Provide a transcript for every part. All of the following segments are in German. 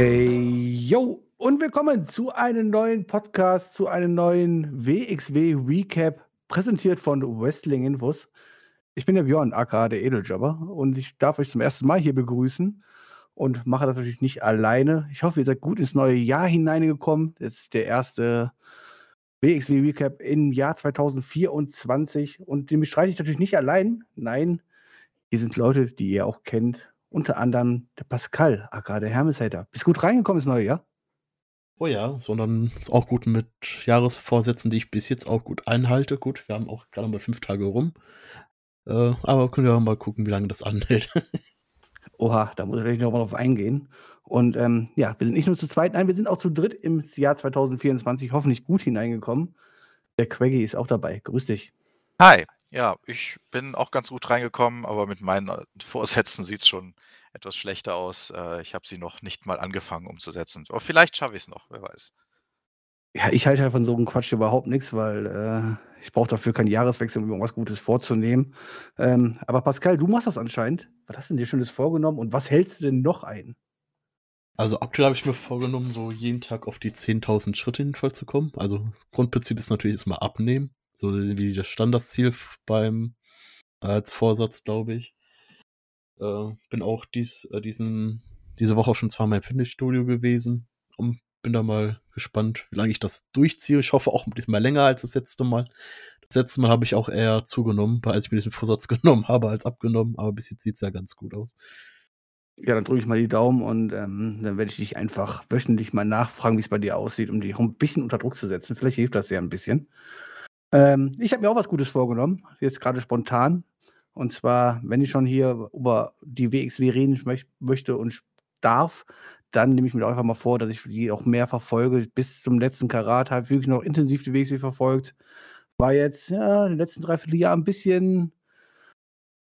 Hey, yo, und willkommen zu einem neuen Podcast, zu einem neuen WXW Recap, präsentiert von Wrestling Infos. Ich bin der Björn, aka der Edeljobber, und ich darf euch zum ersten Mal hier begrüßen und mache das natürlich nicht alleine. Ich hoffe, ihr seid gut ins neue Jahr hineingekommen. Das ist der erste WXW Recap im Jahr 2024 und den bestreite ich natürlich nicht allein. Nein, hier sind Leute, die ihr auch kennt unter anderem der Pascal, aka der Hermeshater. Bist gut reingekommen ins neue Jahr? Oh ja, sondern ist auch gut mit Jahresvorsätzen, die ich bis jetzt auch gut einhalte. Gut, wir haben auch gerade mal fünf Tage rum. Äh, aber können wir mal gucken, wie lange das anhält. Oha, da muss ich noch mal drauf eingehen. Und ähm, ja, wir sind nicht nur zu zweit, nein, wir sind auch zu dritt im Jahr 2024 hoffentlich gut hineingekommen. Der Quaggy ist auch dabei. Grüß dich. Hi. Ja, ich bin auch ganz gut reingekommen, aber mit meinen äh, Vorsätzen sieht es schon etwas schlechter aus. Äh, ich habe sie noch nicht mal angefangen umzusetzen. Aber vielleicht schaffe ich es noch, wer weiß. Ja, ich halte halt von so einem Quatsch überhaupt nichts, weil äh, ich brauche dafür keinen Jahreswechsel, um irgendwas Gutes vorzunehmen. Ähm, aber Pascal, du machst das anscheinend. Was hast du denn dir Schönes vorgenommen und was hältst du denn noch ein? Also aktuell habe ich mir vorgenommen, so jeden Tag auf die 10.000 Schritte jedenfalls zu kommen. Also Grundprinzip ist natürlich erstmal abnehmen. So wie das Standardziel beim als Vorsatz, glaube ich. Äh, bin auch dies, äh, diesen, diese Woche auch schon zweimal im Fitnessstudio gewesen und bin da mal gespannt, wie lange ich das durchziehe. Ich hoffe auch diesmal länger als das letzte Mal. Das letzte Mal habe ich auch eher zugenommen, als ich mir diesen Vorsatz genommen habe, als abgenommen. Aber bis jetzt sieht es ja ganz gut aus. Ja, dann drücke ich mal die Daumen und ähm, dann werde ich dich einfach wöchentlich mal nachfragen, wie es bei dir aussieht, um dich auch ein bisschen unter Druck zu setzen. Vielleicht hilft das ja ein bisschen. Ähm, ich habe mir auch was Gutes vorgenommen, jetzt gerade spontan. Und zwar, wenn ich schon hier über die WXW reden möch möchte und darf, dann nehme ich mir einfach mal vor, dass ich die auch mehr verfolge. Bis zum letzten Karat habe ich wirklich noch intensiv die WXW verfolgt. War jetzt ja, in den letzten dreiviertel Jahren ein bisschen,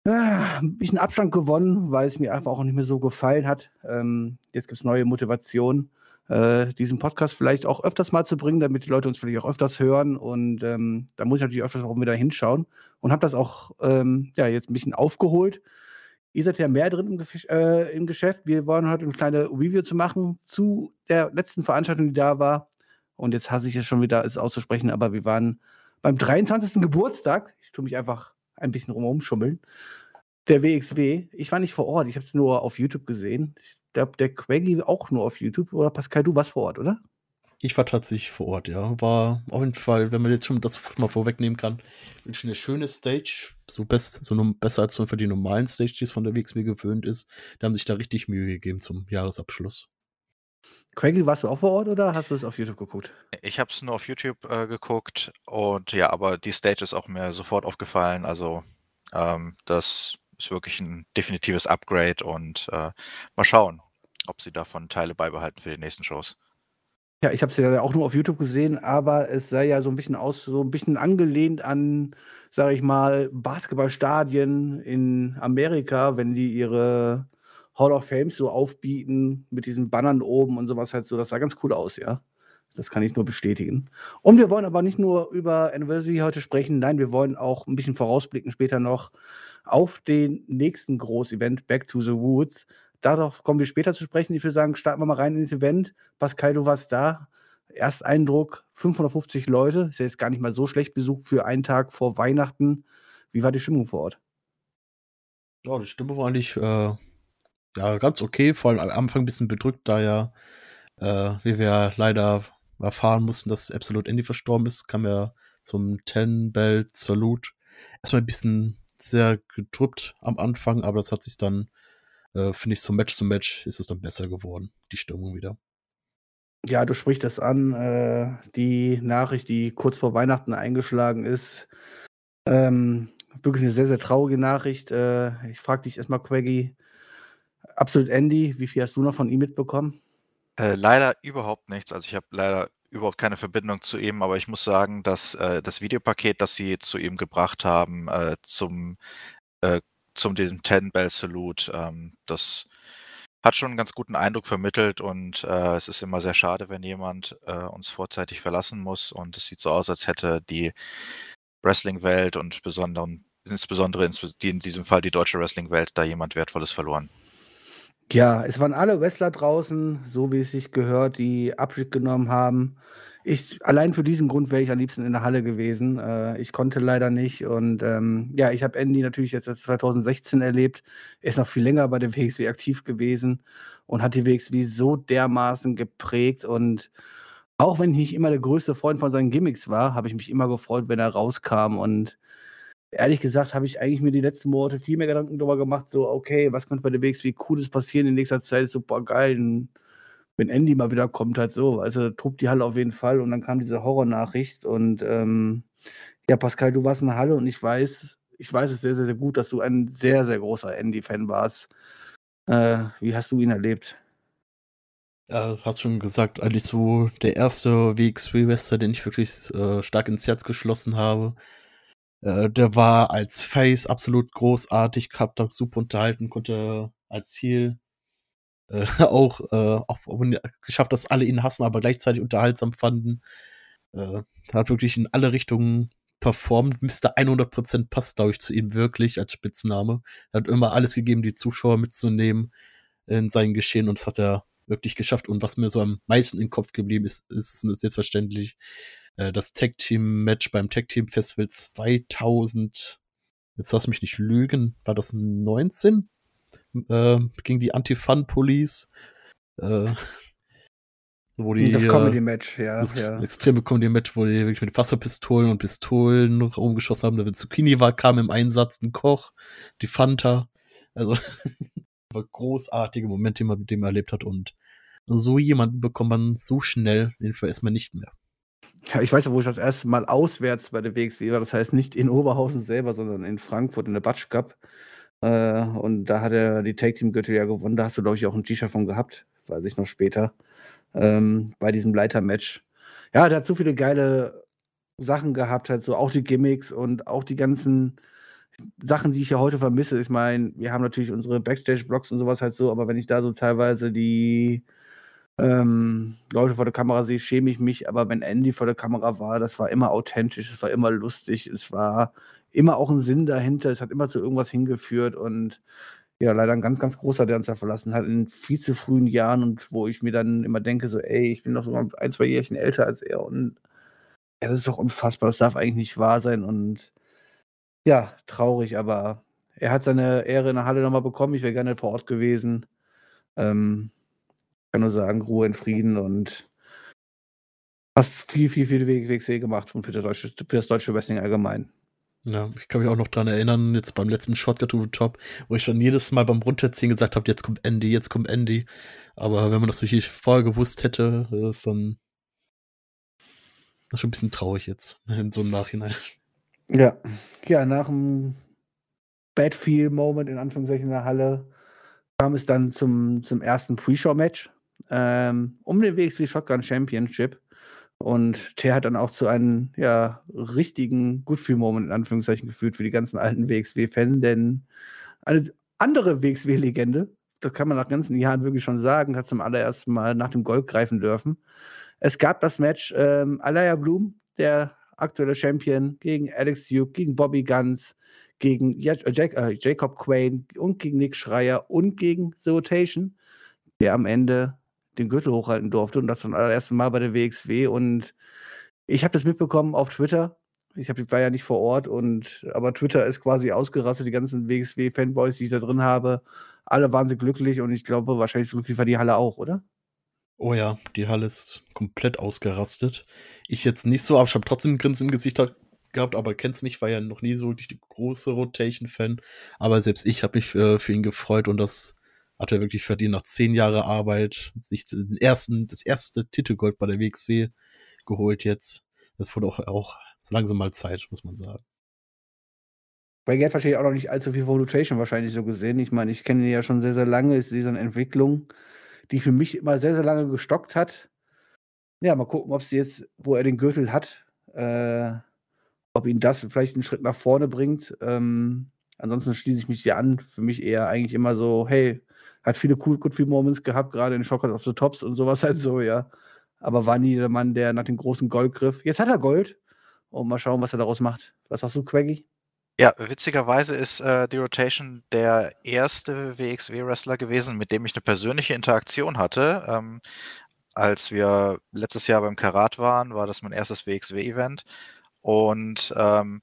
ja, ein bisschen Abstand gewonnen, weil es mir einfach auch nicht mehr so gefallen hat. Ähm, jetzt gibt es neue Motivation äh, diesen Podcast vielleicht auch öfters mal zu bringen, damit die Leute uns vielleicht auch öfters hören. Und ähm, da muss ich natürlich öfters auch wieder hinschauen. Und habe das auch ähm, ja, jetzt ein bisschen aufgeholt. Ihr seid ja mehr drin im, Gefisch, äh, im Geschäft. Wir wollen heute eine kleine Review zu machen zu der letzten Veranstaltung, die da war. Und jetzt hasse ich es schon wieder, es auszusprechen, aber wir waren beim 23. Geburtstag. Ich tue mich einfach ein bisschen rumschummeln. Der WXW. Ich war nicht vor Ort, ich habe es nur auf YouTube gesehen. Ich glaube, der Quaggy auch nur auf YouTube. Oder Pascal, du warst vor Ort, oder? Ich war tatsächlich vor Ort, ja. War auf jeden Fall, wenn man jetzt schon das mal vorwegnehmen kann, wirklich eine schöne Stage. So, best, so besser als für die normalen Stage, die es von der WXW gewöhnt ist. Die haben sich da richtig Mühe gegeben zum Jahresabschluss. Quaggy, warst du auch vor Ort oder hast du es auf YouTube geguckt? Ich habe es nur auf YouTube äh, geguckt und ja, aber die Stage ist auch mir sofort aufgefallen. Also ähm, das ist wirklich ein definitives Upgrade und äh, mal schauen, ob sie davon Teile beibehalten für die nächsten Shows. Ja, ich habe sie ja auch nur auf YouTube gesehen, aber es sah ja so ein bisschen aus, so ein bisschen angelehnt an, sage ich mal, Basketballstadien in Amerika, wenn die ihre Hall of Fames so aufbieten mit diesen Bannern oben und sowas halt so. Das sah ganz cool aus, ja. Das kann ich nur bestätigen. Und wir wollen aber nicht nur über Anniversary heute sprechen, nein, wir wollen auch ein bisschen vorausblicken später noch auf den nächsten Groß-Event, Back to the Woods. Darauf kommen wir später zu sprechen. Ich würde sagen, starten wir mal rein ins Event. Pascal, du warst da. Ersteindruck, 550 Leute. Ist ja jetzt gar nicht mal so schlecht besucht für einen Tag vor Weihnachten. Wie war die Stimmung vor Ort? Ja, die Stimmung war eigentlich äh, ja, ganz okay. Vor allem am Anfang ein bisschen bedrückt, da ja, äh, wie wir leider erfahren mussten, dass Absolute Andy verstorben ist, kam ja zum Ten Belt Salute. Erstmal ein bisschen sehr gedrückt am Anfang, aber das hat sich dann, äh, finde ich, so Match zu Match ist es dann besser geworden, die Stimmung wieder. Ja, du sprichst das an, äh, die Nachricht, die kurz vor Weihnachten eingeschlagen ist. Ähm, wirklich eine sehr, sehr traurige Nachricht. Äh, ich frage dich erstmal, Quaggy, absolut Andy, wie viel hast du noch von ihm mitbekommen? Äh, leider überhaupt nichts. Also ich habe leider überhaupt keine Verbindung zu ihm, aber ich muss sagen, dass äh, das Videopaket, das sie zu ihm gebracht haben, äh, zum, äh, zum diesem Ten Bell Salute, ähm, das hat schon einen ganz guten Eindruck vermittelt und äh, es ist immer sehr schade, wenn jemand äh, uns vorzeitig verlassen muss und es sieht so aus, als hätte die Wrestling-Welt und besonderen, insbesondere in diesem Fall die deutsche Wrestling-Welt da jemand Wertvolles verloren. Ja, es waren alle Wrestler draußen, so wie es sich gehört, die Abschied genommen haben. Ich allein für diesen Grund wäre ich am liebsten in der Halle gewesen. Äh, ich konnte leider nicht und, ähm, ja, ich habe Andy natürlich jetzt seit 2016 erlebt. Er ist noch viel länger bei der WXW aktiv gewesen und hat die WXW so dermaßen geprägt und auch wenn ich nicht immer der größte Freund von seinen Gimmicks war, habe ich mich immer gefreut, wenn er rauskam und ehrlich gesagt habe ich eigentlich mir die letzten Monate viel mehr Gedanken darüber gemacht, so, okay, was könnte bei der WXW Cooles passieren in nächster Zeit? Super geil, wenn Andy mal wieder kommt, halt so. Also truppt die Halle auf jeden Fall und dann kam diese Horrornachricht und ähm, ja, Pascal, du warst in der Halle und ich weiß, ich weiß es sehr, sehr, sehr gut, dass du ein sehr, sehr großer Andy-Fan warst. Äh, wie hast du ihn erlebt? Ja, hast schon gesagt, eigentlich so der erste WXW-Wrestler, den ich wirklich äh, stark ins Herz geschlossen habe. Äh, der war als Face absolut großartig, hab da super unterhalten, konnte als Ziel äh, auch, äh, auch geschafft, dass alle ihn hassen, aber gleichzeitig unterhaltsam fanden. Äh, hat wirklich in alle Richtungen performt. Mr. 100% passt, glaube ich, zu ihm wirklich als Spitzname. Er hat immer alles gegeben, die Zuschauer mitzunehmen in sein Geschehen und das hat er wirklich geschafft. Und was mir so am meisten im Kopf geblieben ist, ist, ist selbstverständlich äh, das Tag Team Match beim Tag Team Festival 2000. Jetzt lass mich nicht lügen. War das 19? Äh, gegen die Anti-Fun Police. Äh, wo die, das Comedy-Match, ja. Das ja. extreme Comedy-Match, wo die wirklich mit Wasserpistolen und Pistolen rumgeschossen haben. Da Zucchini war, kam im Einsatz ein Koch, die Fanta. Also großartige Momente, die man mit dem erlebt hat. Und so jemanden bekommt man so schnell, den vergisst man nicht mehr. Ja, ich weiß ja, wo ich das erste Mal auswärts bei der WXW war. Das heißt nicht in Oberhausen selber, sondern in Frankfurt in der Batsch Cup. Äh, und da hat er die Tag Team Gürtel ja gewonnen. Da hast du, glaube ich, auch ein T-Shirt von gehabt, weiß ich noch später. Ähm, bei diesem Leiter-Match. Ja, der hat so viele geile Sachen gehabt, halt so auch die Gimmicks und auch die ganzen Sachen, die ich ja heute vermisse. Ich meine, wir haben natürlich unsere Backstage-Blogs und sowas halt so, aber wenn ich da so teilweise die ähm, Leute vor der Kamera sehe, schäme ich mich. Aber wenn Andy vor der Kamera war, das war immer authentisch, es war immer lustig, es war immer auch ein Sinn dahinter, es hat immer zu irgendwas hingeführt und ja, leider ein ganz, ganz großer, der uns da verlassen hat in viel zu frühen Jahren und wo ich mir dann immer denke, so, ey, ich bin noch so ein, zwei Jährchen älter als er und ja, das ist doch unfassbar, das darf eigentlich nicht wahr sein und ja, traurig, aber er hat seine Ehre in der Halle nochmal bekommen. Ich wäre gerne vor Ort gewesen. Ähm, kann nur sagen, Ruhe in Frieden und hast viel, viel, viel WXW gemacht und für das deutsche, für das deutsche Wrestling allgemein. Ja, ich kann mich auch noch dran erinnern, jetzt beim letzten Shotgun to the Top, wo ich dann jedes Mal beim Runterziehen gesagt habe, jetzt kommt Andy, jetzt kommt Andy. Aber wenn man das natürlich vorher gewusst hätte, ist dann das ist schon ein bisschen traurig jetzt, in so einem Nachhinein. Ja, ja, nach dem Badfield-Moment in Anführungszeichen in der Halle kam es dann zum, zum ersten Pre-Show-Match ähm, um den WXW Shotgun Championship. Und der hat dann auch zu einem ja, richtigen Goodfeel-Moment in Anführungszeichen geführt für die ganzen alten WXW-Fans, denn eine andere WXW-Legende, das kann man nach ganzen Jahren wirklich schon sagen, hat zum allerersten Mal nach dem Gold greifen dürfen. Es gab das Match ähm, Alaya Bloom, der aktuelle Champion, gegen Alex Duke, gegen Bobby Guns, gegen ja, Jack, äh, Jacob Quain und gegen Nick Schreier und gegen The Rotation, der am Ende den Gürtel hochhalten durfte und das zum allerersten Mal bei der WXW. Und ich habe das mitbekommen auf Twitter. Ich hab, war ja nicht vor Ort und aber Twitter ist quasi ausgerastet, die ganzen WXW-Fanboys, die ich da drin habe. Alle waren sie glücklich und ich glaube, wahrscheinlich glücklich war die Halle auch, oder? Oh ja, die Halle ist komplett ausgerastet. Ich jetzt nicht so, aber ich habe trotzdem ein Grinsen im Gesicht gehabt, aber kennst mich, war ja noch nie so die große Rotation-Fan. Aber selbst ich habe mich äh, für ihn gefreut und das hat er wirklich verdient, nach zehn Jahren Arbeit, sich den ersten, das erste Titelgold bei der WXW geholt jetzt. Das wurde auch, auch so langsam mal Zeit, muss man sagen. Bei Gerd verstehe ich auch noch nicht allzu viel von Rotation wahrscheinlich so gesehen. Ich meine, ich kenne ihn ja schon sehr, sehr lange. Sehe seine Entwicklung, die für mich immer sehr, sehr lange gestockt hat. Ja, mal gucken, ob sie jetzt, wo er den Gürtel hat, äh, ob ihn das vielleicht einen Schritt nach vorne bringt. Ähm, ansonsten schließe ich mich hier an. Für mich eher eigentlich immer so, hey, hat viele cool Good Feel Moments gehabt, gerade in Shockers of the Tops und sowas halt so, ja. Aber war nie der Mann, der nach dem großen Gold griff. Jetzt hat er Gold. Und mal schauen, was er daraus macht. Was sagst du, Quaggy? Ja, witzigerweise ist äh, die Rotation der erste WXW-Wrestler gewesen, mit dem ich eine persönliche Interaktion hatte. Ähm, als wir letztes Jahr beim Karat waren, war das mein erstes WXW-Event. Und ähm,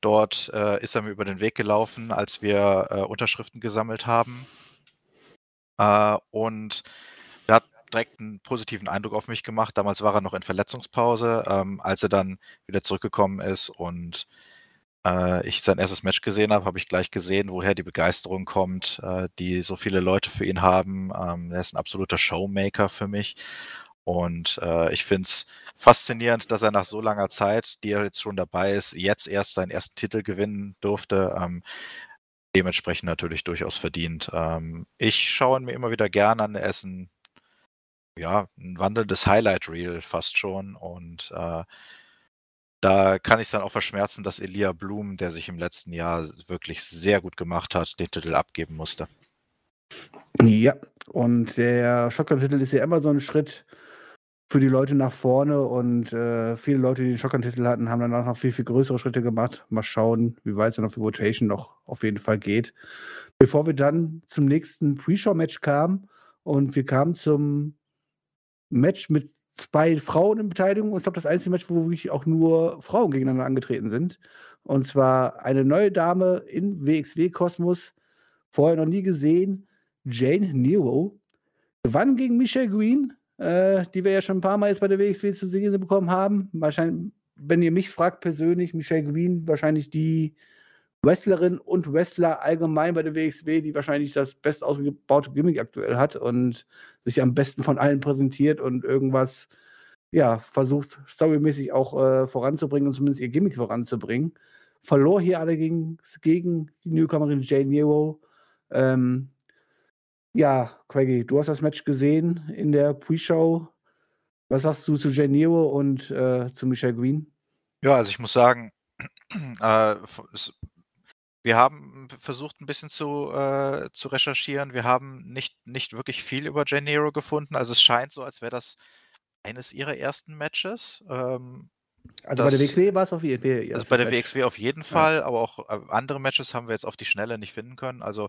dort äh, ist er mir über den Weg gelaufen, als wir äh, Unterschriften gesammelt haben. Äh, und er hat direkt einen positiven Eindruck auf mich gemacht. Damals war er noch in Verletzungspause, ähm, als er dann wieder zurückgekommen ist und äh, ich sein erstes Match gesehen habe, habe ich gleich gesehen, woher die Begeisterung kommt, äh, die so viele Leute für ihn haben. Ähm, er ist ein absoluter Showmaker für mich. Und äh, ich finde es faszinierend, dass er nach so langer Zeit, die er jetzt schon dabei ist, jetzt erst seinen ersten Titel gewinnen durfte. Ähm, dementsprechend natürlich durchaus verdient. Ähm, ich schaue mir immer wieder gerne an. Er ist ein, ja, ein wandelndes Highlight-Reel fast schon. Und äh, da kann ich es dann auch verschmerzen, dass Elia Blum, der sich im letzten Jahr wirklich sehr gut gemacht hat, den Titel abgeben musste. Ja, und der Shotgun-Titel ist ja immer so ein Schritt für die Leute nach vorne und äh, viele Leute, die den Shotgun-Titel hatten, haben danach noch viel, viel größere Schritte gemacht. Mal schauen, wie weit es dann auf die Rotation noch auf jeden Fall geht. Bevor wir dann zum nächsten Pre-Show-Match kamen und wir kamen zum Match mit zwei Frauen in Beteiligung und ich glaube, das einzige Match, wo wirklich auch nur Frauen gegeneinander angetreten sind. Und zwar eine neue Dame in WXW-Kosmos, vorher noch nie gesehen, Jane Nero, gewann gegen Michelle Green, äh, die wir ja schon ein paar Mal jetzt bei der WXW zu sehen bekommen haben. Wahrscheinlich, wenn ihr mich fragt persönlich, Michelle Green wahrscheinlich die Wrestlerin und Wrestler allgemein bei der WXW, die wahrscheinlich das best ausgebaute Gimmick aktuell hat und sich am besten von allen präsentiert und irgendwas, ja, versucht storymäßig auch äh, voranzubringen und zumindest ihr Gimmick voranzubringen. Verlor hier allerdings gegen die Newcomerin Jane Nero. Ähm, ja, Craigie, du hast das Match gesehen in der Pre-Show. Was sagst du zu Jane Nero und äh, zu Michelle Green? Ja, also ich muss sagen, äh, wir haben versucht, ein bisschen zu, äh, zu recherchieren. Wir haben nicht, nicht wirklich viel über Janeiro gefunden. Also es scheint so, als wäre das eines ihrer ersten Matches. Ähm, also bei der WXW war es auf jeden Fall. Also bei der Match. WXW auf jeden Fall, ja. aber auch äh, andere Matches haben wir jetzt auf die Schnelle nicht finden können. Also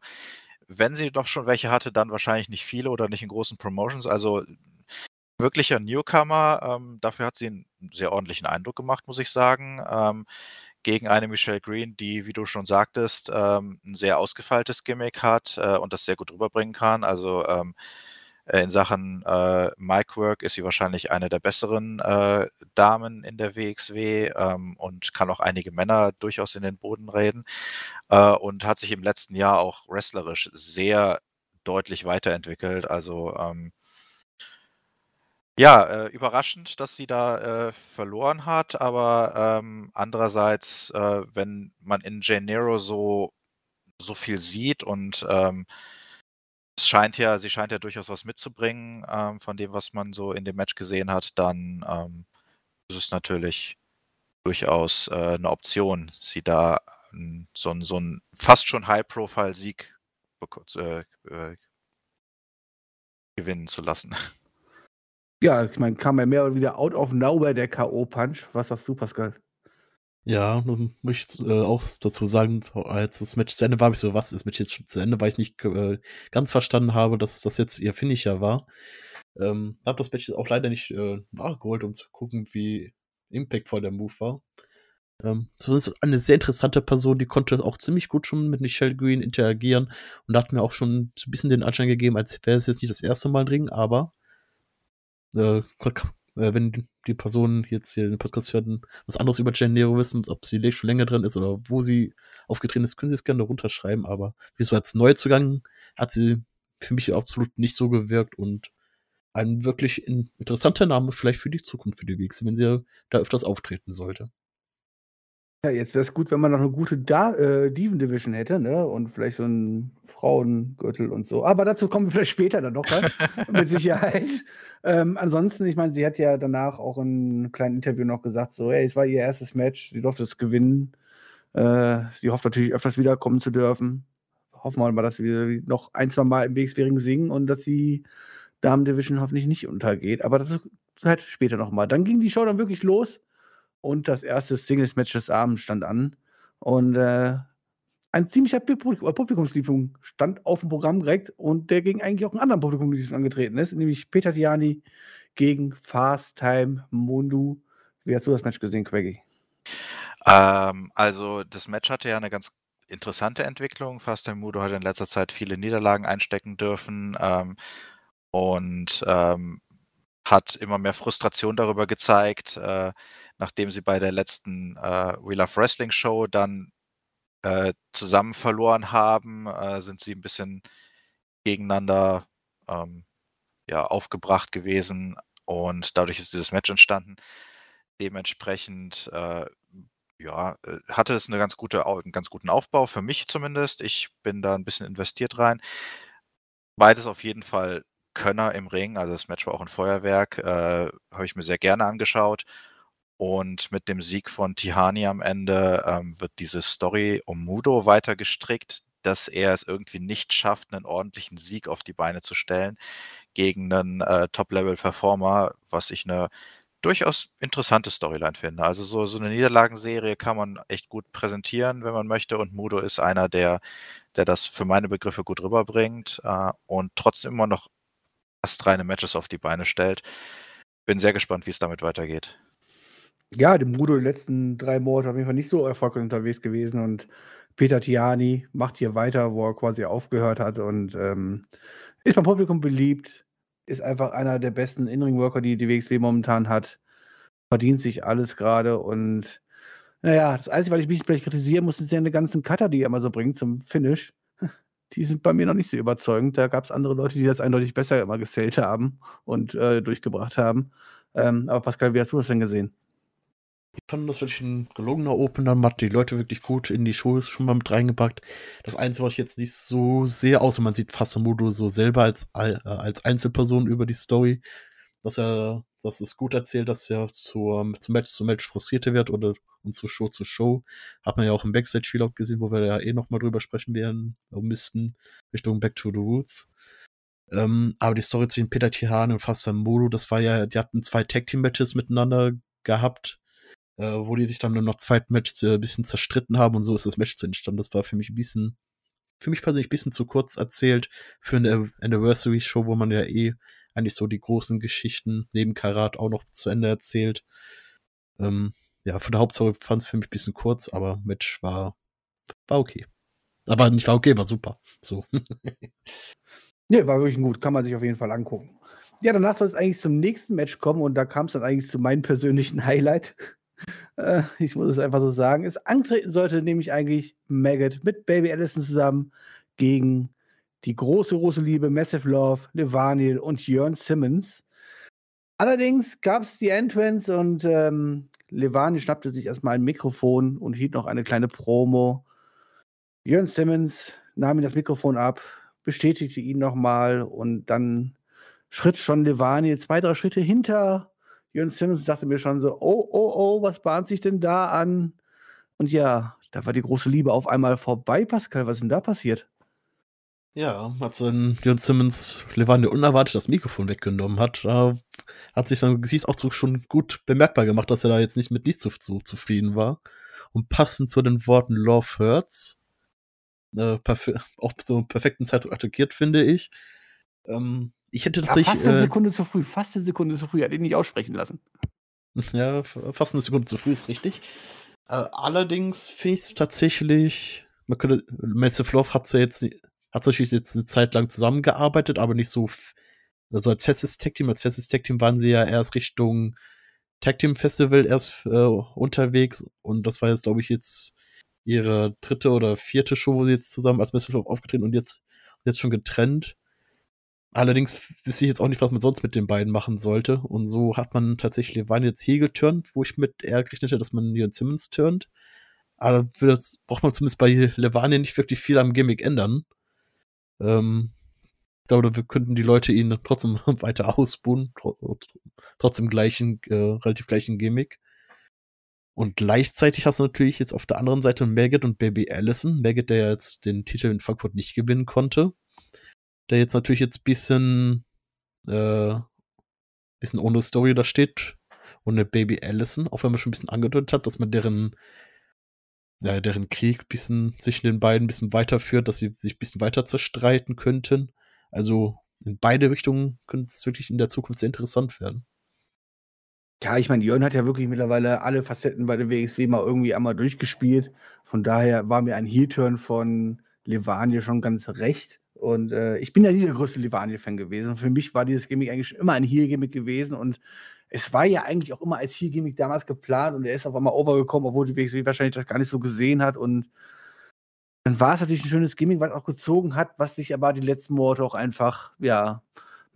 wenn sie doch schon welche hatte, dann wahrscheinlich nicht viele oder nicht in großen Promotions. Also wirklicher Newcomer. Ähm, dafür hat sie einen sehr ordentlichen Eindruck gemacht, muss ich sagen. Ähm, gegen eine Michelle Green, die, wie du schon sagtest, ähm, ein sehr ausgefeiltes Gimmick hat äh, und das sehr gut rüberbringen kann. Also ähm, äh, in Sachen äh, Micwork ist sie wahrscheinlich eine der besseren äh, Damen in der WXW ähm, und kann auch einige Männer durchaus in den Boden reden äh, und hat sich im letzten Jahr auch wrestlerisch sehr deutlich weiterentwickelt. Also ähm, ja, äh, überraschend, dass sie da äh, verloren hat, aber ähm, andererseits, äh, wenn man in Janeiro so, so viel sieht und ähm, es scheint ja, sie scheint ja durchaus was mitzubringen ähm, von dem, was man so in dem Match gesehen hat, dann ähm, ist es natürlich durchaus äh, eine Option, sie da ähm, so, einen fast schon High-Profile-Sieg äh, äh, gewinnen zu lassen. Ja, ich meine, kam ja mehr oder weniger out of nowhere der K.O.-Punch. Was sagst du, Pascal? Ja, nun möchte ich äh, auch dazu sagen, als das Match zu Ende war, habe ich so, was ist Match jetzt schon zu Ende, weil ich nicht äh, ganz verstanden habe, dass das jetzt ihr Finisher war. Ähm, habe das Match auch leider nicht äh, nachgeholt, um zu gucken, wie impactvoll der Move war. Ähm, ist eine sehr interessante Person, die konnte auch ziemlich gut schon mit Michelle Green interagieren und hat mir auch schon ein bisschen den Anschein gegeben, als wäre es jetzt nicht das erste Mal drin, aber äh, wenn die Personen jetzt hier den Podcast hören, was anderes über Jen Nero wissen, ob sie schon länger drin ist oder wo sie aufgetreten ist, können sie es gerne runterschreiben. Aber wie so als Neuzugang hat sie für mich absolut nicht so gewirkt und ein wirklich interessanter Name vielleicht für die Zukunft für die Weeks, wenn sie da öfters auftreten sollte. Ja, jetzt wäre es gut, wenn man noch eine gute da äh, Diven Division hätte, ne? Und vielleicht so ein Frauengürtel und so. Aber dazu kommen wir vielleicht später dann noch, mit Sicherheit. Ähm, ansonsten, ich meine, sie hat ja danach auch in einem kleinen Interview noch gesagt, so, hey, es war ihr erstes Match, sie durfte es gewinnen. Äh, sie hofft natürlich öfters wiederkommen zu dürfen. Hoffen wir mal, dass wir noch ein, zwei Mal im WXW-Ring singen und dass die Damen Division hoffentlich nicht untergeht. Aber das ist halt später nochmal. Dann ging die Show dann wirklich los und das erste Singles-Match des Abends stand an. Und äh, ein ziemlicher Publikumsliebling stand auf dem Programm direkt und der gegen eigentlich auch einen anderen Publikumsliebling angetreten ist, nämlich Peter Tiani gegen Fast Time Mundu. Wie hast du das Match gesehen, Quaggy? Ähm, also das Match hatte ja eine ganz interessante Entwicklung. Fast Time Mudo hat in letzter Zeit viele Niederlagen einstecken dürfen ähm, und ähm, hat immer mehr Frustration darüber gezeigt, äh, nachdem sie bei der letzten äh, We Love Wrestling Show dann äh, zusammen verloren haben, äh, sind sie ein bisschen gegeneinander ähm, ja, aufgebracht gewesen und dadurch ist dieses Match entstanden. Dementsprechend äh, ja, äh, hatte es eine ganz gute, einen ganz guten Aufbau, für mich zumindest. Ich bin da ein bisschen investiert rein. Beides auf jeden Fall Könner im Ring, also das Match war auch ein Feuerwerk, äh, habe ich mir sehr gerne angeschaut. Und mit dem Sieg von Tihani am Ende ähm, wird diese Story um Mudo weiter gestrickt, dass er es irgendwie nicht schafft, einen ordentlichen Sieg auf die Beine zu stellen gegen einen äh, Top-Level-Performer, was ich eine durchaus interessante Storyline finde. Also so, so eine Niederlagenserie kann man echt gut präsentieren, wenn man möchte. Und Mudo ist einer, der, der das für meine Begriffe gut rüberbringt äh, und trotzdem immer noch astreine Matches auf die Beine stellt. Bin sehr gespannt, wie es damit weitergeht. Ja, dem Mudo die letzten drei Monate auf jeden Fall nicht so erfolgreich unterwegs gewesen und Peter Tiani macht hier weiter, wo er quasi aufgehört hat und ähm, ist beim Publikum beliebt, ist einfach einer der besten In-Ring-Worker, die die WXW momentan hat. Verdient sich alles gerade und naja, das Einzige, was ich mich vielleicht kritisieren muss, sind seine ganzen Cutter, die er immer so bringt zum Finish. Die sind bei mir noch nicht so überzeugend. Da gab es andere Leute, die das eindeutig besser immer gesellt haben und äh, durchgebracht haben. Ähm, aber Pascal, wie hast du das denn gesehen? Ich fand das wirklich ein gelungener Opener, man hat die Leute wirklich gut in die Show schon mal mit reingepackt. Das Einzige, was ich jetzt nicht so sehe, außer man sieht Fasamudo so selber als, äh, als Einzelperson über die Story, dass er, dass es gut erzählt, dass er zur, zum Match zu Match frustrierter wird oder und zu Show zu Show. Hat man ja auch im Backstage-Vlog gesehen, wo wir ja eh nochmal drüber sprechen werden, müssten, Richtung Back to the Roots. Ähm, aber die Story zwischen Peter Tihane und Fasamudo, das war ja, die hatten zwei Tag-Team-Matches miteinander gehabt äh, wo die sich dann noch zweiten Match äh, ein bisschen zerstritten haben und so ist das Match entstanden. Das war für mich ein bisschen, für mich persönlich ein bisschen zu kurz erzählt für eine Anniversary-Show, wo man ja eh eigentlich so die großen Geschichten neben Karat auch noch zu Ende erzählt. Ähm, ja, von der Hauptsache fand es für mich ein bisschen kurz, aber Match war, war okay. Aber nicht war okay, war super. So. nee, war wirklich gut. Kann man sich auf jeden Fall angucken. Ja, danach soll es eigentlich zum nächsten Match kommen und da kam es dann eigentlich zu meinem persönlichen Highlight. Äh, ich muss es einfach so sagen. Es antreten sollte nämlich eigentlich Maggot mit Baby Allison zusammen gegen die große, große Liebe Massive Love, Levaniel und Jörn Simmons. Allerdings gab es die Entrance und ähm, Levaniel schnappte sich erstmal ein Mikrofon und hielt noch eine kleine Promo. Jörn Simmons nahm ihm das Mikrofon ab, bestätigte ihn nochmal und dann schritt schon Levaniel zwei, drei Schritte hinter Jörn Simmons dachte mir schon so, oh, oh, oh, was bahnt sich denn da an? Und ja, da war die große Liebe auf einmal vorbei, Pascal. Was ist denn da passiert? Ja, als dann Jörn Simmons Levante unerwartet das Mikrofon weggenommen hat, da hat sich dann Gesichtsausdruck schon gut bemerkbar gemacht, dass er da jetzt nicht mit nichts so zufrieden war. Und passend zu den Worten Love Hurts, äh, auch so einen perfekten Zeitdruck attackiert, finde ich, ähm, ich hätte tatsächlich. Ja, fast eine äh, Sekunde zu früh, fast eine Sekunde zu früh, hat ihn nicht aussprechen lassen. Ja, fast eine Sekunde zu früh ist richtig. Äh, allerdings finde ich es tatsächlich, man könnte, Massive Love hat ja jetzt, hat natürlich jetzt eine Zeit lang zusammengearbeitet, aber nicht so, also als festes Tag-Team, als festes Tag-Team waren sie ja erst Richtung Tag-Team-Festival erst äh, unterwegs und das war jetzt, glaube ich, jetzt ihre dritte oder vierte Show, wo sie jetzt zusammen als Massive Love aufgetreten und jetzt, jetzt schon getrennt. Allerdings wüsste ich jetzt auch nicht, was man sonst mit den beiden machen sollte. Und so hat man tatsächlich Levine jetzt hier geturnt, wo ich mit eher gerechnet hätte, dass man Leon Simmons turnt. Aber das braucht man zumindest bei Levine nicht wirklich viel am Gimmick ändern. Ähm, ich glaube, wir könnten die Leute ihn trotzdem weiter ausbuhen, trotzdem gleichen, äh, relativ gleichen Gimmick. Und gleichzeitig hast du natürlich jetzt auf der anderen Seite Maggot und Baby Allison. Maggot, der jetzt den Titel in Frankfurt nicht gewinnen konnte der jetzt natürlich jetzt bisschen, äh, bisschen ohne Story da steht. Und eine Baby Allison, auch wenn man schon ein bisschen angedeutet hat, dass man deren ja, deren Krieg bisschen zwischen den beiden ein bisschen weiterführt, dass sie sich ein bisschen weiter zerstreiten könnten. Also in beide Richtungen könnte es wirklich in der Zukunft sehr interessant werden. Ja, ich meine, Jörn hat ja wirklich mittlerweile alle Facetten bei der WXW mal irgendwie einmal durchgespielt. Von daher war mir ein Heel-Turn von Levanie schon ganz recht. Und äh, ich bin ja nie der größte Levanie-Fan gewesen. Für mich war dieses Gimmick eigentlich schon immer ein Heel-Gimmick gewesen. Und es war ja eigentlich auch immer als Heel-Gimmick damals geplant. Und er ist auf einmal overgekommen, obwohl die WXW wahrscheinlich das gar nicht so gesehen hat. Und dann war es natürlich ein schönes Gimmick, was auch gezogen hat, was sich aber die letzten Monate auch einfach, ja,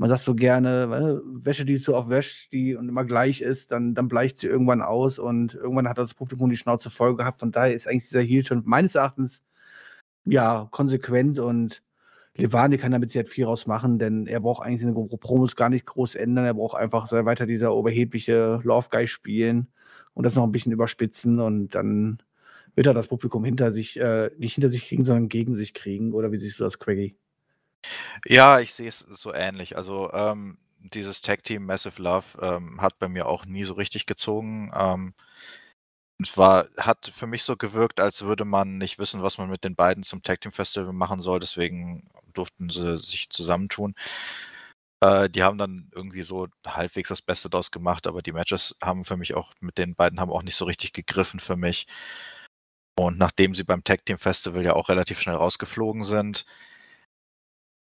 man sagt so gerne, Wäsche, die zu oft wäscht, die und immer gleich ist, dann, dann bleicht sie irgendwann aus und irgendwann hat das Publikum die Schnauze voll gehabt. Von daher ist eigentlich dieser Heel schon meines Erachtens ja konsequent und Levani kann damit sehr viel rausmachen, denn er braucht eigentlich seine Promos gar nicht groß ändern. Er braucht einfach weiter dieser oberhebliche Love Guy spielen und das noch ein bisschen überspitzen und dann wird er das Publikum hinter sich, äh, nicht hinter sich kriegen, sondern gegen sich kriegen. Oder wie siehst du das, Craigie? Ja, ich sehe es so ähnlich. Also ähm, dieses Tag Team Massive Love ähm, hat bei mir auch nie so richtig gezogen. Ähm, war, hat für mich so gewirkt, als würde man nicht wissen, was man mit den beiden zum Tag Team Festival machen soll. Deswegen durften sie sich zusammentun. Äh, die haben dann irgendwie so halbwegs das Beste daraus gemacht, aber die Matches haben für mich auch mit den beiden haben auch nicht so richtig gegriffen für mich. Und nachdem sie beim Tag Team Festival ja auch relativ schnell rausgeflogen sind,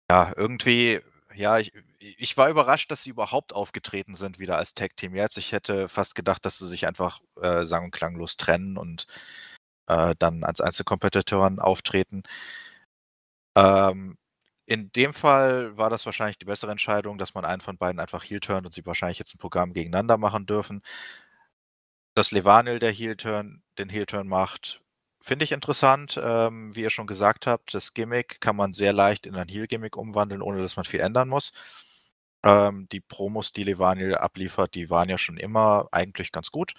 ja, irgendwie, ja, ich, ich war überrascht, dass sie überhaupt aufgetreten sind wieder als Tag Team jetzt. Ich hätte fast gedacht, dass sie sich einfach äh, sang- und klanglos trennen und äh, dann als Einzelkompetitoren auftreten. Ähm, in dem Fall war das wahrscheinlich die bessere Entscheidung, dass man einen von beiden einfach heel turnt und sie wahrscheinlich jetzt ein Programm gegeneinander machen dürfen. Dass Levanil der heel turn, den heel turn macht, Finde ich interessant, ähm, wie ihr schon gesagt habt, das Gimmick kann man sehr leicht in ein Heal-Gimmick umwandeln, ohne dass man viel ändern muss. Ähm, die Promos, die Levanil abliefert, die waren ja schon immer eigentlich ganz gut.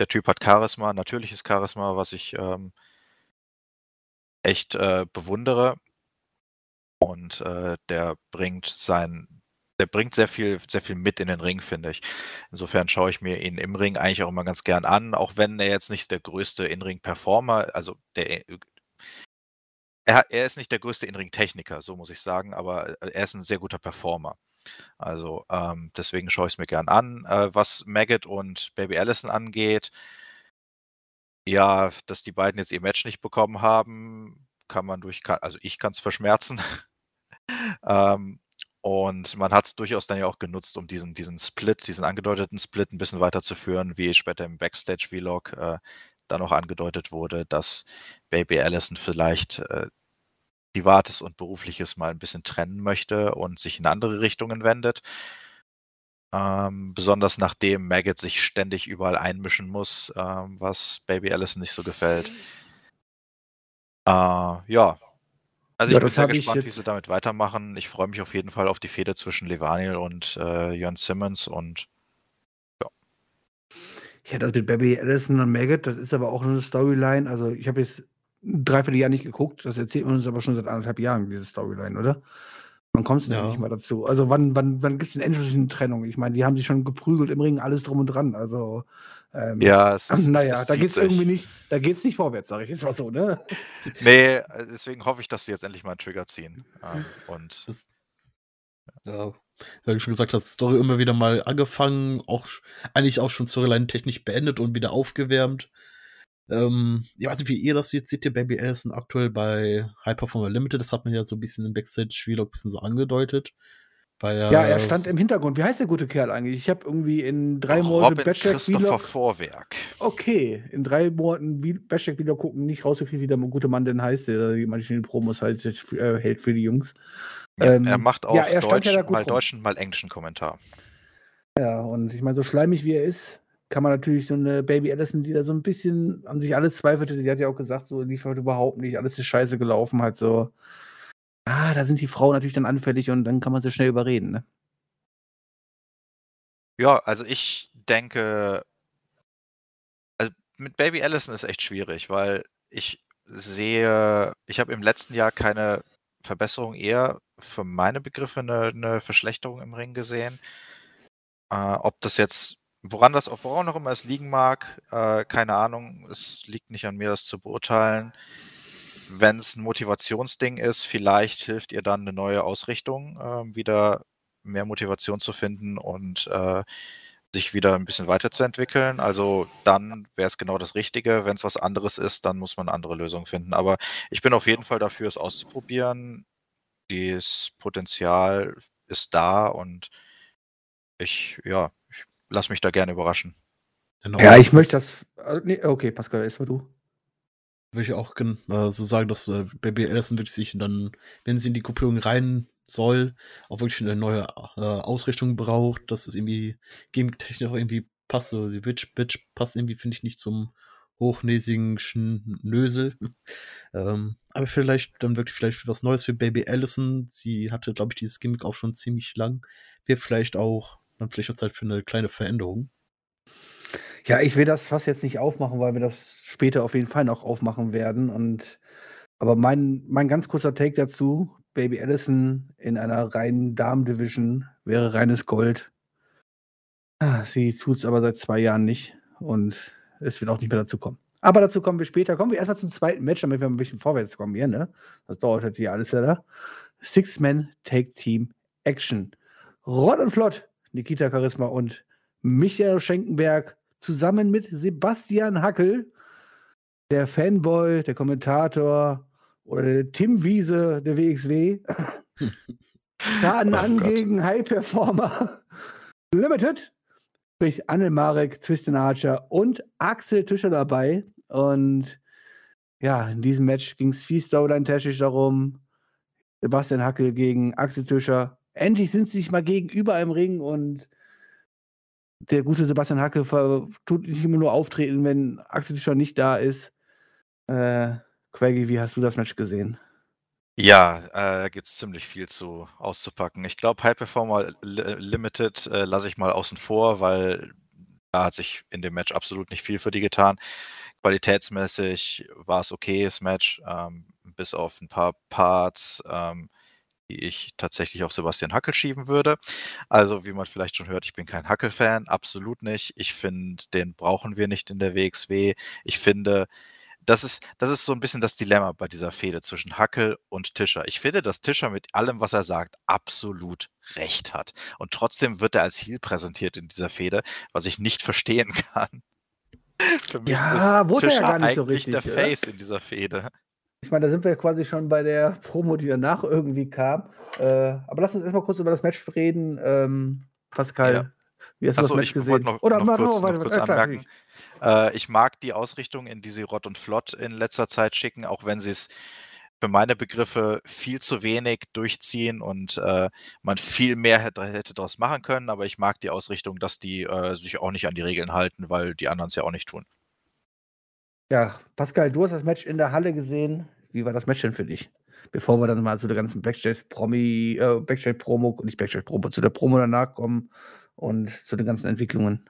Der Typ hat Charisma, natürliches Charisma, was ich ähm, echt äh, bewundere. Und äh, der bringt sein der bringt sehr viel, sehr viel mit in den Ring, finde ich. Insofern schaue ich mir ihn im Ring eigentlich auch immer ganz gern an, auch wenn er jetzt nicht der größte In-Ring-Performer, also der er, er, ist nicht der größte In-Ring-Techniker, so muss ich sagen, aber äh, er ist ein sehr guter Performer. Also ähm, deswegen schaue ich es mir gern an. Äh, was Maggot und Baby Allison angeht, ja, dass die beiden jetzt ihr Match nicht bekommen haben, kann man durch, also ich kann es verschmerzen. ähm, und man hat es durchaus dann ja auch genutzt, um diesen, diesen Split, diesen angedeuteten Split ein bisschen weiterzuführen, wie später im Backstage-Vlog äh, dann auch angedeutet wurde, dass Baby Allison vielleicht äh, Privates und Berufliches mal ein bisschen trennen möchte und sich in andere Richtungen wendet. Ähm, besonders nachdem Maggot sich ständig überall einmischen muss, ähm, was Baby Allison nicht so gefällt. Äh, ja, also ja, ich bin sehr gespannt, wie sie damit weitermachen. Ich freue mich auf jeden Fall auf die Fehde zwischen Levaniel und äh, Jörn Simmons und ja. Ja, das mit Baby Allison und Maggot, das ist aber auch eine Storyline. Also ich habe jetzt ein Dreivierteljahr nicht geguckt. Das erzählt man uns aber schon seit anderthalb Jahren, diese Storyline, oder? Man kommt es ja. nicht mal dazu. Also wann, wann, wann gibt es denn endlich eine Trennung? Ich meine, die haben sich schon geprügelt im Ring, alles drum und dran. Also ähm, ja, es ist, naja, es, es da geht es irgendwie nicht, da geht es nicht vorwärts, sage ich jetzt mal so, ne? Nee, deswegen hoffe ich, dass sie jetzt endlich mal einen Trigger ziehen. Ähm, und das, ja, wie du schon gesagt hast, Story immer wieder mal angefangen, auch eigentlich auch schon Storyline-technisch beendet und wieder aufgewärmt. Ähm, ich weiß nicht, wie ihr das jetzt seht, ihr Baby Allison aktuell bei High Performer Limited, das hat man ja so ein bisschen im Backstage-Vlog ein bisschen so angedeutet. Er, ja, er stand im Hintergrund. Wie heißt der gute Kerl eigentlich? Ich habe irgendwie in drei Monaten Batcheck Christopher Vorwerk. Okay, in drei Monaten Batcheck wieder gucken, nicht rausgekriegt, wie der gute Mann denn heißt, der die manchen Promos halt äh, hält für die Jungs. Ja, ähm, er macht auch ja, er Deutsch, ja mal rum. deutschen, mal englischen Kommentar. Ja, und ich meine, so schleimig wie er ist, kann man natürlich so eine Baby Allison, die da so ein bisschen an sich alles zweifelte, die hat ja auch gesagt, so lief heute überhaupt nicht, alles ist scheiße gelaufen, halt so. Ah, da sind die Frauen natürlich dann anfällig und dann kann man sie schnell überreden, ne? Ja, also ich denke, also mit Baby Allison ist echt schwierig, weil ich sehe, ich habe im letzten Jahr keine Verbesserung, eher für meine Begriffe eine, eine Verschlechterung im Ring gesehen. Äh, ob das jetzt woran das auch, woran auch immer es liegen mag, äh, keine Ahnung. Es liegt nicht an mir, das zu beurteilen. Wenn es ein Motivationsding ist, vielleicht hilft ihr dann eine neue Ausrichtung, äh, wieder mehr Motivation zu finden und äh, sich wieder ein bisschen weiterzuentwickeln. Also dann wäre es genau das Richtige. Wenn es was anderes ist, dann muss man andere Lösungen finden. Aber ich bin auf jeden Fall dafür, es auszuprobieren. Das Potenzial ist da und ich, ja, ich lasse mich da gerne überraschen. Genau. Ja, ich möchte das. Äh, nee, okay, Pascal, erstmal du. Würde ich auch äh, so sagen, dass äh, Baby Allison wirklich sich dann, wenn sie in die Gruppierung rein soll, auch wirklich eine neue äh, Ausrichtung braucht, dass es irgendwie gimmick-technisch irgendwie passt. So die Witch Bitch passt irgendwie, finde ich, nicht zum hochnäsigen Schnösel. ähm, aber vielleicht dann wirklich vielleicht was Neues für Baby Allison. Sie hatte, glaube ich, dieses Gimmick auch schon ziemlich lang. Wäre vielleicht auch dann vielleicht auch Zeit für eine kleine Veränderung. Ja, ich will das fast jetzt nicht aufmachen, weil wir das später auf jeden Fall noch aufmachen werden. Und aber mein, mein ganz kurzer Take dazu: Baby Allison in einer reinen Damen-Division wäre reines Gold. Ah, sie tut es aber seit zwei Jahren nicht und es wird auch nicht mehr dazu kommen. Aber dazu kommen wir später. Kommen wir erstmal zum zweiten Match, damit wir ein bisschen vorwärts kommen hier, ne? Das dauert halt hier alles da. Six-Man Take Team Action. Rott und flott. Nikita Charisma und Michael Schenkenberg zusammen mit Sebastian Hackel, der Fanboy, der Kommentator oder der Tim Wiese der WXW. Schaden oh an gegen High Performer Limited. Sprich Anne Marek, Tristan Archer und Axel Tischer dabei. Und ja, in diesem Match ging es viel Storyline-technisch darum. Sebastian Hackel gegen Axel Tischer. Endlich sind sie sich mal gegenüber im Ring und der gute Sebastian Hacke tut nicht immer nur auftreten, wenn Axel Tischer nicht da ist. Äh, Quaggy, wie hast du das Match gesehen? Ja, äh, da gibt es ziemlich viel zu auszupacken. Ich glaube, High Performer Limited äh, lasse ich mal außen vor, weil da hat sich in dem Match absolut nicht viel für die getan. Qualitätsmäßig war es okay, das Match, ähm, bis auf ein paar Parts. Ähm, die ich tatsächlich auf Sebastian Hackel schieben würde. Also, wie man vielleicht schon hört, ich bin kein Hackel-Fan, absolut nicht. Ich finde, den brauchen wir nicht in der WXW. Ich finde, das ist, das ist so ein bisschen das Dilemma bei dieser Fehde zwischen Hackel und Tischer. Ich finde, dass Tischer mit allem, was er sagt, absolut recht hat. Und trotzdem wird er als Heel präsentiert in dieser Fehde, was ich nicht verstehen kann. Für mich ja, ist Tischer ja eigentlich so richtig, der Face in dieser Fehde. Ich meine, da sind wir quasi schon bei der Promo, die danach irgendwie kam. Äh, aber lass uns erstmal kurz über das Match reden. Ähm, Pascal, ja. wie hast du Achso, das Match gesehen? Noch, Oder noch kurz, noch kurz anmerken. Äh, ich mag die Ausrichtung, in die sie Rott und Flott in letzter Zeit schicken, auch wenn sie es für meine Begriffe viel zu wenig durchziehen und äh, man viel mehr hätte, hätte daraus machen können. Aber ich mag die Ausrichtung, dass die äh, sich auch nicht an die Regeln halten, weil die anderen es ja auch nicht tun. Ja, Pascal, du hast das Match in der Halle gesehen. Wie war das Match denn für dich? Bevor wir dann mal zu der ganzen Backstage-Promi, äh, Backstage-Promo, nicht Backstage-Promo, zu der Promo danach kommen und zu den ganzen Entwicklungen.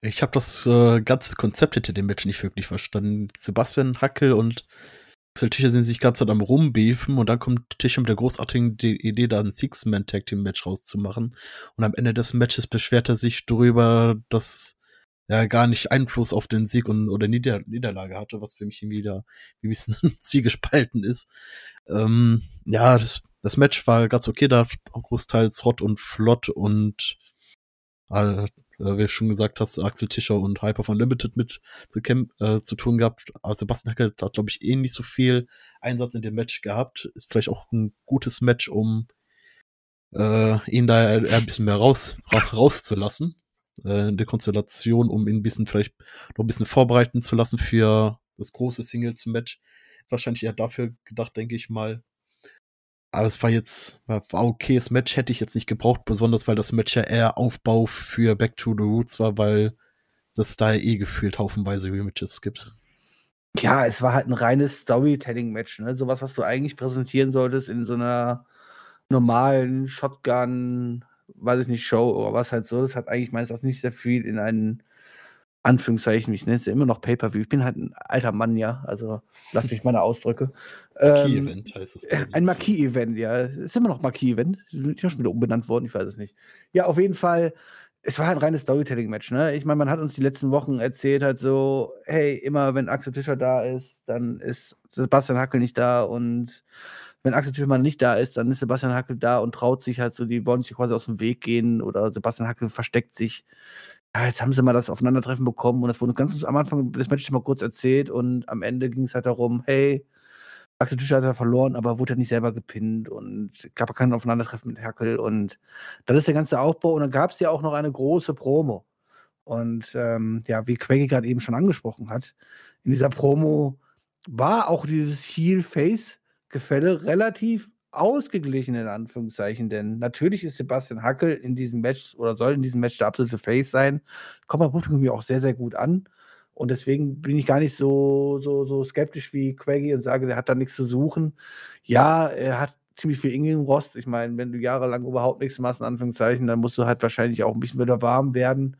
Ich habe das äh, ganze Konzept hinter dem Match nicht wirklich verstanden. Sebastian Hackel und Axel Tischer sind sich ganz am rumbeefen und dann kommt Tischer mit der großartigen Idee, da ein Six-Man-Tag-Team-Match rauszumachen. Und am Ende des Matches beschwert er sich darüber, dass ja gar nicht Einfluss auf den Sieg und, oder Nieder Niederlage hatte, was für mich irgendwie da ein bisschen zwiegespalten ist. Ähm, ja, das, das Match war ganz okay, da großteils Rott und Flott und äh, wie schon gesagt hast, Axel Tischer und Hyper von Limited mit zu, äh, zu tun gehabt. Also Sebastian Hackel hat, glaube ich, eh nicht so viel Einsatz in dem Match gehabt. Ist vielleicht auch ein gutes Match, um äh, ihn da ein bisschen mehr raus, rauszulassen äh, der Konstellation, um ihn ein bisschen vielleicht noch ein bisschen vorbereiten zu lassen für das große Singles-Match. Wahrscheinlich eher dafür gedacht, denke ich mal. Aber es war jetzt, war, war okayes Match, hätte ich jetzt nicht gebraucht, besonders weil das Match ja eher Aufbau für Back to the Roots war, weil das da eh gefühlt haufenweise Rematches gibt. Ja, es war halt ein reines Storytelling-Match, ne? Sowas, was du eigentlich präsentieren solltest in so einer normalen Shotgun weiß ich nicht, Show oder was halt so. Das hat eigentlich meines Erachtens nicht sehr viel in einen Anführungszeichen, ich nenne es ja immer noch Pay-Per-View. Ich bin halt ein alter Mann, ja. Also lass mich meine Ausdrücke. Marquis-Event ähm, heißt es. Ein Marquis-Event, ja. Ist immer noch Marquis-Event. Sind ja schon wieder umbenannt worden, ich weiß es nicht. Ja, auf jeden Fall es war halt ein reines Storytelling-Match, ne? Ich meine, man hat uns die letzten Wochen erzählt halt so: „Hey, immer wenn Axel Tischer da ist, dann ist Sebastian Hackel nicht da und wenn Axel Tischer mal nicht da ist, dann ist Sebastian Hackel da und traut sich halt so die wollen sich quasi aus dem Weg gehen oder Sebastian Hackel versteckt sich.“ Ja, jetzt haben sie mal das Aufeinandertreffen bekommen und das wurde ganz am Anfang des Matches mal kurz erzählt und am Ende ging's halt darum: „Hey, Axel Tischer hat ja verloren, aber wurde ja nicht selber gepinnt und gab kein Aufeinandertreffen mit Hackel und das ist der ganze Aufbau und dann gab's ja auch noch eine große Promo. Und, ähm, ja, wie Queggy grad eben schon angesprochen hat, in dieser Promo war auch dieses Heel-Face-Gefälle relativ ausgeglichen in Anführungszeichen, denn natürlich ist Sebastian Hackel in diesem Match oder soll in diesem Match der absolute Face sein. Kommt beim Publikum auch sehr, sehr gut an. Und deswegen bin ich gar nicht so so so skeptisch wie Quaggy und sage, der hat da nix zu suchen. Ja, er hat ziemlich viel Ring-Rost. Ich meine, wenn du jahrelang überhaupt nichts machst in Anführungszeichen, dann musst du halt wahrscheinlich auch 'n bisschen wieder warm werden.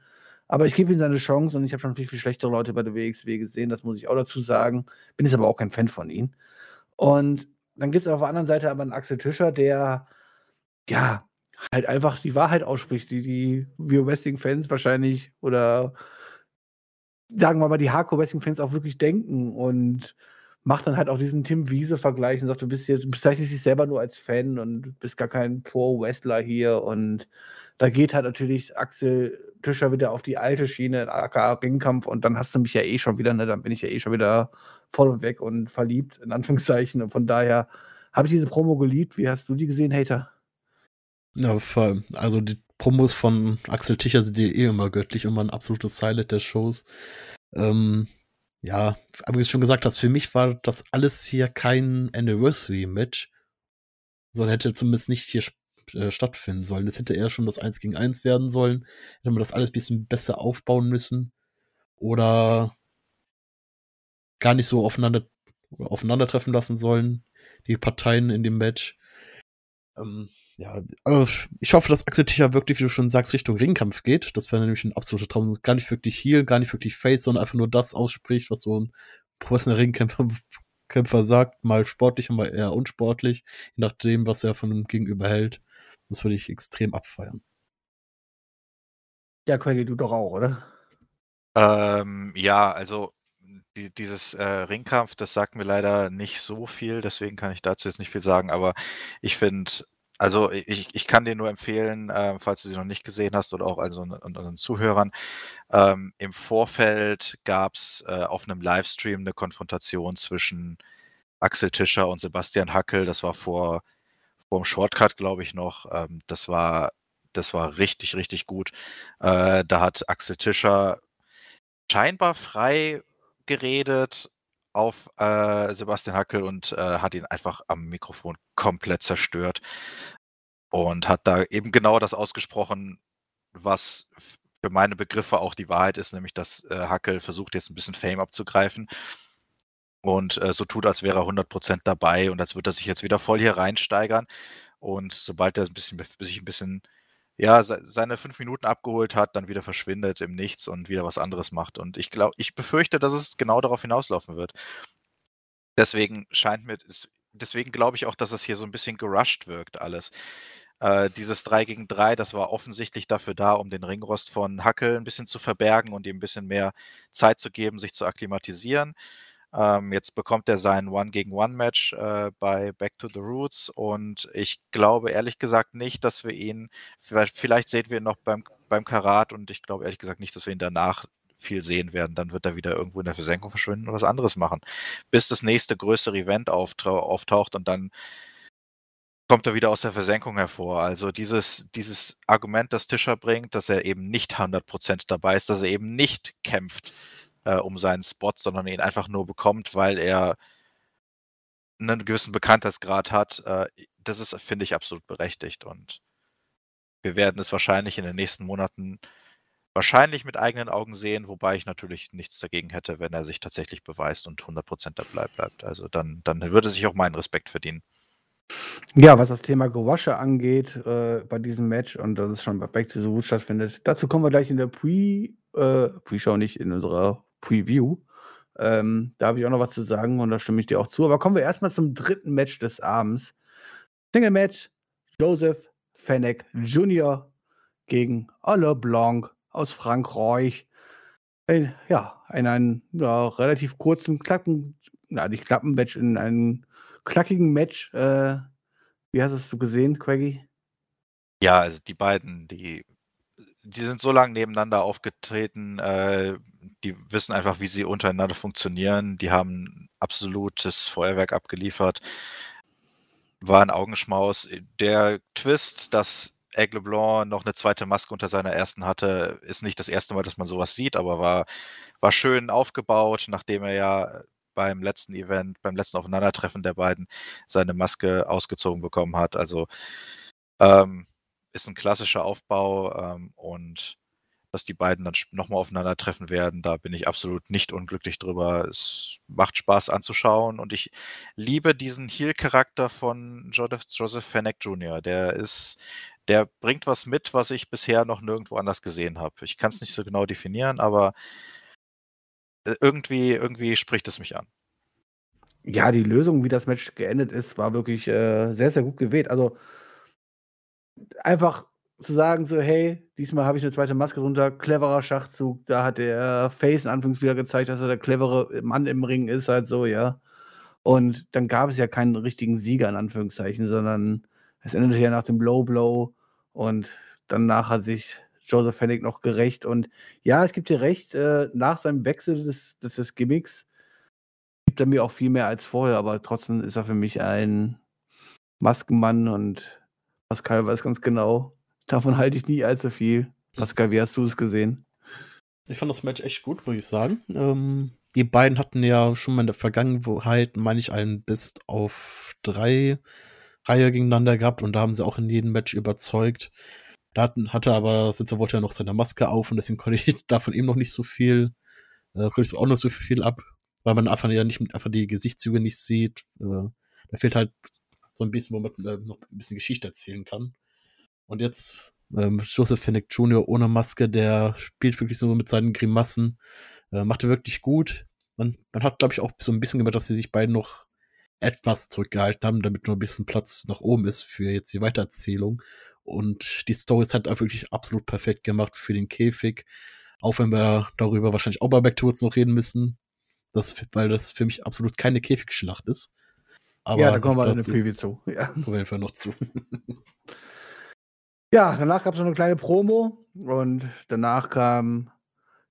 Aber ich gebe ihm seine Chance und ich habe schon viel, viel schlechtere Leute bei der WXW gesehen, das muss ich auch dazu sagen. Bin jetzt aber auch kein Fan von ihm. Und dann gibt's auf der anderen Seite aber 'n Axel Tischer, der, ja, halt einfach die Wahrheit ausspricht, die die wir Wrestling-Fans wahrscheinlich oder sagen wir mal, die Hardcore-Wrestling-Fans auch wirklich denken und macht dann halt auch diesen Tim Wiese-Vergleich und sagt: „Du bist du bezeichnest dich selber nur als Fan und bist gar kein Pro-Wrestler hier.“ Und da geht halt natürlich Axel Tischer wieder auf die alte Schiene, aka Ringkampf und dann hast du mich ja eh schon wieder, ne? Dann bin ich ja eh schon wieder voll und weg und verliebt in Anführungszeichen und von daher habe ich diese Promo geliebt. Wie hast du die gesehen, Hater? Ja, vor allem, also die Promos von Axel Tischer sind ja eh immer göttlich, immer 'n absolutes Highlight der Shows. Ähm, ja, aber wie du schon gesagt hast, für mich war das alles hier kein Anniversary-Match, sondern hätte zumindest nicht hier äh, stattfinden sollen. Das hätte eher schon das Eins gegen Eins werden sollen. Hätte man das alles bisschen besser aufbauen müssen oder gar nicht so aufeinander aufeinandertreffen lassen sollen, die Parteien in dem Match. Ähm, ja, also ich hoffe, dass Axel Tischer wirklich, wie du schon sagst, Richtung Ringkampf geht. Das wäre nämlich 'n absoluter Traum. Gar nicht wirklich Heel, gar nicht wirklich Face, sondern einfach nur das ausspricht, was so 'n professioneller Ringkämpfer Kämpfer sagt, mal sportlich mal eher unsportlich, je nachdem, was er von dem Gegenüber hält. Das würde ich extrem abfeiern. Ja, Quaggy, du doch auch, oder? Ähm, ja, also die dieses, äh, Ringkampf, das sagt mir leider nicht so viel, deswegen kann ich dazu jetzt nicht viel sagen, aber ich finde also i ich ich kann dir nur empfehlen, äh, falls du sie noch nicht gesehen hast oder auch also un unseren Zuhörern, ähm, im Vorfeld gab's, äh, auf 'nem Livestream 'ne Konfrontation zwischen Axel Tischer und Sebastian Hackel. Das war vor vorm Shortcut, glaube ich noch. Ähm, das war das war richtig, richtig gut. Äh, da hat Axel Tischer scheinbar frei geredet auf, äh, Sebastian Hackel und, äh, hat ihn einfach am Mikrofon komplett zerstört und hat da eben genau das ausgesprochen, was für meine Begriffe auch die Wahrheit ist, nämlich dass, äh, Hackel versucht, jetzt 'n bisschen Fame abzugreifen und, äh, so tut, als wäre er 100 % dabei und als würde er sich jetzt wieder voll hier reinsteigern. Und sobald er 'n bisschen sich 'n bisschen, ja, sei seine 5 Minuten abgeholt hat, dann wieder verschwindet im Nichts und wieder was anderes macht. Und ich glau ich befürchte, dass es genau darauf hinauslaufen wird. Deswegen scheint mir es deswegen glaube ich auch, dass es hier so 'n bisschen gerusht wirkt alles. Äh, dieses 3 gegen 3, das war offensichtlich dafür da, um den Ringrost von Hackel 'n bisschen zu verbergen und ihm 'n bisschen mehr Zeit zu geben, sich zu akklimatisieren. Ähm, jetzt bekommt er sein One-gegen-One-Match, äh, bei Back to the Roots und ich glaube ehrlich gesagt nicht, dass wir ihn viellei vielleicht sehen wir ihn noch beim beim Karat und ich glaube ehrlich gesagt nicht, dass wir ihn danach viel sehen werden. Dann wird er wieder irgendwo in der Versenkung verschwinden und was anderes machen, bis das nächste größere Event auftau auftaucht und dann kommt er wieder aus der Versenkung hervor. Also dieses dieses Argument, das Tischer bringt, dass er eben nicht 100 % dabei ist, dass er eben nicht kämpft, äh, um seinen Spot, sondern ihn einfach nur bekommt, weil er 'nen gewissen Bekanntheitsgrad hat, äh, das ist, finde ich, absolut berechtigt und wir werden es wahrscheinlich in den nächsten Monaten wahrscheinlich mit eigenen Augen sehen, wobei ich natürlich nichts dagegen hätte, wenn er sich tatsächlich beweist und 100 % dabei bleibt. Also dann dann würde sich auch meinen Respekt verdienen. Ja, was das Thema Gewasche angeht, äh, bei diesem Match und dass es schon bei Back to the Roots stattfindet, dazu kommen wir gleich in der Pre äh, Pre-Show nicht, in unserer Preview. Ähm, da habe ich auch noch was zu sagen und da stimme ich dir auch zu. Aber kommen wir erst mal zum 3. Match des Abends. Single Match, Joseph Fenech Jr. gegen Alle Blanc aus Frankreich. Äh, ja, in einem ja, relativ kurzen, klappen, na, nicht Klappenmatch, in einem knackigen Match. Äh, wie hast du es gesehen, Craigie? Ja, also die beiden, die, die sind so lange nebeneinander aufgetreten, äh, die wissen einfach, wie sie untereinander funktionieren. Die haben absolutes Feuerwerk abgeliefert. War ein Augenschmaus. Der Twist, dass Aigle Blanc noch eine zweite Maske unter seiner ersten hatte, ist nicht das erste Mal, dass man sowas sieht, aber war, war schön aufgebaut, nachdem er ja beim letzten Event, beim letzten Aufeinandertreffen der beiden seine Maske ausgezogen bekommen hat. Also ähm, ist ein klassischer Aufbau ähm, und dass die beiden dann nochmal aufeinandertreffen werden, da bin ich absolut nicht unglücklich drüber. Es macht Spaß anzuschauen und ich liebe diesen Heel-Charakter von Joseph, Joseph Fennec Jr. Der ist, der bringt was mit, was ich bisher noch nirgendwo anders gesehen habe. Ich kann es nicht so genau definieren, aber äh, irgendwie, irgendwie spricht es mich an. Ja, die Lösung, wie das Match geendet ist, war wirklich äh, sehr, sehr gut gewählt. Also einfach zu sagen, so, hey, diesmal habe ich eine zweite Maske runter, cleverer Schachzug. Da hat der Face in Anführungs wieder gezeigt, dass er der clevere Mann im Ring ist, halt so, ja. Und dann gab es ja keinen richtigen Sieger in Anführungszeichen, sondern es endete ja nach dem Blow Blow und danach hat sich Joseph Fennick noch gerecht. Und ja, es gibt dir recht, äh, nach seinem Wechsel des, des, des Gimmicks gibt er mir auch viel mehr als vorher, aber trotzdem ist er für mich ein Maskenmann und Pascal weiß ganz genau, davon halte ich nie allzu viel. Pascal, wie hast du es gesehen? Ich fand das Match echt gut, muss ich sagen. Ähm, die beiden hatten ja schon mal in der Vergangenheit, meine ich, einen Best auf drei Reihe gegeneinander gehabt und da haben sie auch in jedem Match überzeugt. Da hatten, hatte aber Sitzer wollte ja noch seine Maske auf und deswegen konnte ich da von ihm noch nicht so viel, äh, konnte ich auch noch so viel ab, weil man einfach ja nicht einfach die Gesichtszüge nicht sieht. Äh, da fehlt halt so ein bisschen, wo man äh, noch ein bisschen Geschichte erzählen kann. Und jetzt ähm, Joseph Fennec Jr. ohne Maske, der spielt wirklich so mit seinen Grimassen, äh, macht er wirklich gut. Man, man hat, glaube ich, auch so ein bisschen gemerkt, dass sie sich beide noch etwas zurückgehalten haben, damit nur ein bisschen Platz nach oben ist für jetzt die Weitererzählung. Und die Story ist halt wirklich absolut perfekt gemacht für den Käfig. Auch wenn wir darüber wahrscheinlich auch bei Back to noch reden müssen. Das, weil das für mich absolut keine Käfigschlacht ist. Aber ja, da kommen wir in der Preview zu. Ja. Kommen wir noch zu. ja, danach gab es noch eine kleine Promo und danach kam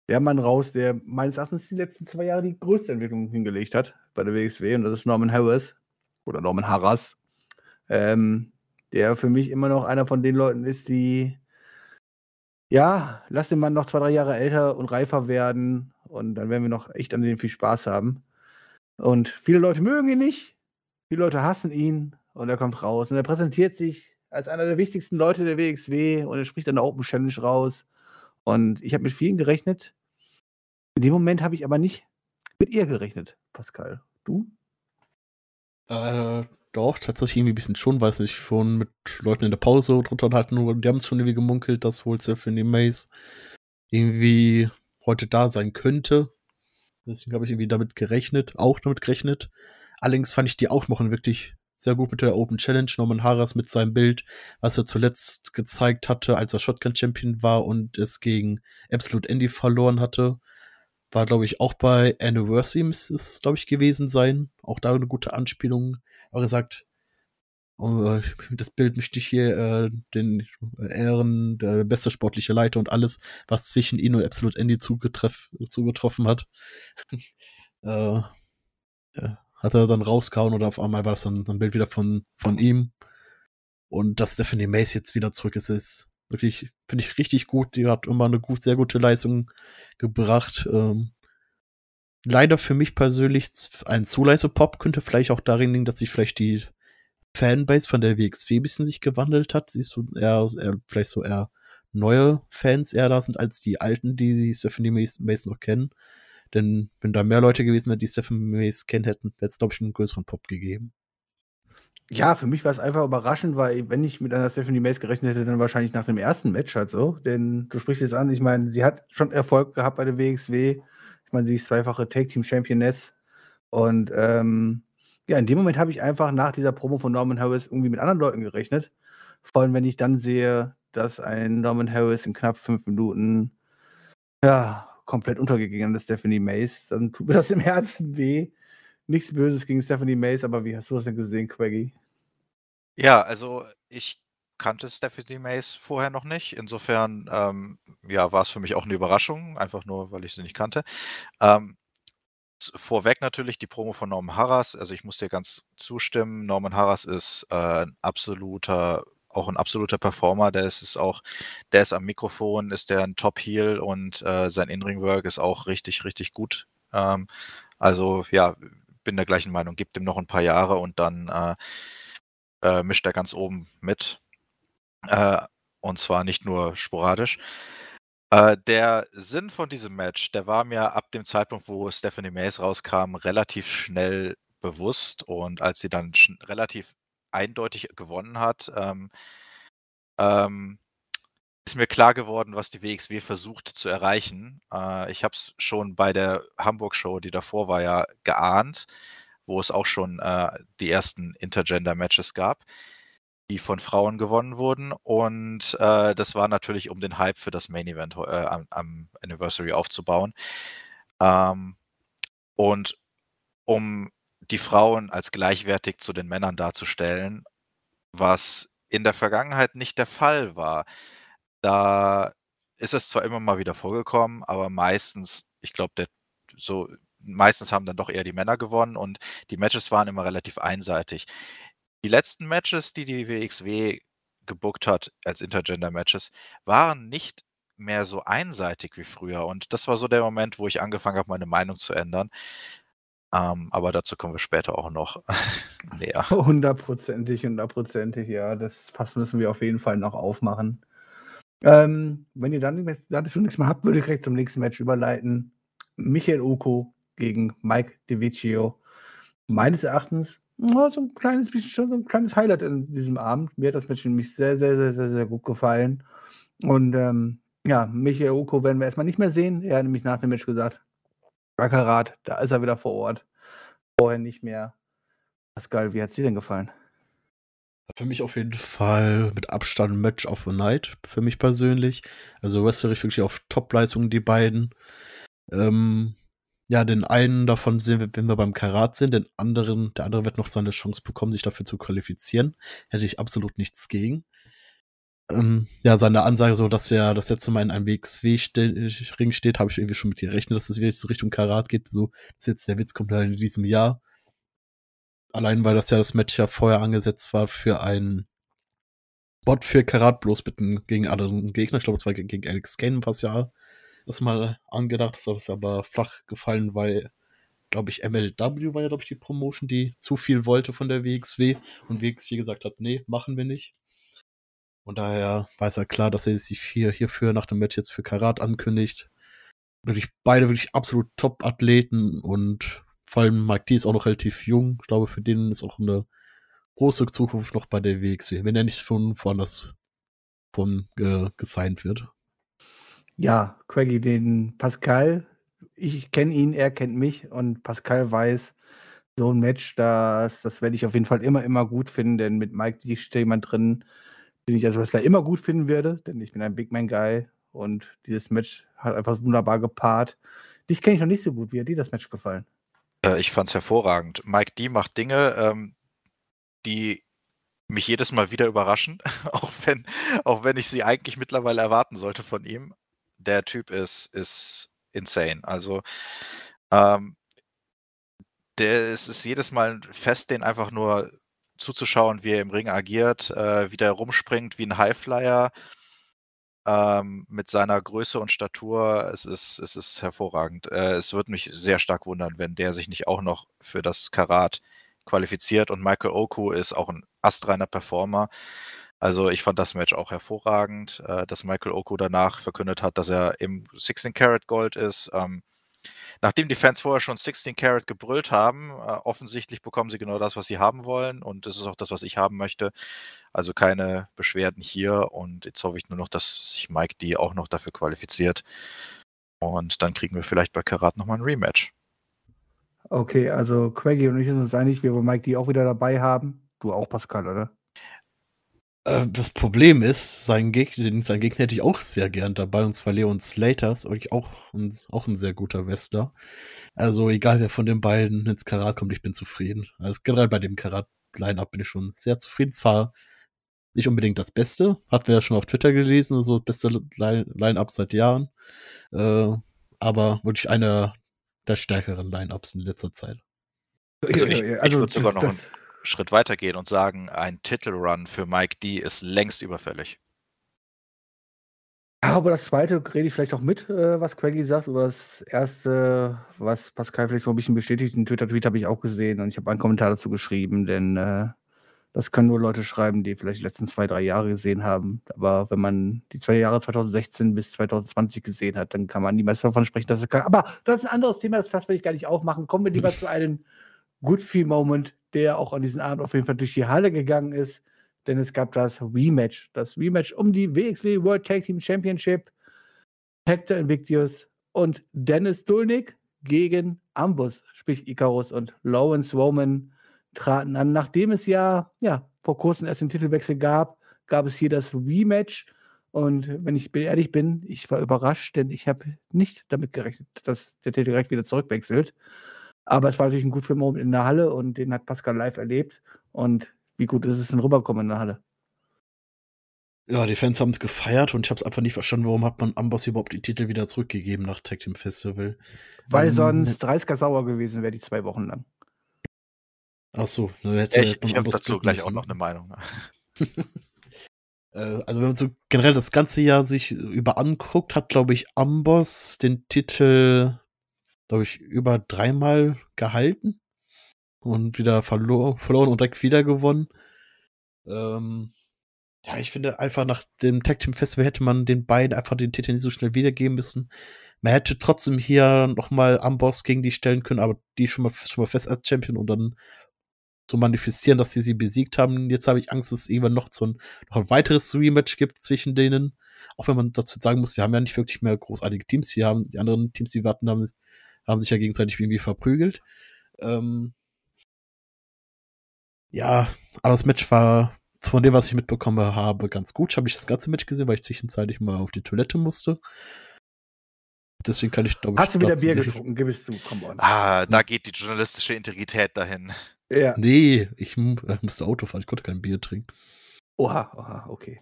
der Mann raus, der meines Erachtens die letzten zwei Jahre die größte Entwicklung hingelegt hat bei der WXW und das ist Norman Harris oder Norman Harras, ähm, der für mich immer noch einer von den Leuten ist, die ja, lass den Mann noch zwei, drei Jahre älter und reifer werden und dann werden wir noch echt an dem viel Spaß haben. Und viele Leute mögen ihn nicht, viele Leute hassen ihn und er kommt raus und er präsentiert sich als einer der wichtigsten Leute der WXW und er spricht dann der Open Challenge raus. Und ich habe mit vielen gerechnet. In dem Moment habe ich aber nicht mit ihr gerechnet, Pascal. Du? Äh, doch, tatsächlich irgendwie ein bisschen schon, weiß nicht, schon mit Leuten in der Pause drunter unterhalten, die haben es schon irgendwie gemunkelt, dass wohl Stephanie Mace irgendwie heute da sein könnte. Deswegen habe ich irgendwie damit gerechnet, auch damit gerechnet. Allerdings fand ich die auch noch wirklich sehr gut mit der Open Challenge. Norman Harras mit seinem Bild, was er zuletzt gezeigt hatte, als er Shotgun Champion war und es gegen Absolute Andy verloren hatte. War, glaube ich, auch bei Anniversary, müsste es, glaube ich, gewesen sein. Auch da eine gute Anspielung. Aber gesagt, oh, das Bild möchte ich hier äh, den Ehren, der beste sportliche Leiter und alles, was zwischen ihn und Absolute Andy zugetroffen hat. äh, hat er dann rausgehauen oder auf einmal war das dann ein Bild wieder von, von ihm. Und dass Stephanie Mace jetzt wieder zurück ist, ist wirklich, finde ich richtig gut. Die hat immer eine gut, sehr gute Leistung gebracht. Ähm, leider für mich persönlich ein zu leise Pop könnte vielleicht auch darin liegen, dass sich vielleicht die Fanbase von der WXW ein bisschen sich gewandelt hat. Siehst du, eher, eher, vielleicht so eher neue Fans eher da sind als die alten, die Stephanie Mace noch kennen. Denn wenn da mehr Leute gewesen wären, die Stephanie Mace kennen hätten, hätte es, glaube ich, einen größeren Pop gegeben. Ja, für mich war es einfach überraschend, weil wenn ich mit einer Stephanie Mace gerechnet hätte, dann wahrscheinlich nach dem ersten Match halt so. Denn du sprichst jetzt an, ich meine, sie hat schon Erfolg gehabt bei der WXW. Ich meine, sie ist zweifache Tag Team Championess. Und ähm, ja, in dem Moment habe ich einfach nach dieser Promo von Norman Harris irgendwie mit anderen Leuten gerechnet. Vor allem, wenn ich dann sehe, dass ein Norman Harris in knapp fünf Minuten ja, komplett untergegangen ist, Stephanie Mace, dann tut mir das im Herzen weh. Nichts Böses gegen Stephanie Mace, aber wie hast du das denn gesehen, Quaggy? Ja, also ich kannte Stephanie Mace vorher noch nicht. Insofern ähm, ja, war es für mich auch eine Überraschung, einfach nur, weil ich sie nicht kannte. Ähm, vorweg natürlich die Promo von Norman Harras. Also ich muss dir ganz zustimmen. Norman Harras ist äh, ein absoluter, auch ein absoluter Performer. Der ist, ist auch, der ist am Mikrofon, ist der ein Top Heel und äh, sein In-Ring-Work ist auch richtig, richtig gut. Ähm, also ja, bin der gleichen Meinung. Gibt ihm noch ein paar Jahre und dann äh, äh, mischt er ganz oben mit. Äh, und zwar nicht nur sporadisch. Äh, der Sinn von diesem Match, der war mir ab dem Zeitpunkt, wo Stephanie Mays rauskam, relativ schnell bewusst. Und als sie dann relativ eindeutig gewonnen hat, ähm, ähm, ist mir klar geworden, was die WXW versucht zu erreichen. Äh, ich habe es schon bei der Hamburg-Show, die davor war, ja geahnt, wo es auch schon äh, die ersten Intergender-Matches gab die von Frauen gewonnen wurden. Und äh, das war natürlich, um den Hype für das Main Event äh, am, am, Anniversary aufzubauen. Ähm, und um die Frauen als gleichwertig zu den Männern darzustellen, was in der Vergangenheit nicht der Fall war. Da ist es zwar immer mal wieder vorgekommen, aber meistens, ich glaube, so meistens haben dann doch eher die Männer gewonnen und die Matches waren immer relativ einseitig die letzten Matches, die die WXW gebuckt hat als Intergender-Matches, waren nicht mehr so einseitig wie früher. Und das war so der Moment, wo ich angefangen habe, meine Meinung zu ändern. Ähm, aber dazu kommen wir später auch noch näher. Hundertprozentig, hundertprozentig, ja. Das Fass müssen wir auf jeden Fall noch aufmachen. Ähm, wenn ihr dann dazu nichts mehr habt, würde ich direkt zum nächsten Match überleiten. Michael Oko gegen Mike DeViccio. Meines Erachtens ja, so ein kleines bisschen schon so ein kleines Highlight in diesem Abend. Mir hat das Match nämlich sehr, sehr, sehr, sehr, sehr gut gefallen. Und ähm, ja, Michael Oko werden wir erstmal nicht mehr sehen. Er hat nämlich nach dem Match gesagt, Rackerat, da ist er wieder vor Ort. Vorher nicht mehr. Pascal, wie hat es dir denn gefallen? Für mich auf jeden Fall mit Abstand Match of the Night, für mich persönlich. Also wrestlerisch wirklich auf Top-Leistungen, die beiden. Ähm, ja, den einen davon sehen wir, wenn wir beim Karat sind, den anderen, der andere wird noch seine Chance bekommen, sich dafür zu qualifizieren. Hätte ich absolut nichts gegen. Ähm, ja, seine Ansage so, dass er das letzte Mal in einem WXW-Ring steht, habe ich irgendwie schon mit gerechnet, dass es wirklich so Richtung Karat geht. So, dass jetzt der Witz kommt halt in diesem Jahr. Allein, weil das ja das Match ja vorher angesetzt war für einen Spot für Karat, bloß mit einem gegen anderen Gegner. Ich glaube, es war gegen Alex Kane, was ja das mal angedacht, das ist aber flach gefallen, weil, glaube ich, MLW war ja, glaube ich, die Promotion, die zu viel wollte von der WXW und WXW gesagt hat, nee, machen wir nicht. Und daher weiß er klar, dass er sich hier, hierfür nach dem Match jetzt für Karat ankündigt. Wirklich beide wirklich absolut Top-Athleten und vor allem Mike D ist auch noch relativ jung. Ich glaube, für den ist auch eine große Zukunft noch bei der WXW, wenn er nicht schon woanders von äh, gesigned wird. Ja, Quaggy, den Pascal, ich kenne ihn, er kennt mich und Pascal weiß, so ein Match, das, das werde ich auf jeden Fall immer, immer gut finden, denn mit Mike die steht jemand drin, den ich als Wrestler immer gut finden werde, denn ich bin ein Big Man Guy und dieses Match hat einfach wunderbar gepaart. Dich kenne ich noch nicht so gut. Wie hat dir das Match gefallen? Äh, ich fand es hervorragend. Mike D macht Dinge, ähm, die mich jedes Mal wieder überraschen, auch wenn, auch wenn ich sie eigentlich mittlerweile erwarten sollte von ihm der Typ ist, ist insane. Also, ähm, der ist, ist jedes Mal ein fest, den einfach nur zuzuschauen, wie er im Ring agiert, äh, wie der rumspringt wie ein Highflyer. Ähm, mit seiner Größe und Statur, es ist, es ist hervorragend. Äh, es würde mich sehr stark wundern, wenn der sich nicht auch noch für das Karat qualifiziert. Und Michael Oku ist auch ein astreiner Performer. Also ich fand das Match auch hervorragend, äh, dass Michael Oko danach verkündet hat, dass er im 16 Karat Gold ist. Ähm, nachdem die Fans vorher schon 16 Karat gebrüllt haben, äh, offensichtlich bekommen sie genau das, was sie haben wollen und das ist auch das, was ich haben möchte. Also keine Beschwerden hier und jetzt hoffe ich nur noch, dass sich Mike D auch noch dafür qualifiziert und dann kriegen wir vielleicht bei Karat nochmal ein Rematch. Okay, also Quaggy und ich sind uns einig, wir wollen Mike D auch wieder dabei haben. Du auch, Pascal, oder? Äh, das Problem ist, seinen Gegner, seinen Gegner hätte ich auch sehr gern dabei, und zwar Leon Slaters, und auch ein, auch ein sehr guter Wester. Also egal, wer von den beiden ins Karat kommt, ich bin zufrieden. Also generell bei dem Karat-Line-Up bin ich schon sehr zufrieden. Zwar nicht unbedingt das Beste, hatten wir ja schon auf Twitter gelesen, so das beste Line-Up seit Jahren. Äh, aber wirklich einer der stärkeren Line-Ups in letzter Zeit. Also ich, ich also würde sogar noch Schritt weiter gehen und sagen, ein Titelrun für Mike D ist längst überfällig. Ja, aber das zweite rede ich vielleicht auch mit, äh, was Craigie sagt, oder das erste, was Pascal vielleicht so ein bisschen bestätigt. Den Twitter-Tweet habe ich auch gesehen und ich habe einen Kommentar dazu geschrieben, denn äh, das können nur Leute schreiben, die vielleicht die letzten zwei, drei Jahre gesehen haben. Aber wenn man die zwei Jahre 2016 bis 2020 gesehen hat, dann kann man niemals davon sprechen, dass es kann. Aber das ist ein anderes Thema, das will ich gar nicht aufmachen. Kommen wir lieber zu einem Good Feel Moment, der auch an diesem Abend auf jeden Fall durch die Halle gegangen ist. Denn es gab das Rematch. Das Rematch um die WXW World Tag Team Championship. Hector Invictus und Dennis Dulnik gegen Ambus, sprich Icarus und Lawrence Roman traten an. Nachdem es ja, ja vor kurzem erst den Titelwechsel gab, gab es hier das Rematch. Und wenn ich ehrlich bin, ich war überrascht, denn ich habe nicht damit gerechnet, dass der Titel direkt wieder zurückwechselt. Aber es war natürlich ein guter Moment in der Halle und den hat Pascal live erlebt. Und wie gut ist es denn rübergekommen in der Halle? Ja, die Fans haben es gefeiert und ich habe es einfach nicht verstanden, warum hat man Amboss überhaupt die Titel wieder zurückgegeben nach Tag Team Festival. Weil ähm, sonst 30er sauer gewesen wäre, die zwei Wochen lang. Ach so, dann hätte ich, ich habe dazu gleich auch noch eine Meinung. Äh, also wenn man so generell das ganze Jahr sich über anguckt, hat glaube ich Amboss den Titel, glaube ich, über dreimal gehalten und wieder verlor, verloren und direkt wieder gewonnen. Ähm, ja, ich finde einfach nach dem Tag Team Festival hätte man den beiden einfach den Titel nicht so schnell wiedergeben müssen. Man hätte trotzdem hier nochmal Amboss gegen die stellen können, aber die schon mal, schon mal fest als Champion und dann zu manifestieren, dass sie sie besiegt haben. Jetzt habe ich Angst, dass es irgendwann noch so ein, noch ein weiteres Rematch gibt zwischen denen. Auch wenn man dazu sagen muss, wir haben ja nicht wirklich mehr großartige Teams. Hier haben die anderen Teams, die wir hatten, haben, haben sich ja gegenseitig irgendwie verprügelt. Ähm ja, aber das Match war von dem, was ich mitbekommen habe, ganz gut. Ich habe ich das ganze Match gesehen, weil ich zwischenzeitlich mal auf die Toilette musste. Deswegen kann ich, glaube ich. Hast du wieder Bier getrunken? Gib es zu, komm on. Ah, da geht die journalistische Integrität dahin. Ja. Nee, ich äh, musste Auto fahren, ich konnte kein Bier trinken. Oha, oha, okay.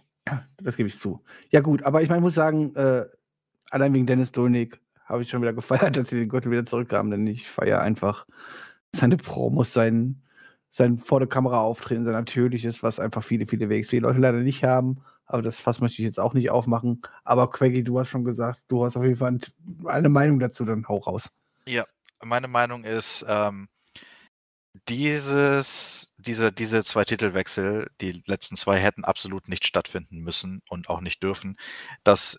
Das gebe ich zu. Ja, gut, aber ich meine, ich muss sagen, äh, allein wegen Dennis Dolnik habe ich schon wieder gefeiert, dass sie den Gürtel wieder zurückkamen, denn ich feiere einfach seine Promos, sein, sein vor der Kamera auftreten, sein natürliches, was einfach viele, viele WXW-Leute leider nicht haben. Aber das Fass möchte ich jetzt auch nicht aufmachen. Aber Quaggy, du hast schon gesagt, du hast auf jeden Fall eine Meinung dazu, dann hau raus. Ja, meine Meinung ist, ähm, dieses, diese, diese zwei Titelwechsel, die letzten zwei hätten absolut nicht stattfinden müssen und auch nicht dürfen, dass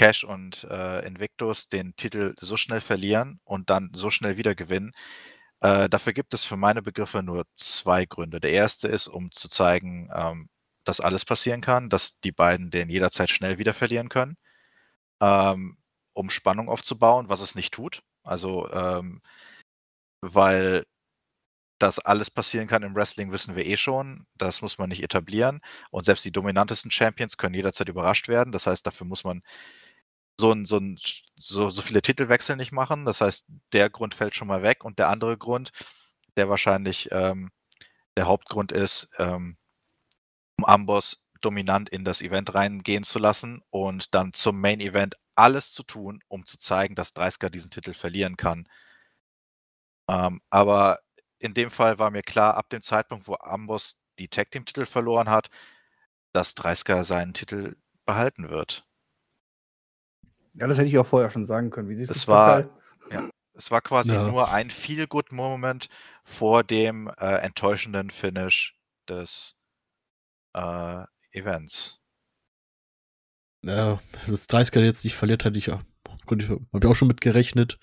Cash und äh, Invictus den Titel so schnell verlieren und dann so schnell wieder gewinnen. Äh, dafür gibt es für meine Begriffe nur zwei Gründe. Der erste ist, um zu zeigen, ähm, dass alles passieren kann, dass die beiden den jederzeit schnell wieder verlieren können, ähm, um Spannung aufzubauen, was es nicht tut. Also, ähm, weil dass alles passieren kann im Wrestling, wissen wir eh schon. Das muss man nicht etablieren. Und selbst die dominantesten Champions können jederzeit überrascht werden. Das heißt, dafür muss man so, ein, so, ein, so, so viele Titelwechsel nicht machen. Das heißt, der Grund fällt schon mal weg. Und der andere Grund, der wahrscheinlich ähm, der Hauptgrund ist, ähm, um Amboss dominant in das Event reingehen zu lassen und dann zum Main Event alles zu tun, um zu zeigen, dass 30er diesen Titel verlieren kann. Ähm, aber in dem Fall war mir klar, ab dem Zeitpunkt, wo Amboss die Tag Team Titel verloren hat, dass Dreisker seinen Titel behalten wird. Ja, das hätte ich auch vorher schon sagen können. Wie siehst es war, ja, es war quasi ja. nur ein feel good Moment vor dem äh, enttäuschenden Finish des äh, Events. Ja, dass Dreisker jetzt nicht verliert, hatte ich auch habe ich auch schon mit gerechnet.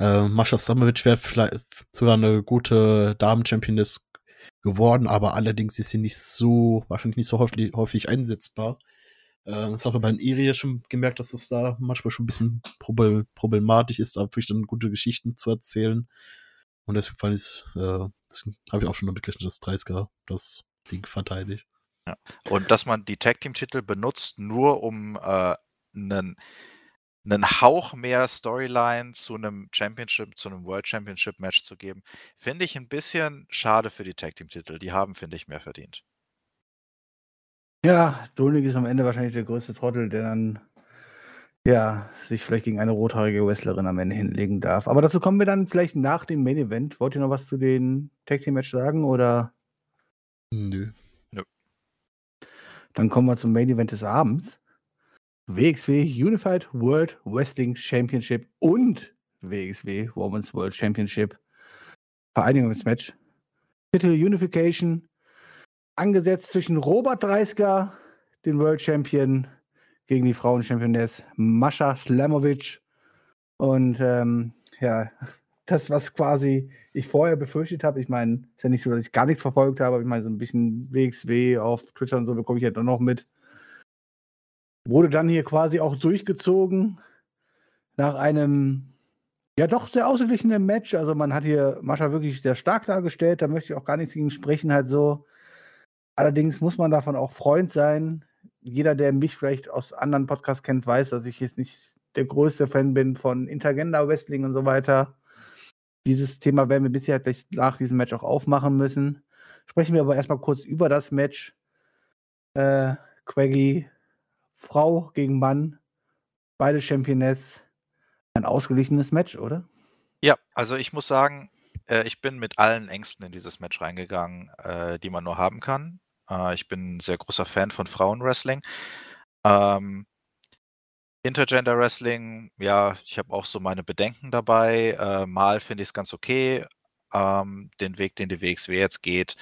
Äh, Mascha Stamovic wäre vielleicht sogar eine gute Damen-Championess geworden, aber allerdings ist sie nicht so, wahrscheinlich nicht so häufig, häufig einsetzbar. Äh, das wir bei den Irie schon gemerkt, dass es da manchmal schon ein bisschen problematisch ist, aber vielleicht dann gute Geschichten zu erzählen. Und deswegen fand ich, äh, habe ich auch schon damit gerechnet, dass 30er das Ding verteidigt. Ja. Und dass man die Tag Team Titel benutzt, nur um äh, einen einen Hauch mehr Storyline zu einem Championship, zu einem World Championship Match zu geben, finde ich ein bisschen schade für die Tag Team Titel. Die haben, finde ich, mehr verdient. Ja, Dominik ist am Ende wahrscheinlich der größte Trottel, der dann ja, sich vielleicht gegen eine rothaarige Wrestlerin am Ende hinlegen darf. Aber dazu kommen wir dann vielleicht nach dem Main Event. Wollt ihr noch was zu den Tag Team Match sagen oder? Nö. Nö. Dann kommen wir zum Main Event des Abends. WXW Unified World Wrestling Championship und WXW Women's World Championship Vereinigungsmatch. Titel Unification angesetzt zwischen Robert Dreisker, den World Champion, gegen die Frauen-Championess Mascha Slamovic. Und ähm, ja, das, was quasi ich vorher befürchtet habe, ich meine, ist ja nicht so, dass ich gar nichts verfolgt habe, aber ich meine, so ein bisschen WXW auf Twitter und so bekomme ich ja dann noch mit. Wurde dann hier quasi auch durchgezogen nach einem ja doch sehr ausgeglichenen Match. Also man hat hier Mascha wirklich sehr stark dargestellt, da möchte ich auch gar nichts gegen sprechen, halt so. Allerdings muss man davon auch Freund sein. Jeder, der mich vielleicht aus anderen Podcasts kennt, weiß, dass ich jetzt nicht der größte Fan bin von Intergender Wrestling und so weiter. Dieses Thema werden wir bisher gleich nach diesem Match auch aufmachen müssen. Sprechen wir aber erstmal kurz über das Match. Äh, Quaggy Frau gegen Mann, beide Championess. Ein ausgeglichenes Match, oder? Ja, also ich muss sagen, äh, ich bin mit allen Ängsten in dieses Match reingegangen, äh, die man nur haben kann. Äh, ich bin ein sehr großer Fan von Frauenwrestling. Ähm, Intergender Wrestling, ja, ich habe auch so meine Bedenken dabei. Äh, mal finde ich es ganz okay. Ähm, den Weg, den die WXW jetzt geht,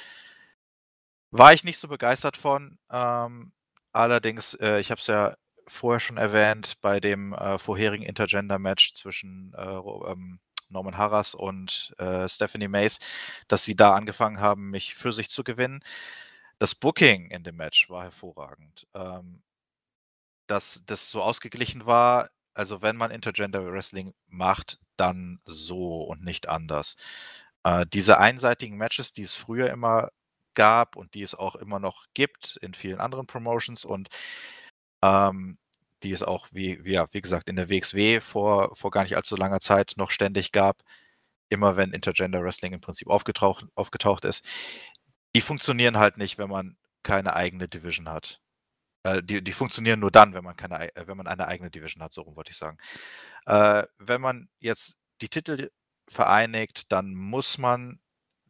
war ich nicht so begeistert von. Ähm, Allerdings, äh, ich habe es ja vorher schon erwähnt, bei dem äh, vorherigen Intergender-Match zwischen äh, ähm, Norman Harras und äh, Stephanie Mace, dass sie da angefangen haben, mich für sich zu gewinnen. Das Booking in dem Match war hervorragend. Ähm, dass das so ausgeglichen war, also wenn man Intergender Wrestling macht, dann so und nicht anders. Äh, diese einseitigen Matches, die es früher immer gab und die es auch immer noch gibt in vielen anderen Promotions und ähm, die es auch, wie, wie, ja, wie gesagt, in der WXW vor, vor gar nicht allzu langer Zeit noch ständig gab, immer wenn Intergender Wrestling im Prinzip aufgetaucht, aufgetaucht ist. Die funktionieren halt nicht, wenn man keine eigene Division hat. Äh, die, die funktionieren nur dann, wenn man, keine, äh, wenn man eine eigene Division hat, so rum wollte ich sagen. Äh, wenn man jetzt die Titel vereinigt, dann muss man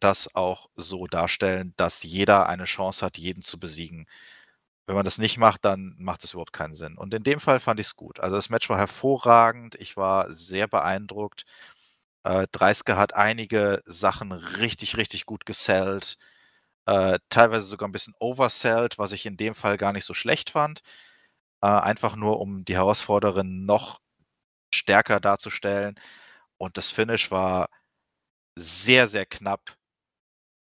das auch so darstellen, dass jeder eine Chance hat, jeden zu besiegen. Wenn man das nicht macht, dann macht es überhaupt keinen Sinn. Und in dem Fall fand ich es gut. Also das Match war hervorragend. Ich war sehr beeindruckt. Äh, Dreiske hat einige Sachen richtig, richtig gut gesellt. Äh, teilweise sogar ein bisschen oversellt, was ich in dem Fall gar nicht so schlecht fand. Äh, einfach nur, um die Herausforderin noch stärker darzustellen. Und das Finish war sehr, sehr knapp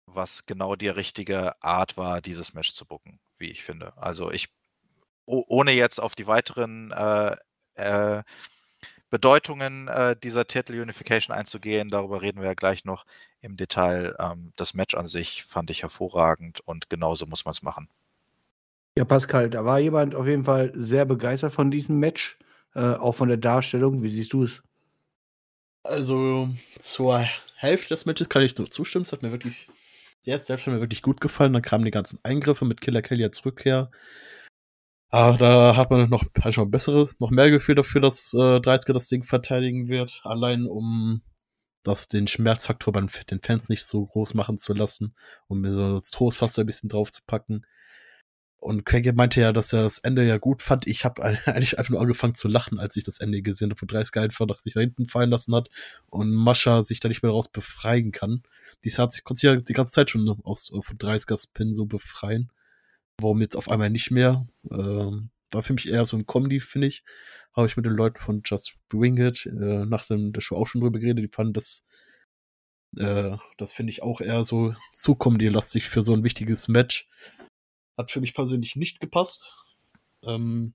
was genau die richtige Art war, dieses Match zu booken, wie ich finde. Also ich, ohne jetzt auf die weiteren äh, äh, Bedeutungen äh, dieser Titel Unification einzugehen, darüber reden wir ja gleich noch im Detail. Ähm, das Match an sich fand ich hervorragend und genauso muss man es machen. Ja, Pascal, da war jemand auf jeden Fall sehr begeistert von diesem Match, äh, auch von der Darstellung. Wie siehst du es? Also zur Hälfte des Matches kann ich nur zustimmen. Es hat mir wirklich der ist selbst mir wirklich gut gefallen. Dann kamen die ganzen Eingriffe mit Killer Kelly als Rückkehr. Aber da hat man noch, halt schon bessere, noch mehr Gefühl dafür, dass äh, 30 das Ding verteidigen wird. Allein um das den Schmerzfaktor bei den Fans nicht so groß machen zu lassen, um mir so das Trostfaster ein bisschen drauf zu packen. Und Craig meinte ja, dass er das Ende ja gut fand. Ich habe eigentlich einfach nur angefangen zu lachen, als ich das Ende gesehen habe, wo 30 einfach nach sich da hinten fallen lassen hat und Mascha sich da nicht mehr raus befreien kann. Dies hat sich, konnte sich ja die ganze Zeit schon aus von 30er Spin so befreien. Warum jetzt auf einmal nicht mehr? Ähm, war für mich eher so ein Comedy, finde ich. Habe ich mit den Leuten von Just Bring It äh, nach dem der Show auch schon drüber geredet. Die fanden das, äh, das finde ich auch eher so zu Comedy-lastig für so ein wichtiges Match. Hat für mich persönlich nicht gepasst. Ähm,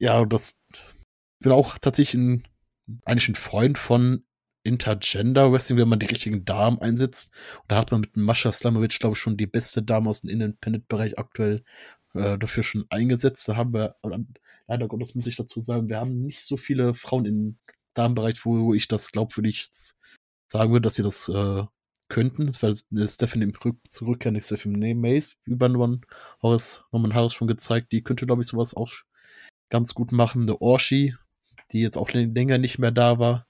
ja, das bin auch tatsächlich ein, eigentlich ein Freund von Intergender Wrestling, wenn man die richtigen Damen einsetzt. Und da hat man mit Mascha Slamovic, glaube ich, schon die beste Dame aus dem Independent-Bereich aktuell äh, dafür schon eingesetzt. Da haben wir, leider Gottes muss ich dazu sagen, wir haben nicht so viele Frauen im Damenbereich, wo ich das glaubwürdig sagen würde, dass sie das äh, könnten. Das war eine Stephanie im Zurückkehr, Stephanie Mace, über Norman Harris, Norman Harris schon gezeigt. Die könnte, glaube ich, sowas auch ganz gut machen. Eine Orshi, die jetzt auch länger nicht mehr da war,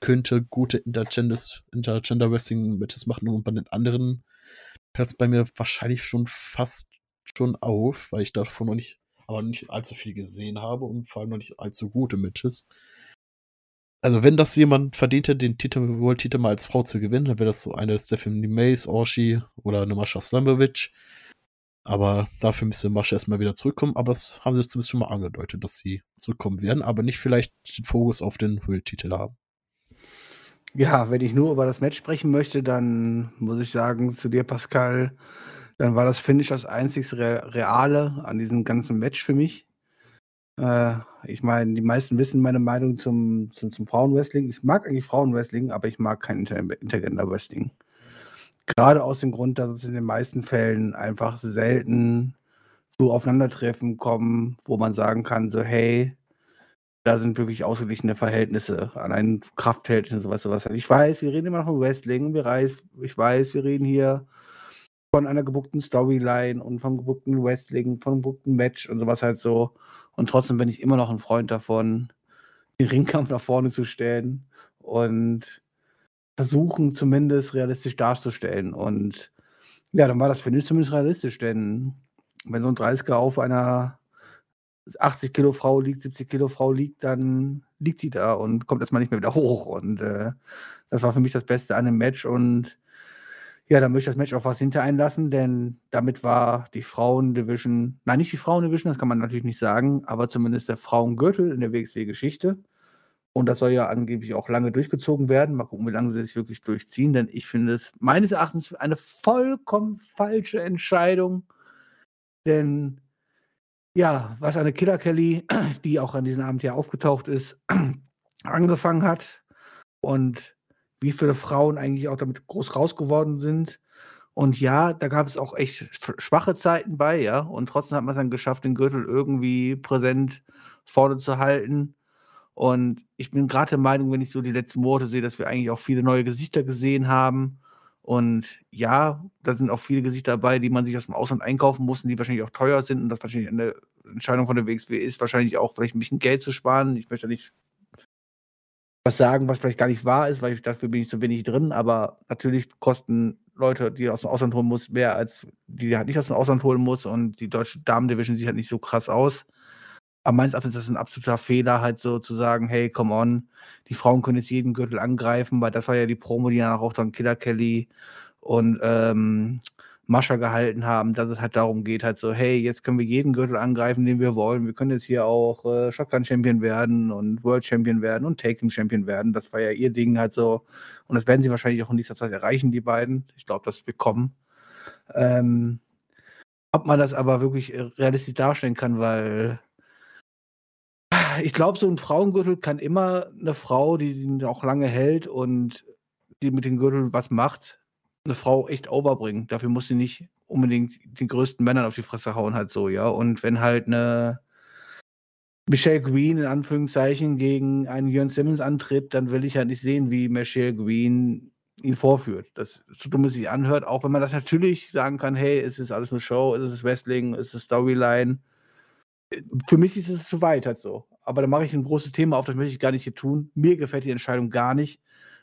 könnte gute Intergender Wrestling Matches machen und bei den anderen es bei mir wahrscheinlich schon fast schon auf, weil ich davon noch nicht, aber nicht allzu viel gesehen habe und vor allem noch nicht allzu gute Matches. Also wenn das jemand verdient hätte, den Titel, World-Titel mal als Frau zu gewinnen, dann wäre das so eine Stephanie Mays, Orshi oder eine Mascha Slamovic. Aber dafür müsste Mascha erstmal wieder zurückkommen. Aber das haben sie zumindest schon mal angedeutet, dass sie zurückkommen werden, aber nicht vielleicht den Fokus auf den World-Titel haben. Ja, wenn ich nur über das Match sprechen möchte, dann muss ich sagen zu dir, Pascal, dann war das Finish das einzig Reale an diesem ganzen Match für mich. Äh, ich meine, die meisten wissen meine Meinung zum, zum, zum Frauenwrestling. Ich mag eigentlich Frauenwrestling, aber ich mag kein Inter Intergender-Wrestling. Gerade aus dem Grund, dass es in den meisten Fällen einfach selten zu Aufeinandertreffen kommen, wo man sagen kann, so, hey, da sind wirklich ausgeglichene Verhältnisse, allein Kraftverhältnisse und sowas, sowas. Ich weiß, wir reden immer noch von Wrestling, ich weiß, wir reden hier von einer gebuckten Storyline und vom gebuckten Wrestling, vom gebuckten Match und sowas halt so. Und trotzdem bin ich immer noch ein Freund davon, den Ringkampf nach vorne zu stellen und versuchen zumindest realistisch darzustellen. Und ja, dann war das Finish zumindest realistisch, denn wenn so ein 30er auf einer 80 Kilo Frau liegt, 70 Kilo Frau liegt, dann liegt die da und kommt erstmal nicht mehr wieder hoch. Und äh, das war für mich das Beste an dem Match. Und ja, da möchte ich das Match auch was hinter einlassen, denn damit war die Frauen-Division, nein, nicht die Frauen-Division, das kann man natürlich nicht sagen, aber zumindest der Frauengürtel in der WXW-Geschichte. Und das soll ja angeblich auch lange durchgezogen werden. Mal gucken, wie lange sie sich wirklich durchziehen, denn ich finde es meines Erachtens eine vollkommen falsche Entscheidung. Denn ja, was eine Killer Kelly, die auch an diesem Abend ja aufgetaucht ist, angefangen hat und wie viele Frauen eigentlich auch damit groß raus geworden sind. Und ja, da gab es auch echt schwache Zeiten bei, ja. Und trotzdem hat man es dann geschafft, den Gürtel irgendwie präsent vorne zu halten. Und ich bin gerade der Meinung, wenn ich so die letzten Monate sehe, dass wir eigentlich auch viele neue Gesichter gesehen haben. Und ja, da sind auch viele Gesichter dabei, die man sich aus dem Ausland einkaufen muss und die wahrscheinlich auch teuer sind. Und das wahrscheinlich eine Entscheidung von der WXW ist, wahrscheinlich auch vielleicht ein bisschen Geld zu sparen. Ich möchte nicht was sagen, was vielleicht gar nicht wahr ist, weil ich, dafür bin ich so wenig drin. Aber natürlich kosten Leute, die aus dem Ausland holen muss, mehr als die, die halt nicht aus dem Ausland holen muss. Und die deutsche Damen-Division sieht halt nicht so krass aus. Aber meines Erachtens ist das ein absoluter Fehler, halt so zu sagen, hey, come on, die Frauen können jetzt jeden Gürtel angreifen, weil das war ja die Promo, die danach auch dann Killer Kelly und ähm, Mascha gehalten haben, dass es halt darum geht, halt so, hey, jetzt können wir jeden Gürtel angreifen, den wir wollen. Wir können jetzt hier auch äh, Shotgun Champion werden und World Champion werden und Taking Champion werden. Das war ja ihr Ding halt so. Und das werden sie wahrscheinlich auch in nächster Zeit erreichen, die beiden. Ich glaube, das wird kommen. Ähm, ob man das aber wirklich äh, realistisch darstellen kann, weil ich glaube, so ein Frauengürtel kann immer eine Frau, die ihn auch lange hält und die mit dem Gürtel was macht, eine Frau echt overbringen. Dafür muss sie nicht unbedingt den größten Männern auf die Fresse hauen, halt so, ja. Und wenn halt eine Michelle Green in Anführungszeichen gegen einen Jörn Simmons antritt, dann will ich halt nicht sehen, wie Michelle Green ihn vorführt. Das so dumm sich anhört, auch wenn man das natürlich sagen kann, hey, es ist alles eine Show, es ist Wrestling, es ist Storyline. Für mich ist es zu weit halt so aber da mache ich ein großes Thema auf, das möchte ich gar nicht hier tun. Mir gefällt die Entscheidung gar nicht.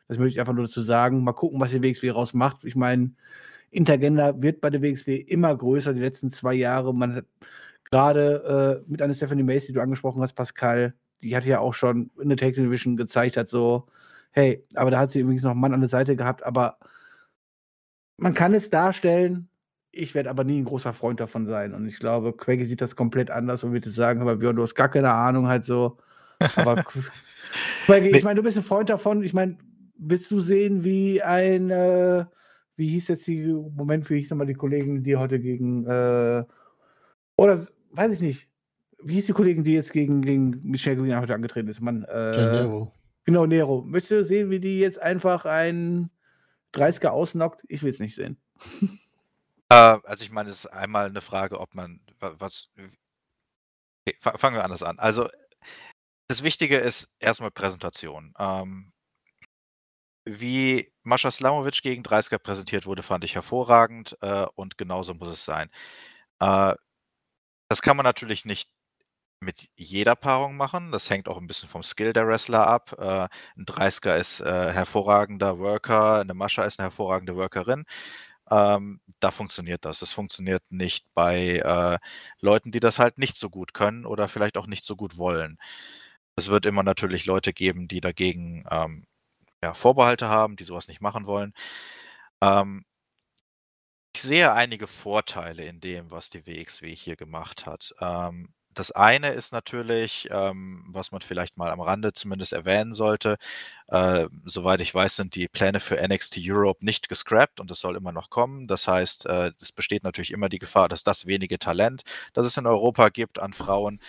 Das möchte ich einfach nur dazu sagen. Mal gucken, was die WXW raus macht. Ich meine, Intergender wird bei der WXW immer größer, die letzten zwei Jahre. Man hat gerade äh, mit einer Stephanie Mace, die du angesprochen hast, Pascal, die hat ja auch schon in der Tag Division gezeigt, hat so, hey, aber da hat sie übrigens noch einen Mann an der Seite gehabt, aber man kann es darstellen, ich werde aber nie ein großer Freund davon sein. Und ich glaube, Quaggy sieht das komplett anders und wird es sagen, aber Björn, du hast gar keine Ahnung, halt so. Aber Quaggy, ich meine, du bist ein Freund davon. Ich meine, willst du sehen, wie ein, äh, wie hieß jetzt die, Moment, wie hieß nochmal die Kollegen, die heute gegen, äh, oder weiß ich nicht, wie hieß die Kollegin, die jetzt gegen, gegen Michelle Green heute angetreten ist? Mann, äh, Genau, Nero. Möchtest du sehen, wie die jetzt einfach ein 30er ausnockt? Ich will es nicht sehen. Äh, also ich meine, es ist einmal eine Frage, ob man was. Okay, fangen wir anders an. Also das Wichtige ist erstmal Präsentation. Ähm, wie Mascha Slamovic gegen 30er präsentiert wurde, fand ich hervorragend äh, und genauso muss es sein. Äh, das kann man natürlich nicht mit jeder Paarung machen. Das hängt auch ein bisschen vom Skill der Wrestler ab. Äh, ein 30er ist äh, hervorragender Worker, eine Mascha ist eine hervorragende Workerin. Ähm, da funktioniert das. Das funktioniert nicht bei äh, Leuten, die das halt nicht so gut können oder vielleicht auch nicht so gut wollen. Es wird immer natürlich Leute geben, die dagegen ähm, ja, Vorbehalte haben, die sowas nicht machen wollen. Ähm, ich sehe einige Vorteile in dem, was die WXW hier gemacht hat. Ähm, das eine ist natürlich, ähm, was man vielleicht mal am Rande zumindest erwähnen sollte. Äh, soweit ich weiß, sind die Pläne für NXT Europe nicht gescrapped und es soll immer noch kommen. Das heißt, äh, es besteht natürlich immer die Gefahr, dass das wenige Talent, das es in Europa gibt an Frauen,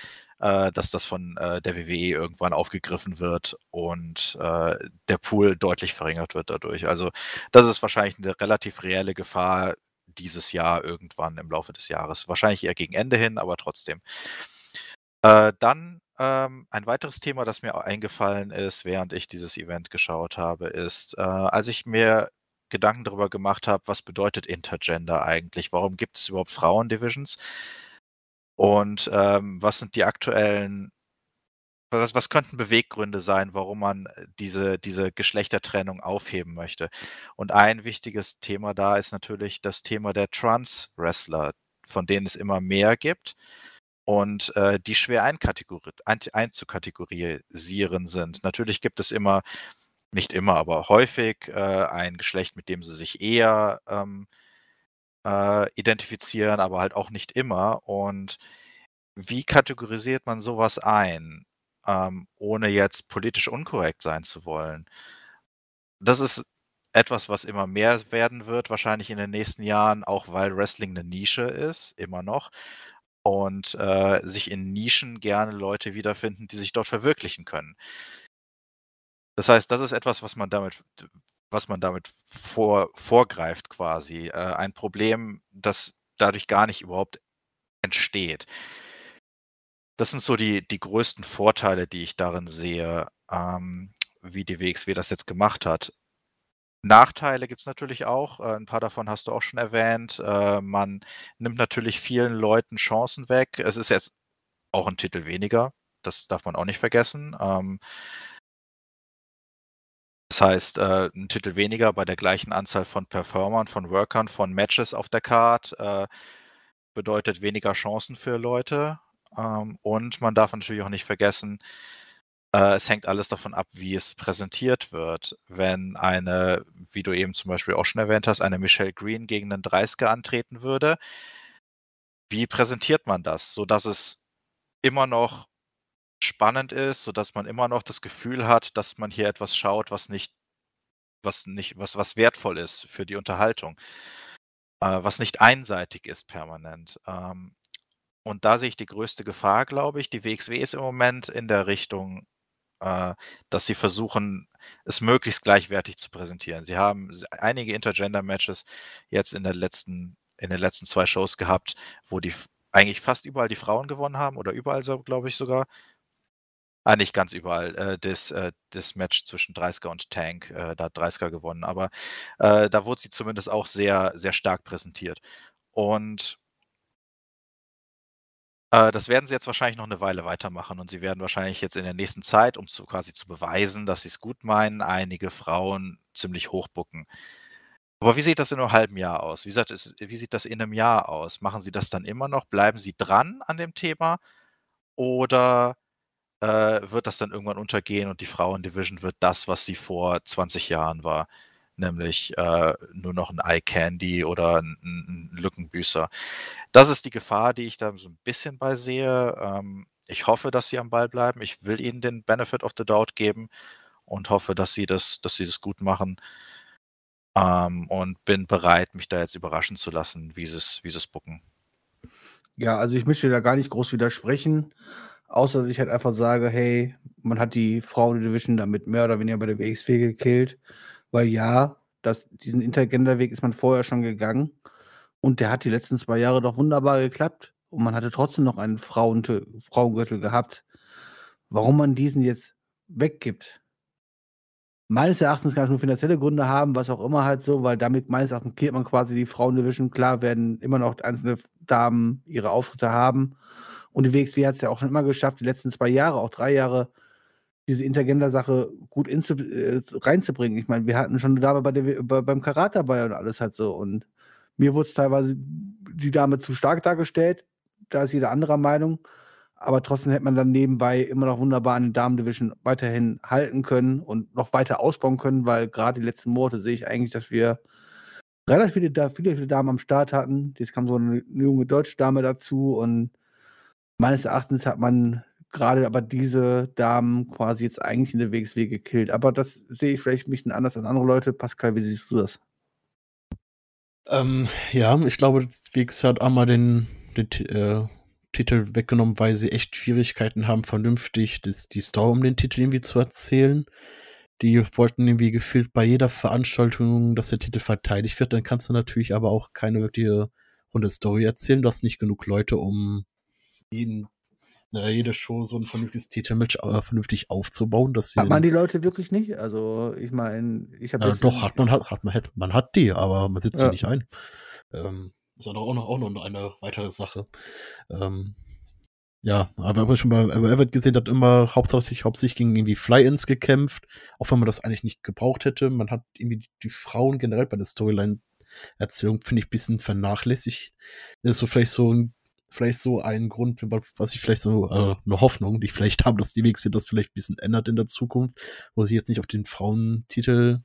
äh, dass das von äh, der WWE irgendwann aufgegriffen wird und äh, der Pool deutlich verringert wird dadurch. Also das ist wahrscheinlich eine relativ reelle Gefahr dieses Jahr irgendwann im Laufe des Jahres. Wahrscheinlich eher gegen Ende hin, aber trotzdem. Äh, dann ähm, ein weiteres Thema, das mir eingefallen ist, während ich dieses Event geschaut habe, ist, äh, als ich mir Gedanken darüber gemacht habe, was bedeutet Intergender eigentlich? Warum gibt es überhaupt Frauendivisions? Und ähm, was sind die aktuellen, was, was könnten Beweggründe sein, warum man äh, diese, diese Geschlechtertrennung aufheben möchte? Und ein wichtiges Thema da ist natürlich das Thema der Trans-Wrestler, von denen es immer mehr gibt und äh, die schwer ein, einzukategorisieren sind. Natürlich gibt es immer, nicht immer, aber häufig äh, ein Geschlecht, mit dem sie sich eher ähm, äh, identifizieren, aber halt auch nicht immer. Und wie kategorisiert man sowas ein, ähm, ohne jetzt politisch unkorrekt sein zu wollen? Das ist etwas, was immer mehr werden wird, wahrscheinlich in den nächsten Jahren, auch weil Wrestling eine Nische ist, immer noch und äh, sich in Nischen gerne Leute wiederfinden, die sich dort verwirklichen können. Das heißt, das ist etwas, was man damit, was man damit vor, vorgreift quasi. Äh, ein Problem, das dadurch gar nicht überhaupt entsteht. Das sind so die, die größten Vorteile, die ich darin sehe, ähm, wie die WXW das jetzt gemacht hat. Nachteile gibt es natürlich auch. Äh, 'n paar davon hast du auch schon erwähnt. Äh, man nimmt natürlich vielen Leuten Chancen weg. Es ist jetzt auch ein Titel weniger, das darf man auch nicht vergessen. Ähm das heißt, äh, 'n Titel weniger bei der gleichen Anzahl von Performern, von Workern, von Matches auf der Card, äh, bedeutet weniger Chancen für Leute. Ähm, und man darf natürlich auch nicht vergessen äh, es hängt alles davon ab, wie es präsentiert wird. Wenn eine, wie du eben zum Beispiel auch schon erwähnt hast, eine Michelle Green gegen einen 30er antreten würde, wie präsentiert man das, sodass es immer noch spannend ist, sodass man immer noch das Gefühl hat, dass man hier etwas schaut, was nicht, was nicht, was, was wertvoll ist für die Unterhaltung, äh, was nicht einseitig ist permanent. Ähm, und da sehe ich die größte Gefahr, glaube ich. Die WXW ist im Moment in der Richtung äh, dass sie versuchen, es möglichst gleichwertig zu präsentieren. Sie haben einige Intergender-Matches jetzt in, der letzten, in den letzten zwei Shows gehabt, wo die eigentlich fast überall die Frauen gewonnen haben oder überall so, glaube ich sogar. Ah, nicht ganz überall. Äh, das, äh, das Match zwischen 30er und Tank, äh, da hat 30er gewonnen, aber äh, da wurde sie zumindest auch sehr, sehr stark präsentiert. Und äh, das werden sie jetzt wahrscheinlich noch eine Weile weitermachen und sie werden wahrscheinlich jetzt in der nächsten Zeit, um zu quasi zu beweisen, dass sie es gut meinen, einige Frauen ziemlich hochbucken. Aber wie sieht das in einem halben Jahr aus? Wie das wie sieht das in einem Jahr aus? Machen sie das dann immer noch? Bleiben sie dran an dem Thema? Oder, äh, wird das dann irgendwann untergehen und die Frauen-Division wird das, was sie vor 20 Jahren war, nämlich, äh, nur noch ein Eye Candy oder ein 'n Lückenbüßer? Das ist die Gefahr, die ich da so ein bisschen bei sehe. Ähm, ich hoffe, dass sie am Ball bleiben. Ich will ihnen den Benefit of the Doubt geben und hoffe, dass sie das dass sie das gut machen. Ähm, und bin bereit, mich da jetzt überraschen zu lassen, wie sie's wie sie's booken. Ja, also ich möchte da gar nicht groß widersprechen. Außer dass ich halt einfach sage, hey, man hat die Frauen-Division damit mehr oder weniger bei der WXW gekillt. Weil ja, das, diesen Intergender-Weg ist man vorher schon gegangen. Und der hat die letzten zwei Jahre doch wunderbar geklappt. Und man hatte trotzdem noch einen Frauen Frauengürtel gehabt. Warum man diesen jetzt weggibt, meines Erachtens kann es nur finanzielle Gründe haben, was auch immer halt so, weil damit meines Erachtens killt man quasi die Frauendivision. Klar werden immer noch einzelne Damen ihre Auftritte haben. Und die WXW hat es ja auch schon immer geschafft, die letzten zwei Jahre, auch drei Jahre, diese Intergender-Sache gut äh, reinzubringen. Ich meine, wir hatten schon eine Dame bei der, bei, beim Karat dabei und alles halt so. Und mir wurde es teilweise die Dame zu stark dargestellt. Da ist jeder anderer Meinung. Aber trotzdem hätte man dann nebenbei immer noch wunderbar eine Damen-Division weiterhin halten können und noch weiter ausbauen können, weil gerade die letzten Monate sehe ich eigentlich, dass wir relativ viele, viele, viele Damen am Start hatten. Jetzt kam so eine junge deutsche Dame dazu und meines Erachtens hat man gerade aber diese Damen quasi jetzt eigentlich in der WXW gekillt. Aber das sehe ich vielleicht ein bisschen anders als andere Leute. Pascal, wie siehst du das? Ähm, ja, ich glaube, WXW hat einmal den, den äh, Titel weggenommen, weil sie echt Schwierigkeiten haben, vernünftig das, die Story um den Titel irgendwie zu erzählen. Die wollten irgendwie gefühlt bei jeder Veranstaltung, dass der Titel verteidigt wird. Dann kannst du natürlich aber auch keine wirkliche runde Story erzählen. Du hast nicht genug Leute, um jeden, äh, jede Show so ein vernünftiges Titelmatch äh, vernünftig aufzubauen. Dass hat man die Leute wirklich nicht? Also ich meine, ich habe ja, doch hat man hat, hat man hat, man hat die, aber man sitzt ja. sie nicht ein. Ähm, ist ja auch noch, auch noch eine weitere Sache. Ähm, ja, aber wir schon bei Everett gesehen hat immer hauptsächlich, hauptsächlich gegen irgendwie Fly-Ins gekämpft, auch wenn man das eigentlich nicht gebraucht hätte. Man hat irgendwie die Frauen generell bei der Storyline-Erzählung, finde ich, ein bisschen vernachlässigt. Das ist so vielleicht so ein, vielleicht so ein Grund, was ich vielleicht so, äh, eine Hoffnung, die ich vielleicht habe, dass die WXW das vielleicht ein bisschen ändert in der Zukunft, wo sie jetzt nicht auf den Frauentitel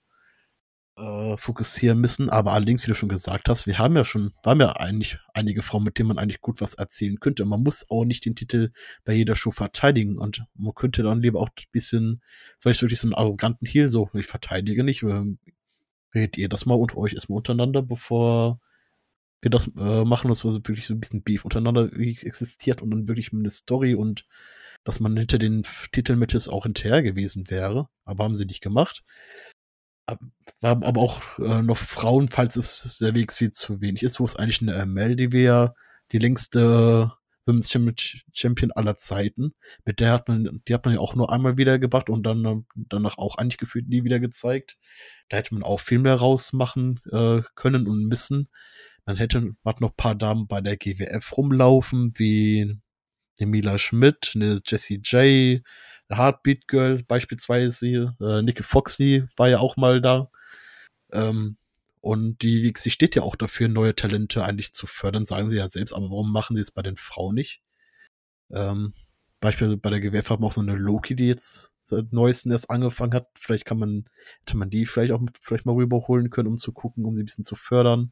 äh, fokussieren müssen. Aber allerdings, wie du schon gesagt hast, wir haben ja schon, wir haben ja eigentlich einige Frauen, mit denen man eigentlich gut was erzählen könnte. Man muss auch nicht den Titel bei jeder Show verteidigen und man könnte dann lieber auch ein bisschen, soll ich wirklich so einen arroganten Heal, so, ich verteidige nicht, redet ihr das mal unter euch erstmal untereinander, bevor wir das äh, machen, dass wirklich so ein bisschen Beef untereinander existiert und dann wirklich eine Story und dass man hinter den Titelmatches auch hinterher gewesen wäre, aber haben sie nicht gemacht. Wir haben aber auch äh, noch Frauen, falls es der Weg viel zu wenig ist, wo es eigentlich eine ML, die wir die längste Women's Champion aller Zeiten. Mit der hat man, die hat man ja auch nur einmal wieder gebracht und dann danach auch eigentlich gefühlt nie wieder gezeigt. Da hätte man auch viel mehr rausmachen äh, können und müssen. Dann hätte man noch ein paar Damen bei der GWF rumlaufen, wie eine Mila Schmidt, eine Jessie J, Heartbeat Girl beispielsweise, äh, Nikki Foxy war ja auch mal da. Ähm, und die sie steht ja auch dafür, neue Talente eigentlich zu fördern, sagen sie ja selbst, aber warum machen sie es bei den Frauen nicht? Ähm, beispielsweise bei der GWF haben wir auch so eine Loki, die jetzt seit neuesten erst angefangen hat. Vielleicht kann man, hätte man die vielleicht auch vielleicht mal rüberholen können, um zu gucken, um sie ein bisschen zu fördern.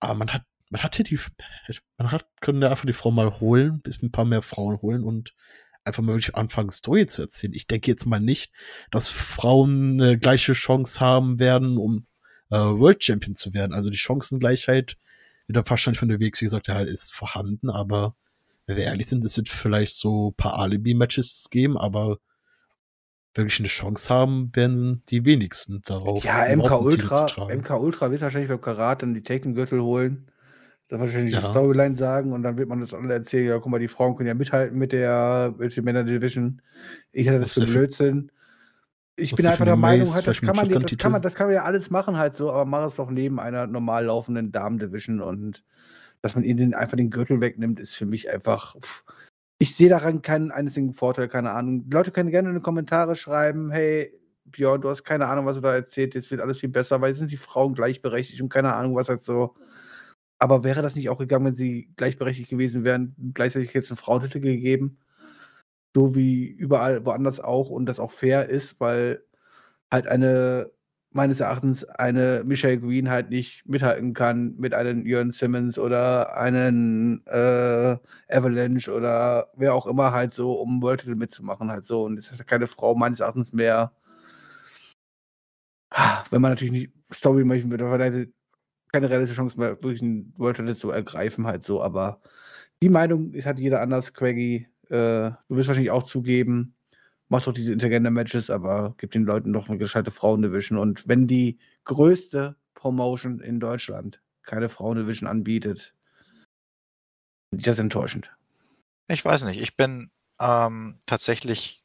Aber man hat man hat hier die, man hat, können ja einfach die Frau mal holen, ein paar mehr Frauen holen und einfach mal wirklich anfangen, Story zu erzählen. Ich denke jetzt mal nicht, dass Frauen eine gleiche Chance haben werden, um äh, World Champion zu werden. Also die Chancengleichheit wird dann wahrscheinlich von der WX, wie gesagt, ja, ist vorhanden, aber wenn wir ehrlich sind, es wird vielleicht so ein paar Alibi-Matches geben, aber wirklich eine Chance haben, werden die wenigsten darauf. Ja, MK Ultra, MK Ultra wird wahrscheinlich beim Karat dann die Taken-Gürtel holen dann wahrscheinlich ja. die Storyline sagen und dann wird man das alle erzählen, ja, guck mal, die Frauen können ja mithalten mit der, mit der Männer Division. Ich hatte das für Blödsinn. Ich bin einfach der Meinung, halt, das, kann man, das, kann man, das kann man ja alles machen halt so, aber mach es doch neben einer normal laufenden Damen-Division und dass man ihnen einfach den Gürtel wegnimmt, ist für mich einfach. Pff. Ich sehe daran keinen einzigen Vorteil, keine Ahnung. Die Leute können gerne in die Kommentare schreiben, hey, Björn, du hast keine Ahnung, was du da erzählt, jetzt wird alles viel besser, weil sind die Frauen gleichberechtigt und keine Ahnung, was halt so. Aber wäre das nicht auch gegangen, wenn sie gleichberechtigt gewesen wären, gleichzeitig jetzt einen Frauentitel gegeben? So wie überall woanders auch und das auch fair ist, weil halt eine, meines Erachtens, eine Michelle Green halt nicht mithalten kann mit einem Jörn Simmons oder einen äh, Avalanche oder wer auch immer halt so, um World Title mitzumachen halt so. Und es hat keine Frau meines Erachtens mehr. Wenn man natürlich nicht Story möchten würde, keine realistische Chance mehr, wirklich einen World Title zu ergreifen, halt so. Aber die Meinung ist, hat jeder anders. Craigie, äh, du wirst wahrscheinlich auch zugeben, mach doch diese Intergender-Matches, aber gib den Leuten doch eine gescheite Frauendivision. Und wenn die größte Promotion in Deutschland keine Frauendivision anbietet, ist das enttäuschend. Ich weiß nicht. Ich bin ähm, tatsächlich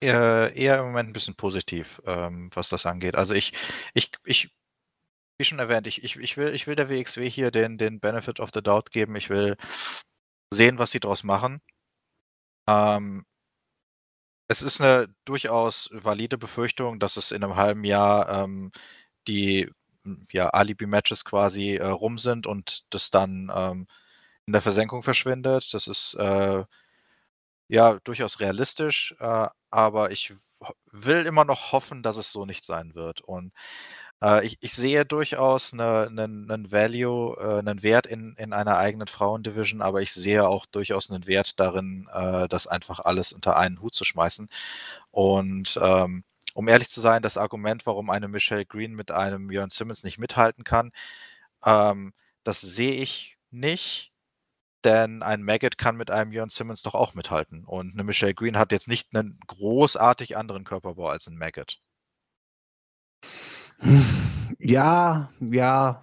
eher, eher, im Moment ein bisschen positiv, ähm, was das angeht. Also ich, ich, ich, wie schon erwähnt, ich, ich, ich, will, ich will der WXW hier den, den Benefit of the Doubt geben. Ich will sehen, was sie daraus machen. Ähm, es ist eine durchaus valide Befürchtung, dass es in einem halben Jahr ähm, die ja, Alibi-Matches quasi äh, rum sind und das dann ähm, in der Versenkung verschwindet. Das ist äh, ja durchaus realistisch, äh, aber ich will immer noch hoffen, dass es so nicht sein wird. Und äh, ich, ich, sehe durchaus einen ne, ne Value, äh, einen Wert in, in einer eigenen Frauendivision, aber ich sehe auch durchaus einen Wert darin, äh, das einfach alles unter einen Hut zu schmeißen. Und ähm, um ehrlich zu sein, das Argument, warum eine Michelle Green mit einem Jörn Simmons nicht mithalten kann, ähm, das sehe ich nicht. Denn ein Maggot kann mit einem Jörn Simmons doch auch mithalten. Und eine Michelle Green hat jetzt nicht einen großartig anderen Körperbau als ein Maggot. Ja, ja.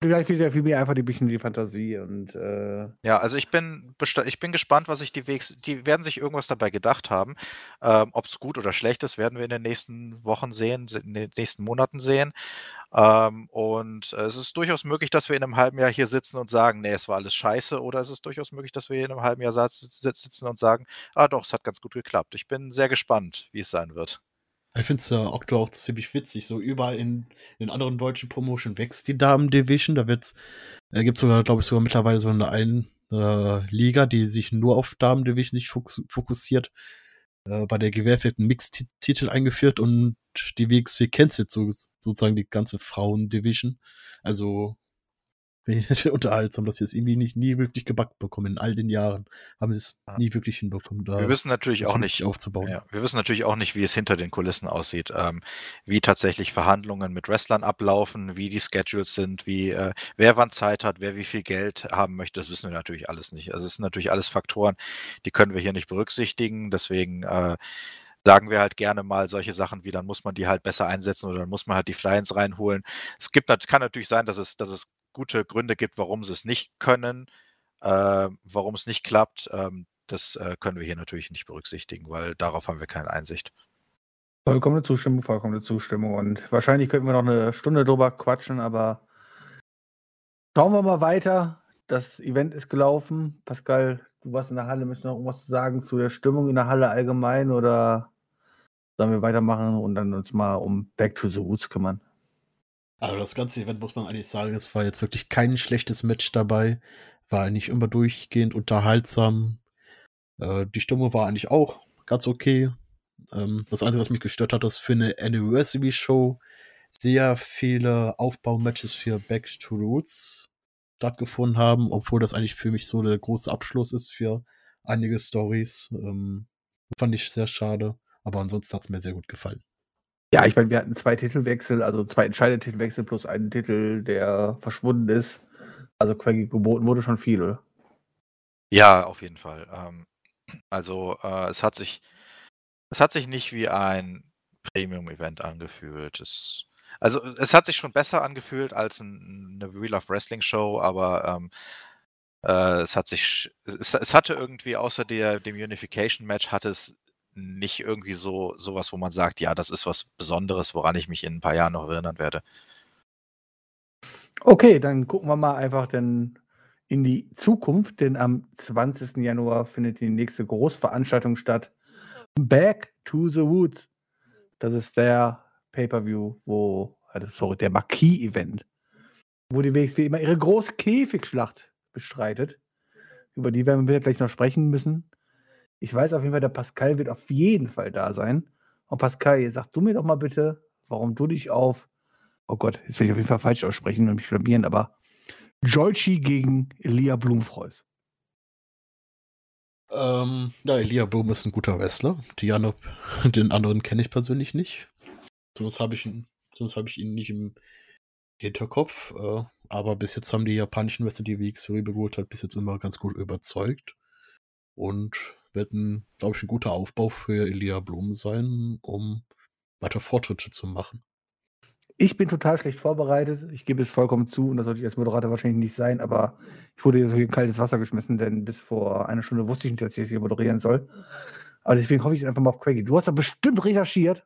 Vielleicht ja viel mehr einfach ein bisschen die Fantasie und äh Ja, also ich bin ich bin gespannt, was sich die WX die werden sich irgendwas dabei gedacht haben. Ähm, Ob es gut oder schlecht ist, werden wir in den nächsten Wochen sehen, in den nächsten Monaten sehen. Ähm, und äh, es ist durchaus möglich, dass wir in einem halben Jahr hier sitzen und sagen: „Ne, es war alles scheiße“, oder es ist durchaus möglich, dass wir in einem halben Jahr sitzen und sagen: „Ah doch, es hat ganz gut geklappt.“ Ich bin sehr gespannt, wie es sein wird. Ich finde es ja aktuell auch ziemlich witzig. So überall in, in anderen deutschen Promotion wächst die Damen-Division. Da wird's, äh, gibt sogar, glaube ich, sogar mittlerweile so eine, eine äh, Liga, die sich nur auf Damen-Division sich fokussiert. Äh, bei der GWF wird ein Mix-Titel eingeführt und die WXW cancelt so, sozusagen die ganze Frauen-Division. Also unterhaltsam, dass sie es irgendwie nicht, nie wirklich gebackt bekommen. In all den Jahren haben sie es nie wirklich hinbekommen. Wir wissen natürlich auch nicht, aufzubauen. Ja, wir wissen natürlich auch nicht, wie es hinter den Kulissen aussieht, ähm, wie tatsächlich Verhandlungen mit Wrestlern ablaufen, wie die Schedules sind, wie äh, wer wann Zeit hat, wer wie viel Geld haben möchte. Das wissen wir natürlich alles nicht. Also es sind natürlich alles Faktoren, die können wir hier nicht berücksichtigen. Deswegen äh, sagen wir halt gerne mal solche Sachen wie, dann muss man die halt besser einsetzen oder dann muss man halt die Fly-ins reinholen. Es gibt, kann natürlich sein, dass es, dass es gute Gründe gibt, warum sie es nicht können, äh, warum es nicht klappt. Ähm, das äh, können wir hier natürlich nicht berücksichtigen, weil darauf haben wir keine Einsicht. Vollkommene Zustimmung, vollkommene Zustimmung. Und wahrscheinlich könnten wir noch eine Stunde drüber quatschen, aber schauen wir mal weiter. Das Event ist gelaufen. Pascal, du warst in der Halle, müssen noch irgendwas sagen zu der Stimmung in der Halle allgemein oder sollen wir weitermachen und dann uns mal um Back to the Woods kümmern? Also das ganze Event muss man eigentlich sagen, es war jetzt wirklich kein schlechtes Match dabei. War eigentlich immer durchgehend unterhaltsam. Äh, die Stimmung war eigentlich auch ganz okay. Ähm, das Einzige, was mich gestört hat, ist für eine Anniversary-Show sehr viele Aufbaumatches für Back to Roots stattgefunden haben, obwohl das eigentlich für mich so der große Abschluss ist für einige Stories. Ähm, fand ich sehr schade, aber ansonsten hat es mir sehr gut gefallen. Ja, ich meine, wir hatten zwei Titelwechsel, also zwei entscheidende Titelwechsel plus einen Titel, der verschwunden ist. Also geboten wurde schon viel, oder? Ja, auf jeden Fall. Ähm, also äh, es hat sich, es hat sich nicht wie ein Premium-Event angefühlt. Es, also es hat sich schon besser angefühlt als ein, eine Real of Wrestling Show, aber ähm, äh, es hat sich, es, es hatte irgendwie außer der, dem Unification Match hat es nicht irgendwie so sowas, wo man sagt, ja, das ist was Besonderes, woran ich mich in ein paar Jahren noch erinnern werde. Okay, dann gucken wir mal einfach dann in die Zukunft, denn am 20. Januar findet die nächste Großveranstaltung statt. Back to the Woods. Das ist der Pay-Per-View, wo, also sorry, der Marquis-Event, wo die WXW immer ihre große Käfigschlacht bestreitet. Über die werden wir gleich noch sprechen müssen. Ich weiß auf jeden Fall, der Pascal wird auf jeden Fall da sein. Und Pascal, sag du mir doch mal bitte, warum du dich auf, oh Gott, jetzt will ich auf jeden Fall falsch aussprechen und mich blamieren, aber Joichi gegen Elia Blumfreus. Ähm, ja, Elia Blum ist ein guter Wrestler. Diana, den anderen kenne ich persönlich nicht. Sonst habe ich ihn, habe ich ihn nicht im Hinterkopf. Äh, aber bis jetzt haben die japanischen Wrestler, die WX Fury geholt hat, bis jetzt immer ganz gut überzeugt. und werden, glaube ich, ein guter Aufbau für Elia Blum sein, um weiter Fortschritte zu machen. Ich bin total schlecht vorbereitet. Ich gebe es vollkommen zu und das sollte ich als Moderator wahrscheinlich nicht sein, aber ich wurde hier so in kaltes Wasser geschmissen, denn bis vor einer Stunde wusste ich nicht, dass ich hier moderieren soll. Aber deswegen hoffe ich einfach mal auf Craigie. Du hast da bestimmt recherchiert.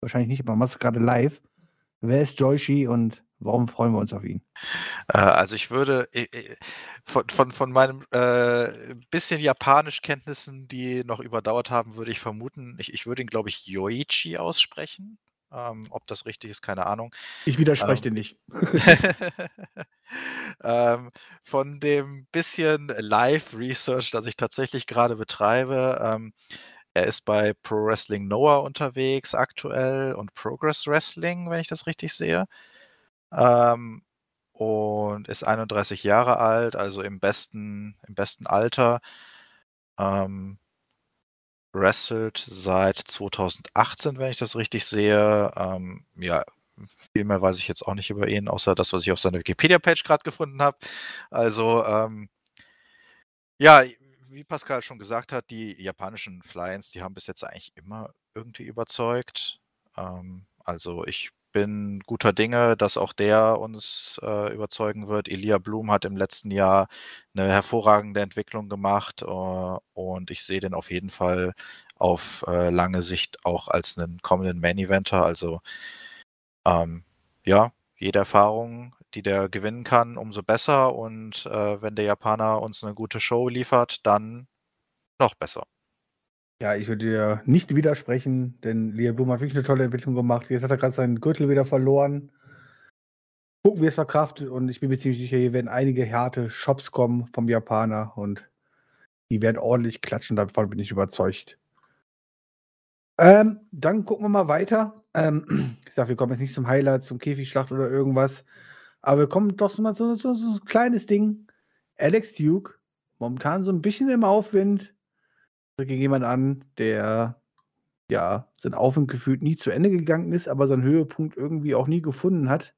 Wahrscheinlich nicht, aber machst es gerade live. Wer ist Joyshi und warum freuen wir uns auf ihn? Äh, also ich würde äh, äh, von, von, von meinem äh, bisschen Japanischkenntnissen, die noch überdauert haben, würde ich vermuten, ich, ich würde ihn, glaube ich, Yoichi aussprechen. Ähm, ob das richtig ist, keine Ahnung. Ich widerspreche dir nicht. ähm, von dem bisschen Live-Research, das ich tatsächlich gerade betreibe, ähm, er ist bei Pro Wrestling Noah unterwegs aktuell und Progress Wrestling, wenn ich das richtig sehe. Ähm, und ist 31 Jahre alt, also im besten, im besten Alter. Ähm, wrestelt seit 2018, wenn ich das richtig sehe. Ähm, ja, viel mehr weiß ich jetzt auch nicht über ihn, außer das, was ich auf seiner Wikipedia-Page gerade gefunden habe. Also, ähm, ja, wie Pascal schon gesagt hat, die japanischen Fly-ins, die haben bis jetzt eigentlich immer irgendwie überzeugt. Ähm, also ich bin guter Dinge, dass auch der uns äh, überzeugen wird. Elia Blum hat im letzten Jahr eine hervorragende Entwicklung gemacht äh, und ich sehe den auf jeden Fall auf äh, lange Sicht auch als einen kommenden Main Eventer. Also ähm, ja, jede Erfahrung, die der gewinnen kann, umso besser. Und äh, wenn der Japaner uns eine gute Show liefert, dann noch besser. Ja, ich würde dir nicht widersprechen, denn Lea Blum hat wirklich eine tolle Entwicklung gemacht. Jetzt hat er gerade seinen Gürtel wieder verloren. Gucken, wie es verkraftet. Und ich bin mir ziemlich sicher, hier werden einige harte Shops kommen vom Japaner und die werden ordentlich klatschen. Davon bin ich überzeugt. Ähm, dann gucken wir mal weiter. Ähm, ich sag, wir kommen jetzt nicht zum Highlight, zum Käfigschlacht oder irgendwas. Aber wir kommen doch mal so, so, so ein kleines Ding. Alex Duke, momentan so ein bisschen im Aufwind gegen jemanden an, der ja sein Aufwind gefühlt nie zu Ende gegangen ist, aber seinen Höhepunkt irgendwie auch nie gefunden hat.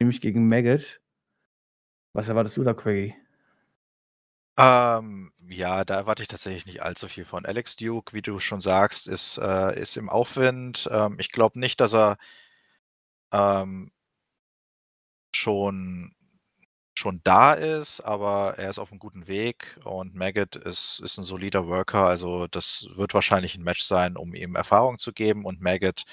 Nämlich gegen Maggot. Was erwartest du da, Craigie? Ähm, ja, da erwarte ich tatsächlich nicht allzu viel von. Alex Duke, wie du schon sagst, ist, äh, ist im Aufwind. Ähm, ich glaube nicht, dass er ähm, schon schon da ist, aber er ist auf einem guten Weg und Maggot ist, ist ein solider Worker. Also das wird wahrscheinlich ein Match sein, um ihm Erfahrung zu geben und Maggot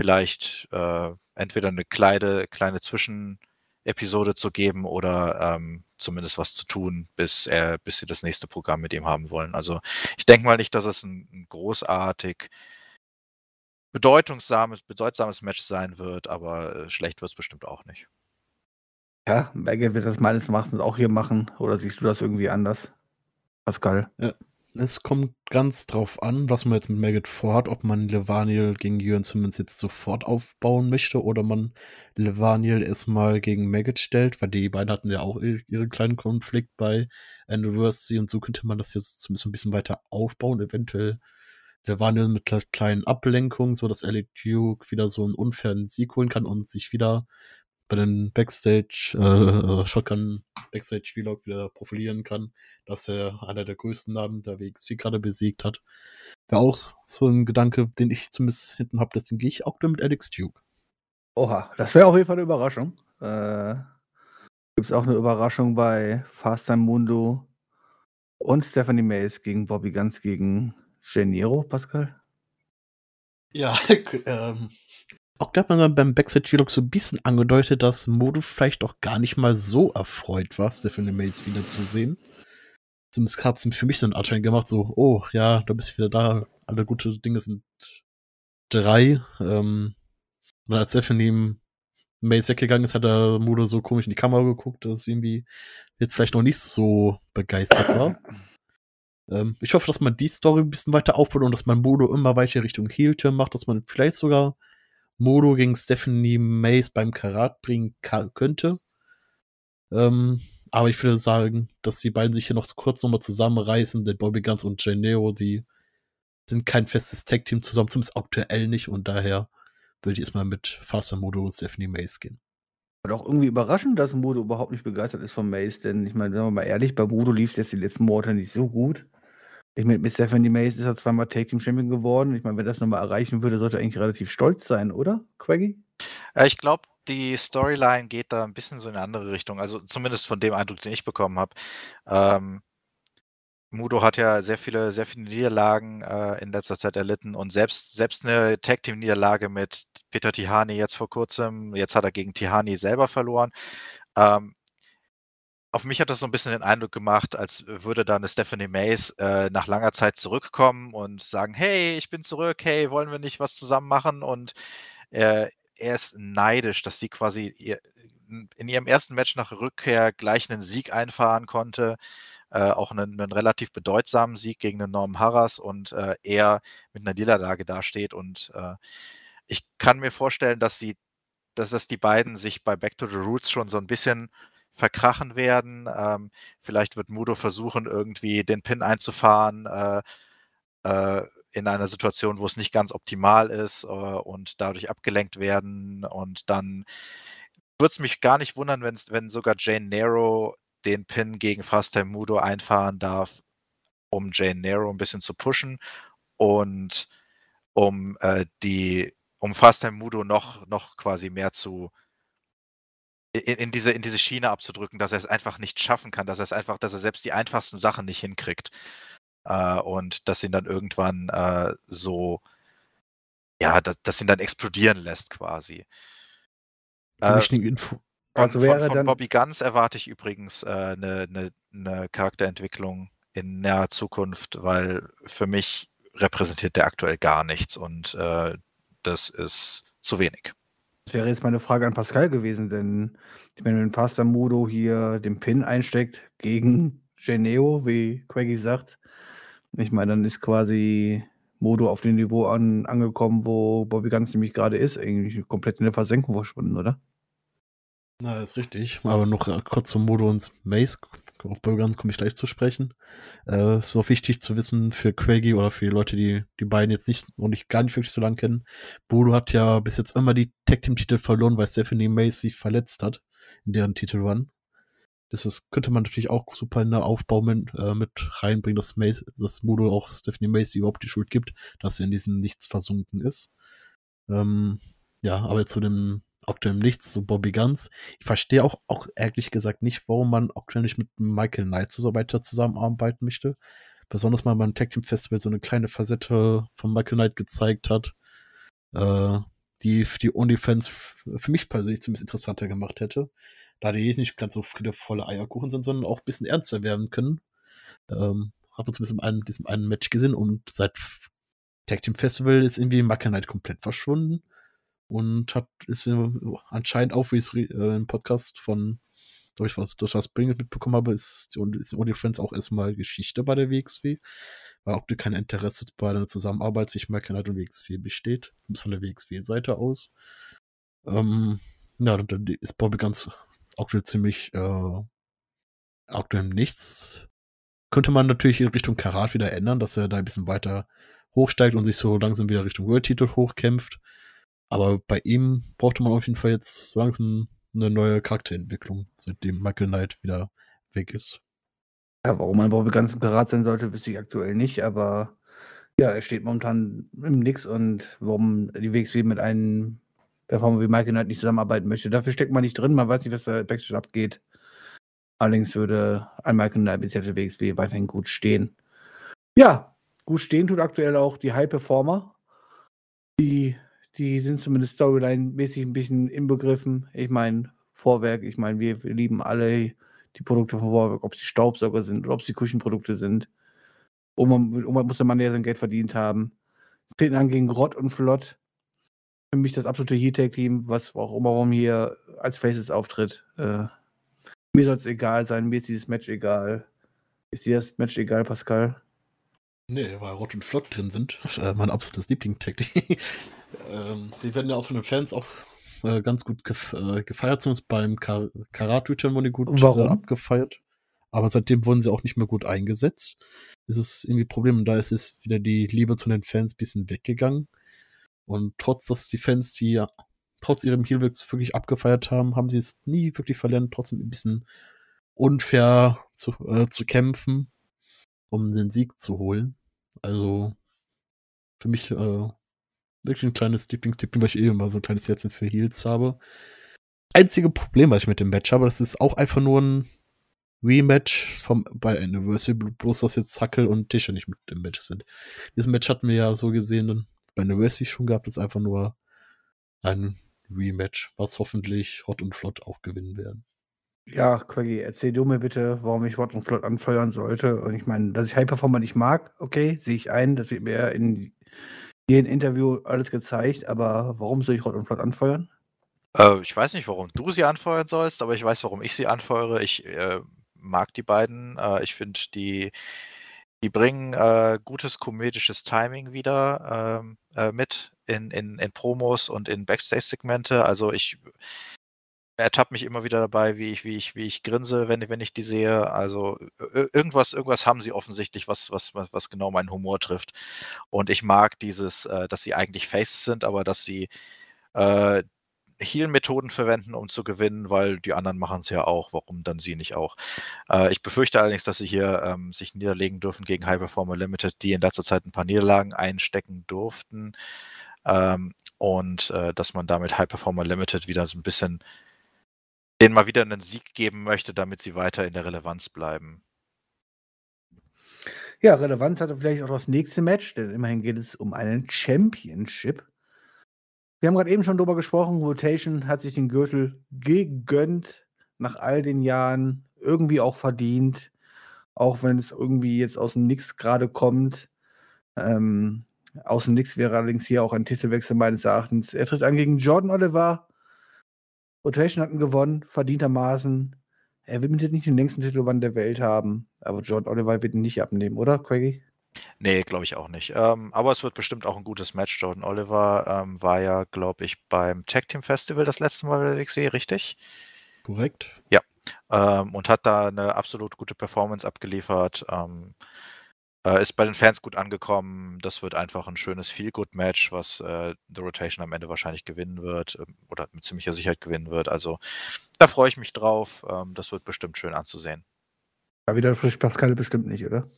vielleicht äh, entweder eine kleine, kleine Zwischenepisode zu geben oder ähm, zumindest was zu tun, bis er, bis sie das nächste Programm mit ihm haben wollen. Also ich denke mal nicht, dass es ein, ein großartig bedeutsames, bedeutsames Match sein wird, aber äh, schlecht wird es bestimmt auch nicht. Ja, Maggot wird das meines Erachtens auch hier machen. Oder siehst du das irgendwie anders? Pascal. Ja. Es kommt ganz drauf an, was man jetzt mit Maggot vorhat, ob man Levaniel gegen Jürgen Simmons jetzt sofort aufbauen möchte oder man Levaniel erstmal gegen Maggot stellt, weil die beiden hatten ja auch ihren kleinen Konflikt bei Anniversary und so könnte man das jetzt zumindest ein bisschen weiter aufbauen, eventuell Levaniel mit kleinen Ablenkungen, so dass Alec Duke wieder so einen unfairen Sieg holen kann und sich wieder bei den Backstage, äh, Shotgun Backstage Vlog wieder profilieren kann, dass er einer der größten Namen der WXW gerade besiegt hat. Wäre auch so ein Gedanke, den ich zumindest hinten habe, deswegen gehe ich auch mit Alex Duke. Oha, das wäre auf jeden Fall eine Überraschung. Äh, Gibt es auch eine Überraschung bei Fast Time Mundo und Stephanie Mays gegen Bobby Ganz gegen Gennaro, Pascal? Ja, ähm, auch da hat man beim Backstage-Vlog so ein bisschen angedeutet, dass Modo vielleicht auch gar nicht mal so erfreut war, Stephanie Mays wieder zu sehen. Zumindest hat es für mich so einen Anschein gemacht, so, oh, ja, du bist wieder da, alle gute Dinge sind drei. Ähm, und als Stephanie Mays weggegangen ist, hat der Modo so komisch in die Kamera geguckt, dass irgendwie jetzt vielleicht noch nicht so begeistert war. ähm, ich hoffe, dass man die Story ein bisschen weiter aufbaut und dass man Modo immer weiter Richtung Heel-Turn macht, dass man vielleicht sogar Modo gegen Stephanie Mays beim Karat bringen könnte. Ähm, aber ich würde sagen, dass die beiden sich hier noch kurz nochmal zusammenreißen, denn Bobby Guns und Janeo, die sind kein festes Tag-Team zusammen, zumindest aktuell nicht und daher würde ich erstmal mit Faster Modo und Stephanie Mays gehen. Aber doch irgendwie überraschend, dass Modo überhaupt nicht begeistert ist von Mace, denn ich meine, sagen wir mal ehrlich, bei Modo lief es jetzt die letzten Monate nicht so gut. Ich meine, mit Stephanie Mace ist er zweimal Tag Team Champion geworden. Ich meine, wenn das nochmal erreichen würde, sollte er eigentlich relativ stolz sein, oder, Quaggy? Äh, ich glaube, die Storyline geht da ein bisschen so in eine andere Richtung. Also zumindest von dem Eindruck, den ich bekommen habe. Ähm, Mudo hat ja sehr viele, sehr viele Niederlagen äh, in letzter Zeit erlitten und selbst, selbst eine Tag Team Niederlage mit Peter Tihani jetzt vor kurzem, jetzt hat er gegen Tihani selber verloren. Ähm, auf mich hat das so ein bisschen den Eindruck gemacht, als würde da eine Stephanie Mays äh, nach langer Zeit zurückkommen und sagen, hey, ich bin zurück, hey, wollen wir nicht was zusammen machen? Und äh, er ist neidisch, dass sie quasi ihr, in ihrem ersten Match nach Rückkehr gleich einen Sieg einfahren konnte äh, auch einen, einen, relativ bedeutsamen Sieg gegen den Norm Harras und äh, er mit einer Niederlage dasteht. Und äh, ich kann mir vorstellen, dass sie, dass das die beiden sich bei Back to the Roots schon so ein bisschen verkrachen werden. Ähm, vielleicht wird Mudo versuchen, irgendwie den Pin einzufahren äh, äh, in einer Situation, wo es nicht ganz optimal ist äh, und dadurch abgelenkt werden. Und dann würde es mich gar nicht wundern, wenn sogar Jane Nero den Pin gegen Fast Mudo einfahren darf, um Jane Nero ein bisschen zu pushen und um äh, die, um Fast Mudo noch, noch quasi mehr zu in, in, diese, in diese Schiene abzudrücken, dass er es einfach nicht schaffen kann, dass er es einfach, dass er selbst die einfachsten Sachen nicht hinkriegt. Äh, und dass ihn dann irgendwann äh, so, ja, dass, dass ihn dann explodieren lässt quasi. Äh, Info, also von, wäre von dann Bobby Guns erwarte ich übrigens eine äh, ne, ne Charakterentwicklung in naher Zukunft, weil für mich repräsentiert der aktuell gar nichts und äh, das ist zu wenig. Das wäre jetzt meine Frage an Pascal gewesen, denn ich meine, wenn Faster Modo hier den Pin einsteckt gegen Geneo, wie Quaggy sagt, ich meine, dann ist quasi Modo auf dem Niveau an, angekommen, wo Bobby Guns nämlich gerade ist, irgendwie komplett in der Versenkung verschwunden, oder? Na, ist richtig. Aber noch äh, kurz zum Modo und Mace. Auf Bürgern komme ich gleich zu sprechen. Äh, ist auch wichtig zu wissen für Quaggy oder für die Leute, die die beiden jetzt nicht und nicht gar nicht wirklich so lange kennen. Bodo hat ja bis jetzt immer die Tag Team Titel verloren, weil Stephanie Mace sich verletzt hat in deren Titel Run. Das könnte man natürlich auch super in der Aufbau mit, äh, mit reinbringen, dass Mace, dass Modo auch Stephanie Mace überhaupt die Schuld gibt, dass er in diesem Nichts versunken ist. Ähm, ja, aber zu dem aktuell nichts, so Bobby Guns. Ich verstehe auch, auch ehrlich gesagt nicht, warum man aktuell nicht mit Michael Knight so weiter zusammenarbeiten möchte. Besonders mal beim Tag Team Festival so eine kleine Facette von Michael Knight gezeigt hat, äh, die die OnlyFans für mich persönlich zumindest interessanter gemacht hätte. Da die nicht ganz so viele volle Eierkuchen sind, sondern auch ein bisschen ernster werden können. Ähm, hat man zumindest in einem, diesem einen Match gesehen und seit Tag Team Festival ist irgendwie Michael Knight komplett verschwunden und hat ist anscheinend auch, wie ich es äh, im Podcast von durch was durch das Bring mitbekommen habe, ist ist die Friends auch erstmal Geschichte bei der WXW, weil auch kein Interesse bei einer Zusammenarbeit zwischen Mike und WXW besteht, zumindest von der WXW-Seite aus. Ähm, ja, dann ist Bobby ganz aktuell ziemlich äh, aktuell nichts. Könnte man natürlich in Richtung Karat wieder ändern, dass er da ein bisschen weiter hochsteigt und sich so langsam wieder Richtung World-Titel hochkämpft. Aber bei ihm brauchte man auf jeden Fall jetzt so langsam eine neue Charakterentwicklung, seitdem Michael Knight wieder weg ist. Ja, warum man Bobby ganz Karat sein sollte, wüsste ich aktuell nicht, aber ja, er steht momentan im Nix und warum die WXW mit einem Performer wie Michael Knight nicht zusammenarbeiten möchte. Dafür steckt man nicht drin, man weiß nicht, was da Backstage abgeht. Allerdings würde ein Michael Knight der WXW weiterhin gut stehen. Ja, gut stehen tut aktuell auch die High Performer, die die sind zumindest Storyline-mäßig ein bisschen inbegriffen. Ich meine, Vorwerk, ich meine, wir, wir lieben alle die Produkte von Vorwerk, ob sie Staubsauger sind oder ob sie Küchenprodukte sind. Man muss der Mann ja sein Geld verdient haben. Treten an gegen Rott und Flott. Für mich das absolute Heat-Tag-Team, was auch immer warum hier als Faces auftritt. Äh, mir soll es egal sein, mir ist dieses Match egal. Ist dir das Match egal, Pascal? Nee, weil Rott und Flott drin sind. Äh, mein absolutes Liebling-Tag. ähm, die werden ja auch von den Fans auch äh, ganz gut gef äh, gefeiert, zumindest beim Kar Karat-Return wurden die gut Warum? abgefeiert. Aber seitdem wurden sie auch nicht mehr gut eingesetzt. Das ist irgendwie ein Problem. Und da ist es wieder die Liebe zu den Fans ein bisschen weggegangen. Und trotz, dass die Fans, die ja trotz ihrem Heelwork wirklich abgefeiert haben, haben sie es nie wirklich verlernt, trotzdem ein bisschen unfair zu, äh, zu kämpfen um den Sieg zu holen. Also für mich äh, wirklich ein kleines Lieblingstipp, weil ich eh immer so ein kleines Herzen für Heels habe. Einzige Problem, was ich mit dem Match habe, das ist auch einfach nur ein Rematch vom, bei Anniversary, bloß dass jetzt Hackel und Tische nicht mit im Match sind. Dieses Match hatten wir ja so gesehen bei Anniversary schon gehabt, ist einfach nur ein Rematch, was hoffentlich Hot und Flott auch gewinnen werden. Ja, Quaggy, erzähl du mir bitte, warum ich Hot und Flott anfeuern sollte. Und ich meine, dass ich High Performer nicht mag, okay, sehe ich ein, das wird mir in jedem Interview alles gezeigt, aber warum soll ich Hot und Flott anfeuern? Äh, ich weiß nicht, warum du sie anfeuern sollst, aber ich weiß, warum ich sie anfeuere. Ich äh, mag die beiden. Äh, ich finde, die, die bringen äh, gutes komödisches Timing wieder ähm, äh, mit in, in, in Promos und in Backstage-Segmente. Also ich ertappe mich immer wieder dabei, wie ich, wie ich, wie ich grinse, wenn, wenn ich die sehe. Also irgendwas, irgendwas haben sie offensichtlich, was, was, was genau meinen Humor trifft. Und ich mag dieses, äh, dass sie eigentlich Faces sind, aber dass sie äh, Heal-Methoden verwenden, um zu gewinnen, weil die anderen machen es ja auch. Warum dann sie nicht auch? Äh, ich befürchte allerdings, dass sie hier ähm, sich niederlegen dürfen gegen High Performer Limited, die in letzter Zeit ein paar Niederlagen einstecken durften. Ähm, und äh, dass man damit High Performer Limited wieder so ein bisschen denen mal wieder einen Sieg geben möchte, damit sie weiter in der Relevanz bleiben. Ja, Relevanz hatte vielleicht auch das nächste Match, denn immerhin geht es um einen Championship. Wir haben gerade eben schon drüber gesprochen, Rotation hat sich den Gürtel gegönnt, nach all den Jahren, irgendwie auch verdient, auch wenn es irgendwie jetzt aus dem Nix gerade kommt. Ähm, aus dem Nix wäre allerdings hier auch ein Titelwechsel meines Erachtens. Er tritt an gegen Jordan Oliver. Rotation hat ihn gewonnen, verdientermaßen. Er wird nicht den längsten Titelband der Welt haben, aber Jordan Oliver wird ihn nicht abnehmen, oder, Craigie? Nee, glaube ich auch nicht. Ähm, aber es wird bestimmt auch ein gutes Match. Jordan Oliver ähm, war ja, glaube ich, beim Tag Team Festival das letzte Mal bei der DXE, richtig? Korrekt. Ja. Ähm, und hat da eine absolut gute Performance abgeliefert. Äh, ist bei den Fans gut angekommen. Das wird einfach ein schönes Feel-Good-Match, was äh, The Rotation am Ende wahrscheinlich gewinnen wird ähm, oder mit ziemlicher Sicherheit gewinnen wird. Also da freue ich mich drauf. Ähm, das wird bestimmt schön anzusehen. Aber wieder spricht Pascal bestimmt nicht, oder?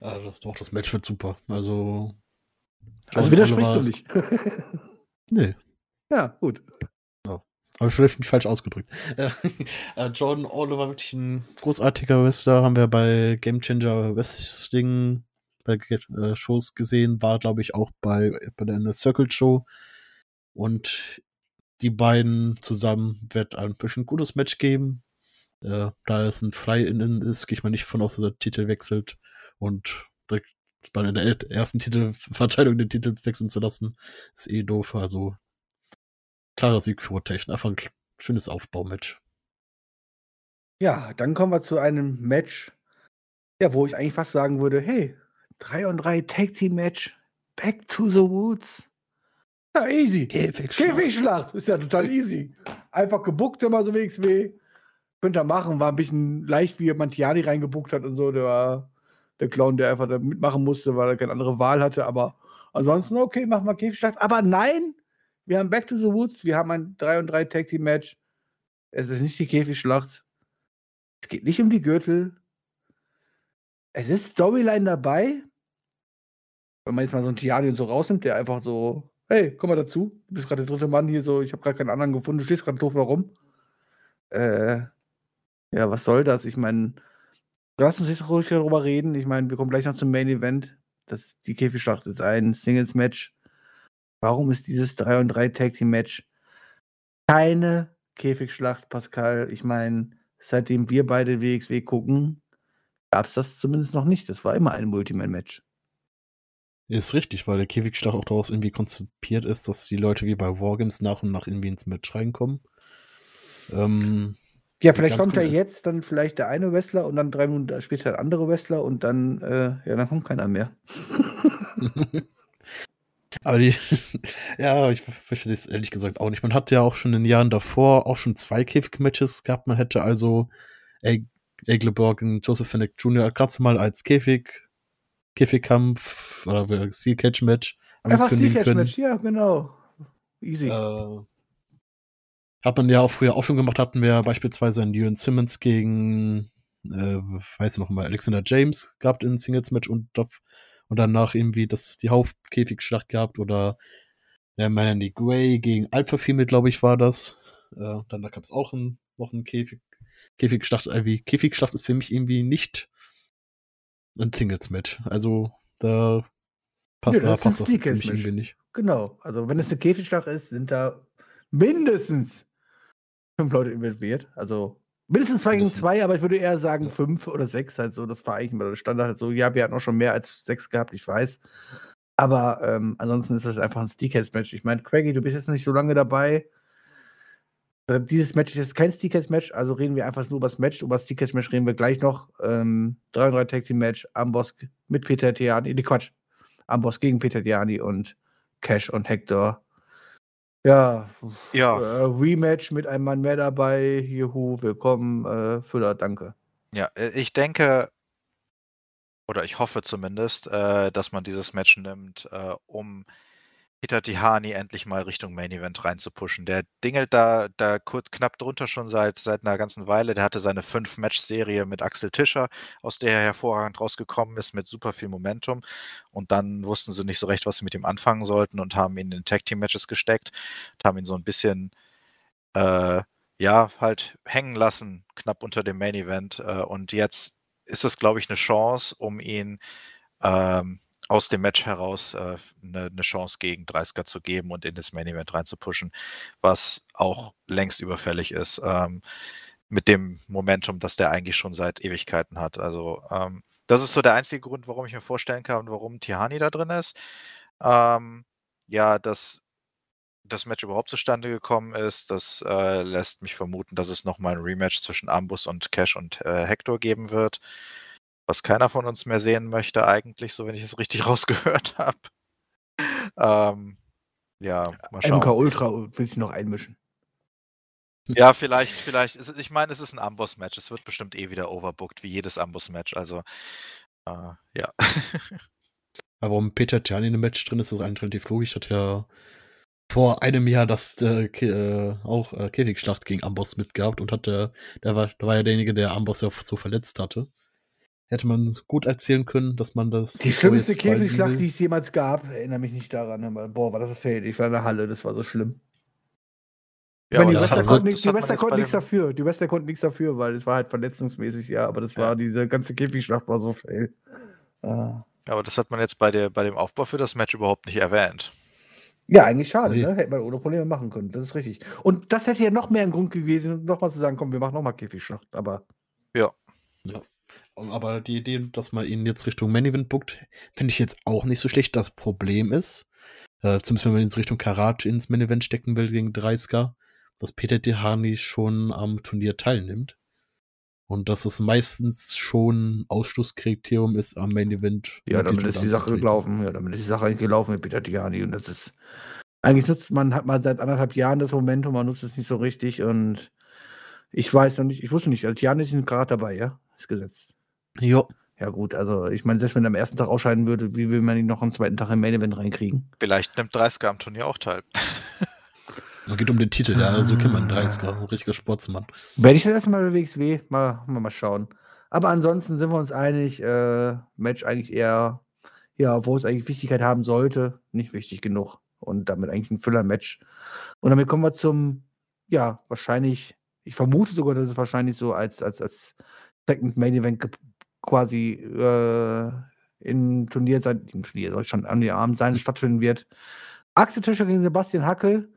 Ja, das, doch, das Match wird super. Also. Also widersprichst du nicht. nee. Ja, gut. Habe ich vielleicht nicht falsch ausgedrückt. äh, Jordan Oliver war wirklich ein großartiger Wrestler. Haben wir bei Game Changer Wrestling bei äh, Shows gesehen. War, glaube ich, auch bei, bei der Circle Show. Und die beiden zusammen wird ein bisschen gutes Match geben. Äh, da es ein Fly-In ist, gehe ich mal nicht von aus, dass der Titel wechselt. Und direkt bei der ersten Titelverteilung den Titel wechseln zu lassen, ist eh doof. Also klarer Sieg für Rotation. Einfach ein schönes Aufbaumatch. Ja, dann kommen wir zu einem Match, ja, wo ich eigentlich fast sagen würde, hey, 3 und 3 Tag Team Match, Back to the Woods. Ja, easy. Käfigschlacht. Käfigschlacht, ist ja total easy. Einfach gebuckt immer so WXW. Könnt ihr machen, war ein bisschen leicht, wie Mantiani reingebuckt hat und so. Der war der Clown, der einfach da mitmachen musste, weil er keine andere Wahl hatte. Aber ansonsten, okay, machen wir Käfigschlacht. Aber nein, wir haben Back to the Woods, wir haben ein 3 und 3 Tag Team Match. Es ist nicht die Käfigschlacht. Es geht nicht um die Gürtel. Es ist Storyline dabei. Wenn man jetzt mal so einen Tiani so rausnimmt, der einfach so, hey, komm mal dazu. Du bist gerade der dritte Mann hier so, ich habe gerade keinen anderen gefunden, du stehst gerade doof warum. Äh, ja, was soll das? Ich meine, lass uns nicht ruhig darüber reden. Ich meine, wir kommen gleich noch zum Main Event. Das, die Käfigschlacht ist ein Singles-Match Warum ist dieses 3 und 3 Tag Team Match keine Käfigschlacht, Pascal? Ich meine, seitdem wir beide WXW gucken, gab es das zumindest noch nicht. Das war immer ein Multiman-Match. Ist richtig, weil der Käfigschlacht auch daraus irgendwie konzipiert ist, dass die Leute wie bei Wargames nach und nach irgendwie ins Match reinkommen. Ähm, ja, vielleicht kommt ja jetzt dann vielleicht der eine Wrestler und dann drei Minuten später der andere Wrestler und dann, äh, ja, dann kommt keiner mehr. Aber die, ja, ich verstehe das ehrlich gesagt auch nicht. Man hat ja auch schon in den Jahren davor auch schon zwei Käfig-Matches gehabt. Man hätte also Egleborg und Joseph Fennec Jr. ganz mal als Käfig, Käfigkampf oder Steel Catch Match. Einfach Steel Catch Match, ja, genau. Easy. Äh, hat man ja auch früher auch schon gemacht, hatten wir beispielsweise einen Ewan Simmons gegen äh, weiß ich noch mal, Alexander James gehabt im Singles-Match und, und danach irgendwie das, die Hauptkäfigschlacht gehabt oder ja, Melanie Gray gegen Alpha Female, glaube ich, war das. Äh, dann da gab es auch ein, noch ein Käfig, Käfigschlacht. Irgendwie, Käfigschlacht ist für mich irgendwie nicht ein Singles-Match. Also da passt, Ja, da passt das für mich irgendwie nicht. Genau. Also wenn es eine Käfigschlacht ist, sind da mindestens fünf Leute involviert. Also mindestens zwei gegen zwei, aber ich würde eher sagen fünf oder sechs halt so. Das war eigentlich immer der Standard halt so. Ja, wir hatten auch schon mehr als sechs gehabt, ich weiß. Aber ähm, ansonsten ist das einfach ein Steakhouse-Match. Ich meine, Craigie, du bist jetzt noch nicht so lange dabei. Äh, dieses Match ist jetzt kein Steakhouse-Match, also reden wir einfach nur über das Match. Über das Steakhouse-Match reden wir gleich noch. Ähm, 3-3 Tag Team Match, Amboss mit Peter Tiani, nee, Quatsch. Amboss gegen Peter Tiani und Cash und Hector. Ja, Ja. Äh, Rematch mit einem Mann mehr dabei. Juhu, willkommen, äh, Füller, danke. Ja, äh, ich denke, oder ich hoffe zumindest, äh, dass man dieses Match nimmt, äh, um Peter Tihani endlich mal Richtung Main Event reinzupushen. Der dingelt da, da kurz knapp drunter schon seit, seit einer ganzen Weile. Der hatte seine Fünf-Match-Serie mit Axel Tischer, aus der er hervorragend rausgekommen ist, mit super viel Momentum. Und dann wussten sie nicht so recht, was sie mit ihm anfangen sollten und haben ihn in Tag-Team-Matches gesteckt und haben ihn so ein bisschen äh, ja, halt hängen lassen, knapp unter dem Main Event. Äh, und jetzt ist das, glaube ich, eine Chance, um ihn ähm, aus dem Match heraus äh, eine, eine Chance gegen 30er zu geben und in das Main Event reinzupushen, was auch längst überfällig ist. Ähm, mit dem Momentum, das der eigentlich schon seit Ewigkeiten hat. Also ähm, das ist so der einzige Grund, warum ich mir vorstellen kann, warum Tihani da drin ist. Ähm, ja, dass das Match überhaupt zustande gekommen ist, das äh, lässt mich vermuten, dass es nochmal ein Rematch zwischen Ambus und Cash und äh, Hector geben wird. Was keiner von uns mehr sehen möchte, eigentlich, so wenn ich es richtig rausgehört habe. Ähm, ja, mal schauen. MK Ultra will ich noch einmischen. Ja, vielleicht, vielleicht. ist Ich meine, es ist ein Amboss-Match. Es wird bestimmt eh wieder overbooked, wie jedes Amboss-Match. Also, äh, ja. Aber warum Peter Tiani in einem Match drin ist, ist eigentlich relativ logisch. Hat ja vor einem Jahr das äh, äh, auch äh, Käfigschlacht gegen Amboss mitgehabt und hatte, der war, der war ja derjenige, der Amboss ja so verletzt hatte. Hätte man gut erzählen können, dass man das. Die so schlimmste behalten Käfigschlacht, die es jemals gab, erinnere mich nicht daran. aber Boah, war das fail. Ich war in der Halle, das war so schlimm. Ja meine, die Wester konnten nichts- dem- dafür. Die Wester konnten nichts dafür, weil es war halt verletzungsmäßig, ja, aber das Ja. war, diese ganze Käfigschlacht war so fail. Äh, Ja, aber das hat man jetzt bei, der, bei dem Aufbau für das Match überhaupt nicht erwähnt. Ja, eigentlich schade, Nee. ne? Hätte man ohne Probleme machen können. Das ist richtig. Und das hätte ja noch mehr ein Grund gewesen, nochmal zu sagen, komm, wir machen nochmal Käfigschlacht. Aber Ja. Aber die Idee, dass man ihn jetzt Richtung Main Event bookt, finde ich jetzt auch nicht so schlecht. Das Problem ist, äh, zumindest wenn man ihn so Richtung Karate ins Main Event stecken will gegen 30er, dass Peter Dehani schon am Turnier teilnimmt. Und dass es meistens schon Ausschlusskriterium ist am Main Event. ja, damit ist die Sache gelaufen. Ja, damit ist die Sache eigentlich gelaufen mit Peter Tiani. Und das ist. Eigentlich nutzt man, hat man seit anderthalb Jahren das Momentum, man nutzt es nicht so richtig. Und ich weiß noch nicht, ich wusste nicht, also Tiani ist gerade dabei, ja? Ist gesetzt. Ja, Ja, gut, also ich meine, selbst wenn er am ersten Tag ausscheiden würde, wie will man ihn noch am zweiten Tag im Main Event reinkriegen? Vielleicht nimmt 30er am Turnier auch teil. man geht um den Titel, ja, also kennt man einen 30er, ein richtiger Sportsmann. Werde ich das erstmal bei WXW? Mal, mal, mal schauen. Aber ansonsten sind wir uns einig, äh, Match eigentlich eher, ja, wo es eigentlich Wichtigkeit haben sollte, nicht wichtig genug. Und damit eigentlich ein Füller-Match. Und damit kommen wir zum, ja, wahrscheinlich, ich vermute sogar, dass es wahrscheinlich so als, als, als Second Main Event quasi äh, im Turnier sein, im Turnier soll schon an den Abend sein, stattfinden wird. Axel Tischer gegen Sebastian Hackel.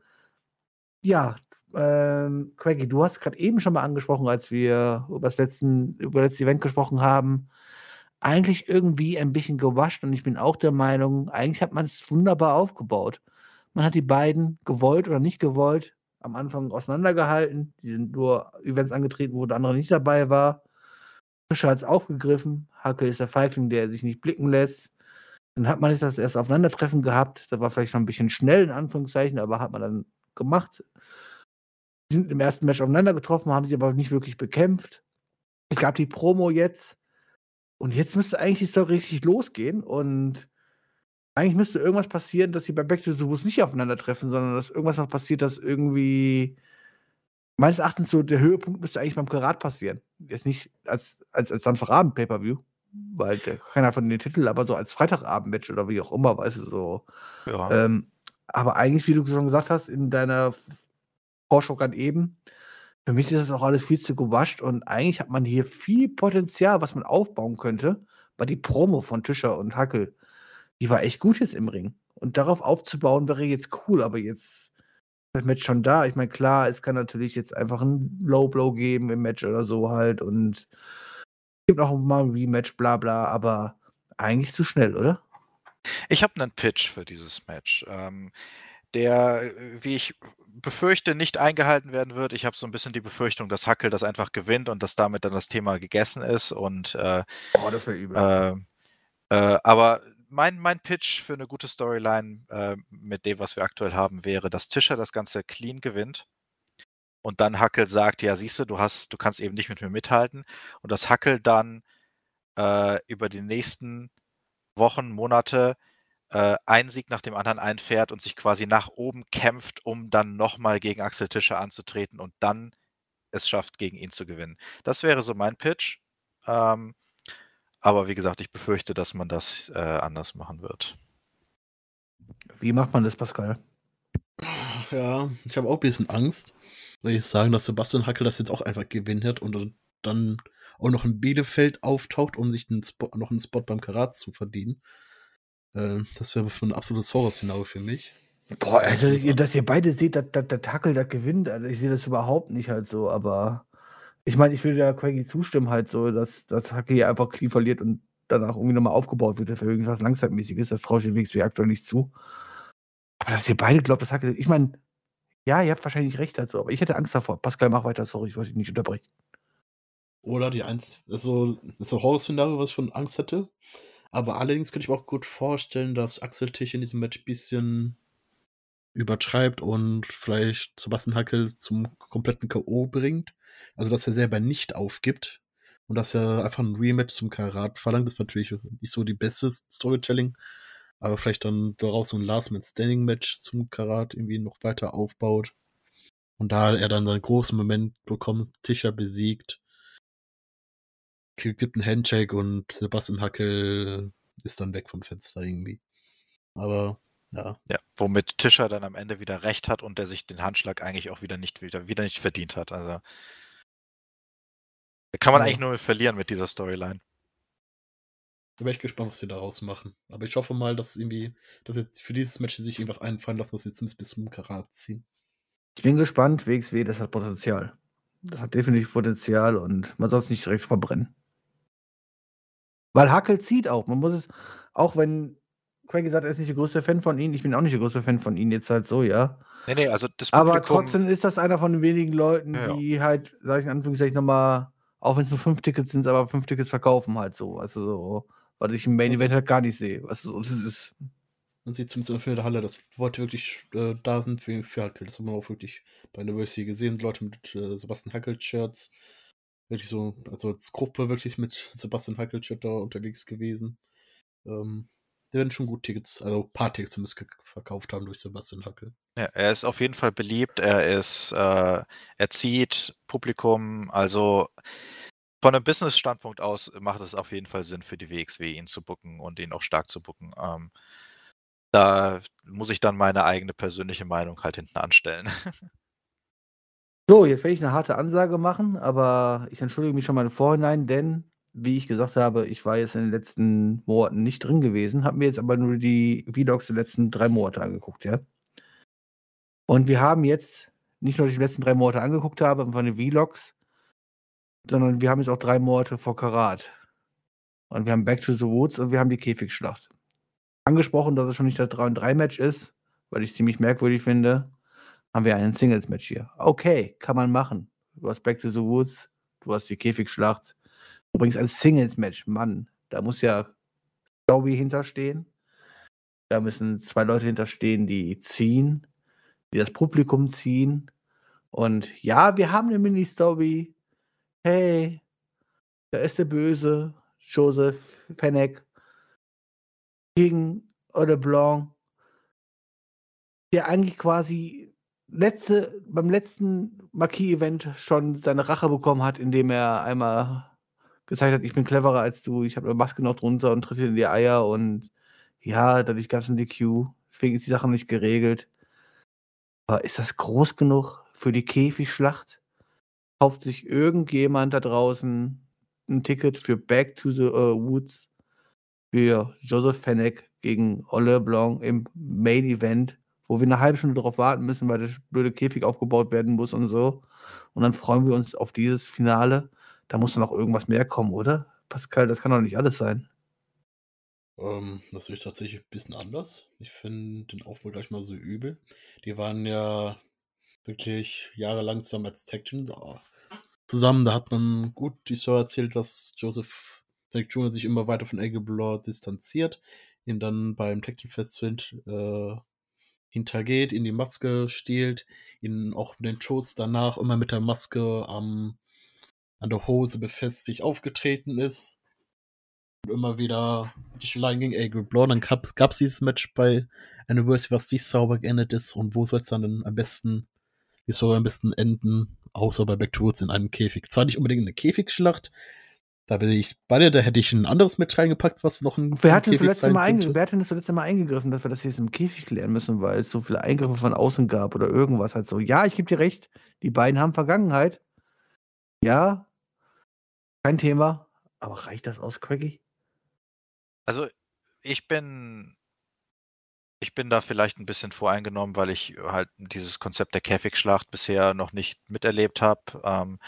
Ja, ähm, Craigie, du hast gerade eben schon mal angesprochen, als wir über das, letzten, über das letzte Event gesprochen haben, eigentlich irgendwie ein bisschen gewascht und ich bin auch der Meinung, eigentlich hat man es wunderbar aufgebaut. Man hat die beiden gewollt oder nicht gewollt am Anfang auseinandergehalten. Die sind nur Events angetreten, wo der andere nicht dabei war. Fischer hat es aufgegriffen. Hackel ist der Feigling, der sich nicht blicken lässt. Dann hat man jetzt das erste Aufeinandertreffen gehabt. Das war vielleicht schon ein bisschen schnell, in Anführungszeichen, aber hat man dann gemacht. Die sind im ersten Match aufeinander getroffen, haben sich aber nicht wirklich bekämpft. Es gab die Promo jetzt. Und jetzt müsste eigentlich die Story richtig losgehen. Und eigentlich müsste irgendwas passieren, dass sie bei Back to the Woods nicht aufeinandertreffen, sondern dass irgendwas noch passiert, dass irgendwie meines Erachtens so der Höhepunkt müsste eigentlich beim Karat passieren. Jetzt nicht als, als, als Samstagabend Pay-Per-View, weil der, keiner von den Titel, aber so als Freitagabend-Match oder wie auch immer, weißt du, so. Ja. Ähm, aber eigentlich, wie du schon gesagt hast, in deiner Vorschau gerade eben, für mich ist das auch alles viel zu gewascht und eigentlich hat man hier viel Potenzial, was man aufbauen könnte. Weil die Promo von Tischer und Hackel, die war echt gut jetzt im Ring. Und darauf aufzubauen wäre jetzt cool, aber jetzt das Match schon da. Ich meine, klar, es kann natürlich jetzt einfach ein Low Blow geben im Match oder so halt und es gibt auch mal ein Rematch, bla bla, aber eigentlich zu schnell, oder? Ich habe einen Pitch für dieses Match, ähm, der, äh, wie ich befürchte, nicht eingehalten werden wird. Ich habe so ein bisschen die Befürchtung, dass Hackel das einfach gewinnt und dass damit dann das Thema gegessen ist und, äh, Oh, das wäre übel. ähm, äh, aber mein mein Pitch für eine gute Storyline, äh, mit dem, was wir aktuell haben, wäre, dass Tischer das Ganze clean gewinnt und dann Hackel sagt: „Ja, siehst du, du hast du kannst eben nicht mit mir mithalten.“ Und dass Hackel dann, äh, über die nächsten Wochen, Monate, äh, einen Sieg nach dem anderen einfährt und sich quasi nach oben kämpft, um dann noch mal gegen Axel Tischer anzutreten und dann es schafft, gegen ihn zu gewinnen. Das wäre so mein Pitch. Ähm, aber wie gesagt, ich befürchte, dass man das, äh, anders machen wird. Wie macht man das, Pascal? Ja, ich habe auch ein bisschen Angst, weil ich sagen, dass Sebastian Hackel das jetzt auch einfach gewinnen wird und dann auch noch in Bielefeld auftaucht, um sich einen Spot, noch einen Spot beim Karat zu verdienen. Äh, das wäre ein absolutes Horrorszenario für mich. Boah, also, dass ihr, dass ihr beide seht, dass, dass der Hackel das gewinnt, also ich sehe das überhaupt nicht halt so, aber ich meine, ich würde da Craigie zustimmen halt so, dass, dass Hackel hier einfach clean verliert und danach irgendwie nochmal aufgebaut wird, für irgendwas Langzeitmäßiges, das traue ich dem WXW aktuell nicht zu. Aber dass ihr beide glaubt, dass Hackel, ich meine, ja, ihr habt wahrscheinlich recht so, aber ich hätte Angst davor. Pascal, mach weiter, sorry, ich wollte dich nicht unterbrechen. Oder die eins, das ist so, das ist Horrorszenario, was ich schon Angst hätte. Aber allerdings könnte ich mir auch gut vorstellen, dass Axel Tisch in diesem Match ein bisschen übertreibt und vielleicht Sebastian Hackel zum kompletten K.O. bringt. Also, dass er selber nicht aufgibt und dass er einfach ein Rematch zum Karat verlangt. Ist natürlich nicht so die beste Storytelling, aber vielleicht dann daraus so ein Last-Man-Standing-Match zum Karat irgendwie noch weiter aufbaut. Und da er dann seinen großen Moment bekommt, Tischer besiegt, gibt einen Handshake und Sebastian Hackel ist dann weg vom Fenster irgendwie. Aber ja. Ja, womit Tischer dann am Ende wieder recht hat und der sich den Handschlag eigentlich auch wieder nicht wieder, wieder nicht verdient hat. Also da kann man Ja. eigentlich nur verlieren mit dieser Storyline. Da bin ich gespannt, was sie daraus machen. Aber ich hoffe mal, dass irgendwie, dass jetzt für dieses Match sich irgendwas einfallen lassen, dass sie zumindest bis zum Karat ziehen. Ich bin gespannt, WXW, das hat Potenzial. Das hat definitiv Potenzial und man soll es nicht direkt verbrennen. Weil Hackel zieht auch. Man muss es, auch wenn Craig gesagt, er ist nicht der größte Fan von ihnen, ich bin auch nicht der größte Fan von ihnen, jetzt halt so, ja. Nee, nee, also das Aber trotzdem ist das einer von den wenigen Leuten, Ja, ja. die halt, sag ich in Anführungszeichen nochmal, auch wenn es nur fünf Tickets sind, aber fünf Tickets verkaufen halt so. Also so, was ich im Main Event halt gar nicht sehe. Also so, das ist, Man sieht zumindest in der Halle, dass Leute wirklich äh, da sind für, für Hackel. Das hat man auch wirklich bei der University gesehen. Leute mit äh, Sebastian Hackel-Shirts. Wirklich so, also als Gruppe wirklich mit Sebastian Hackel-Shirt da unterwegs gewesen. Ähm, die werden schon gut Tickets, also ein paar Tickets zumindest verkauft haben durch Sebastian Hackel. ja, er ist auf jeden Fall beliebt, er ist, äh, er zieht Publikum, also von einem Business-Standpunkt aus macht es auf jeden Fall Sinn für die WXW, ihn zu bucken und ihn auch stark zu bucken. Ähm, da muss ich dann meine eigene persönliche Meinung halt hinten anstellen. So, jetzt werde ich eine harte Ansage machen, aber ich entschuldige mich schon mal im Vorhinein, denn, wie ich gesagt habe, ich war jetzt in den letzten Monaten nicht drin gewesen, habe mir jetzt aber nur die Vlogs der letzten drei Monate angeguckt, ja. Und wir haben jetzt nicht nur die letzten drei Monate angeguckt habe von den Vlogs, sondern wir haben jetzt auch drei Monate vor Karat. Und wir haben Back to the Woods und wir haben die Käfigschlacht. Angesprochen, dass es schon nicht das 3 und 3 Match ist, weil ich es ziemlich merkwürdig finde, haben wir einen Singles-Match hier. Okay, kann man machen. Du hast Back to the Woods, du hast die Käfigschlacht. Bringst ein Singles-Match. Mann, da muss ja Story hinterstehen. Da müssen zwei Leute hinterstehen, die ziehen, die das Publikum ziehen. Und ja, wir haben eine Mini-Story. Hey, da ist der Böse, Joseph Fennec, gegen Ole Blanc, der eigentlich quasi letzte, beim letzten Marquis-Event schon seine Rache bekommen hat, indem er einmal gezeigt hat: „Ich bin cleverer als du, ich habe 'ne Maske noch drunter und tritt dir in die Eier“ und ja, dadurch gab's 'n DQ. Deswegen ist die Sache nicht geregelt. Aber ist das groß genug für die Käfigschlacht? Kauft sich irgendjemand da draußen 'n Ticket für Back to the, äh, Woods für Joseph Fenech gegen Ole Blanc im Main Event, wo wir 'ne halbe Stunde drauf warten müssen, weil der blöde Käfig aufgebaut werden muss und so. Und dann freuen wir uns auf dieses Finale. Da muss noch irgendwas mehr kommen, oder? Pascal, das kann doch nicht alles sein. Ähm, das sehe ich tatsächlich 'n bisschen anders. Ich finde den Aufbau gar nicht mal so übel. Die waren ja wirklich jahrelang zusammen als Tag Team da zusammen. Da hat man gut die Story erzählt, dass Joseph Fenech Jr. sich immer weiter von Eagle Blanc distanziert, ihn dann beim Tag Team Festival äh, hintergeht, ihm die Maske stiehlt, ihn auch in den Shows danach immer mit der Maske am an der Hose befestigt aufgetreten ist. Und immer wieder die Schläge gegen Eagle Blanc. Dann gab's gab's dieses Match bei Anniversary, was nicht sauber geendet ist. Und wo soll's dann denn am besten wie soll am besten enden, außer bei Back to Woods in einem Käfig? Zwar nicht unbedingt 'ne Käfigschlacht, da bin ich bei dir, da hätte ich 'n anderes Match reingepackt, was noch 'n Wer hat denn sein Mal einge wer hat denn das letzte Mal eingegriffen, dass wir das jetzt im Käfig klären müssen, weil es so viele Eingriffe von außen gab oder irgendwas halt so. Ja, ich gebe dir recht, die beiden haben Vergangenheit. Ja. Kein Thema. Aber reicht das aus, Craigie? Also, ich bin ich bin da vielleicht 'n bisschen voreingenommen, weil ich halt dieses Konzept der Käfigschlacht bisher noch nicht miterlebt habe. Ähm,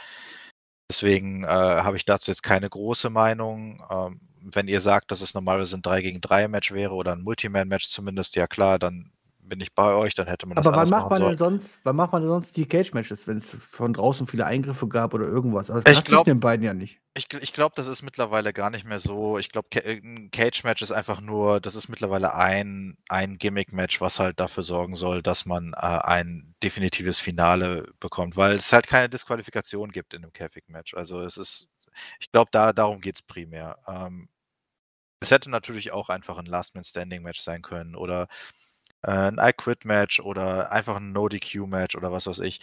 deswegen, äh, habe ich dazu jetzt keine große Meinung. Ähm, wenn ihr sagt, dass es normalerweise 'n 3-gegen-3 -Match wäre oder 'n Multiman-Match zumindest, ja klar, dann bin ich bei euch, dann hätte man das Aber wann macht man sollen. denn sonst wann macht man denn sonst die Cage-Matches, wenn's von draußen viele Eingriffe gab oder irgendwas? Also, das Ich glaube den beiden ja nicht. ich ich glaube, das ist mittlerweile gar nicht mehr so. Ich glaube, äh, 'n Cage-Match ist einfach nur das ist mittlerweile ein ein Gimmick-Match, was halt dafür sorgen soll, dass man, äh, ein definitives Finale bekommt, weil es halt keine Disqualifikation gibt in 'nem Käfig-Match. Also, es ist ich glaube, da darum geht's primär. Ähm, es hätte natürlich auch einfach 'n Last-Man-Standing-Match sein können oder, äh, 'n I-Quit-Match oder einfach 'n No-DQ-Match oder was weiß ich.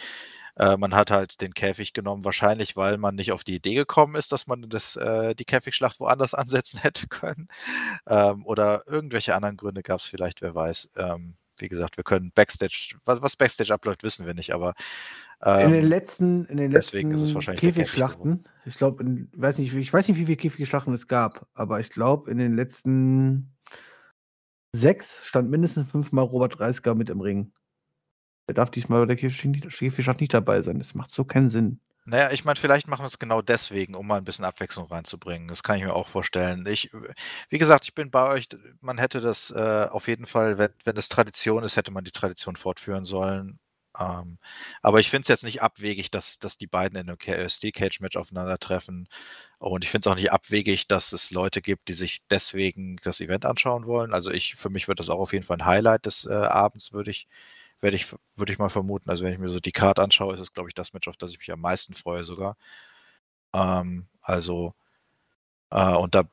Äh, man hat halt den Käfig genommen, wahrscheinlich, weil man nicht auf die Idee gekommen ist, dass man das äh, die Käfigschlacht woanders ansetzen hätte können. Ähm, oder irgendwelche anderen Gründe gab's vielleicht, wer weiß. Ähm, wie gesagt, wir können Backstage was was Backstage abläuft, wissen wir nicht, aber, In den ähm, letzten in den deswegen ist es letzten wahrscheinlich der Käfig. Käfigschlachten, ich glaube, in weiß nicht, ich weiß nicht, wie viele Käfigschlachten es gab, aber ich glaube, in den letzten 6 stand mindestens fünfmal Robert Dreisker mit im Ring. Der darf diesmal bei der Käfigschlacht nicht dabei sein. Das macht so keinen Sinn. Na ja, ich meine, vielleicht machen wir's genau deswegen, um mal 'n bisschen Abwechslung reinzubringen. Das kann ich mir auch vorstellen. Ich wie gesagt, ich bin bei euch. Man hätte das, äh, auf jeden Fall, wenn wenn es Tradition ist, hätte man die Tradition fortführen sollen. Ähm, aber ich finde es jetzt nicht abwegig, dass dass die beiden in 'nem Ca äh, Steel Cage Match aufeinandertreffen. Und ich finde es auch nicht abwegig, dass es Leute gibt, die sich deswegen das Event anschauen wollen. Also, ich für mich wird das auch auf jeden Fall 'n Highlight des, äh, Abends, würde ich werde ich würde ich mal vermuten. Also, wenn ich mir so die Card anschaue, ist es, glaube ich, das Match, auf das ich mich am meisten freue sogar. Ähm, also, äh, und da,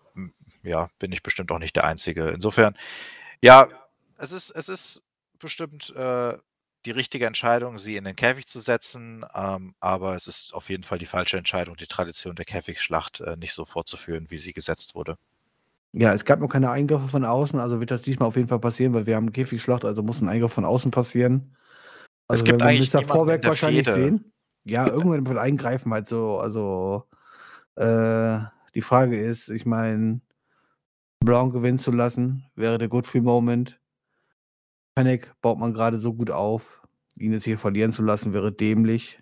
ja, bin ich bestimmt auch nicht der Einzige. Insofern, ja, es ist es ist bestimmt, äh, die richtige Entscheidung, sie in den Käfig zu setzen, ähm, aber es ist auf jeden Fall die falsche Entscheidung, die Tradition der Käfigschlacht, äh, nicht so fortzuführen, wie sie gesetzt wurde. Ja, es gab noch keine Eingriffe von außen, also wird das diesmal auf jeden Fall passieren, weil wir haben Käfigschlacht, also muss 'n Eingriff von außen passieren. Es Also, gibt werden wir eigentlich in Vorwerk wahrscheinlich Fehde. sehen. Ja, irgendwann wird eingreifen halt so also, äh, die Frage ist, ich meine, Blanc gewinnen zu lassen, wäre der Godfrey Moment. Fenech baut man grade so gut auf. Ihn jetzt hier verlieren zu lassen, wäre dämlich.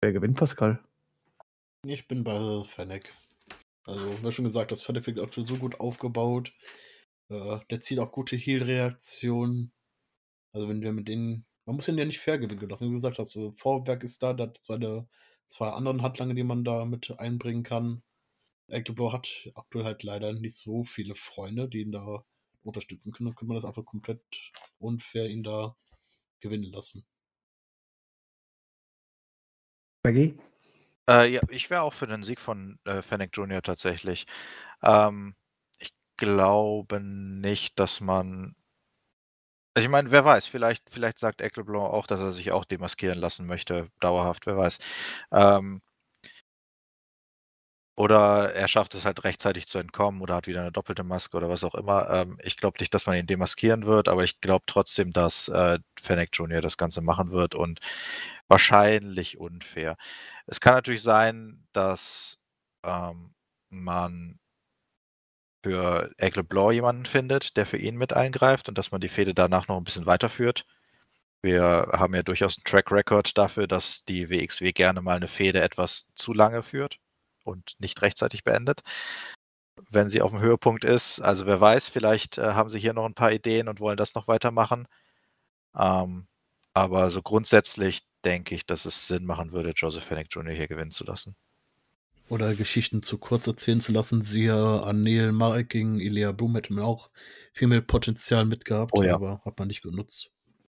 Wer gewinnt, Pascal? Ich bin bei Fenech. Also, wie schon gesagt, das Fenech wirkt aktuell so gut aufgebaut. Äh, der zieht auch gute Heel-Reaktionen. Also, wenn wir mit denen man muss ihn ja nicht fair gewinnen lassen. Wie du gesagt hast, so Vorwerk ist da, der seine 2 anderen Handlanger, die man da mit einbringen kann. Blanc hat aktuell halt leider nicht so viele Freunde, die ihn da unterstützen können. Dann könnte man das einfach komplett unfair ihn da gewinnen lassen. Craigie? Äh, ja, ich wäre auch für den Sieg von, äh, Fenech Jr. tatsächlich. Ähm, ich glaube nicht, dass man Also ich meine, wer weiß, vielleicht, vielleicht sagt Eccleblanc auch, dass er sich auch demaskieren lassen möchte, dauerhaft, wer weiß. Ähm, oder er schafft es halt rechtzeitig zu entkommen oder hat wieder eine doppelte Maske oder was auch immer. Ähm, ich glaube nicht, dass man ihn demaskieren wird, aber ich glaube trotzdem, dass äh, Fennec Jr. das Ganze machen wird und wahrscheinlich unfair. Es kann natürlich sein, dass ähm, man für Blanc jemanden findet, der für ihn mit eingreift und dass man die Fehde danach noch ein bisschen weiterführt. Wir haben ja durchaus einen Track Record dafür, dass die WXW gerne mal eine Fehde etwas zu lange führt und nicht rechtzeitig beendet, wenn sie auf dem Höhepunkt ist. Also wer weiß, vielleicht äh, haben sie hier noch ein paar Ideen und wollen das noch weitermachen. Ähm, aber so grundsätzlich denke ich, dass es Sinn machen würde, Joseph Fennick Jr. hier gewinnen zu lassen. Oder Geschichten zu kurz erzählen zu lassen. Siehe an Neil Marking, Ilya Blum hätte man auch viel mehr Potenzial mitgehabt, oh ja. aber hat man nicht genutzt.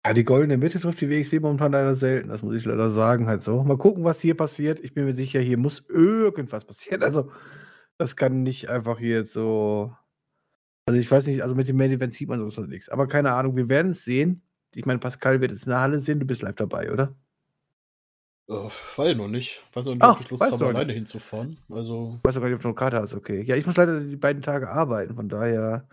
Ja, die goldene Mitte trifft die WXW momentan leider selten, das muss ich leider sagen, halt so. Mal gucken, was hier passiert. Ich bin mir sicher, hier muss irgendwas passieren. Also, das kann nicht einfach hier jetzt so. Also, ich weiß nicht, also mit dem Main Event sieht man sonst noch nichts. Aber keine Ahnung, wir werden es sehen. Ich meine, Pascal wird es in der Halle sehen, du bist live dabei, oder? Uh, weiß noch nicht. Weiß noch nicht, ob ich Lust habe, alleine hinzufahren. Also. Weißt du gar nicht, ob du eine Karte hast, okay. Ja, ich muss leider die beiden Tage arbeiten, von daher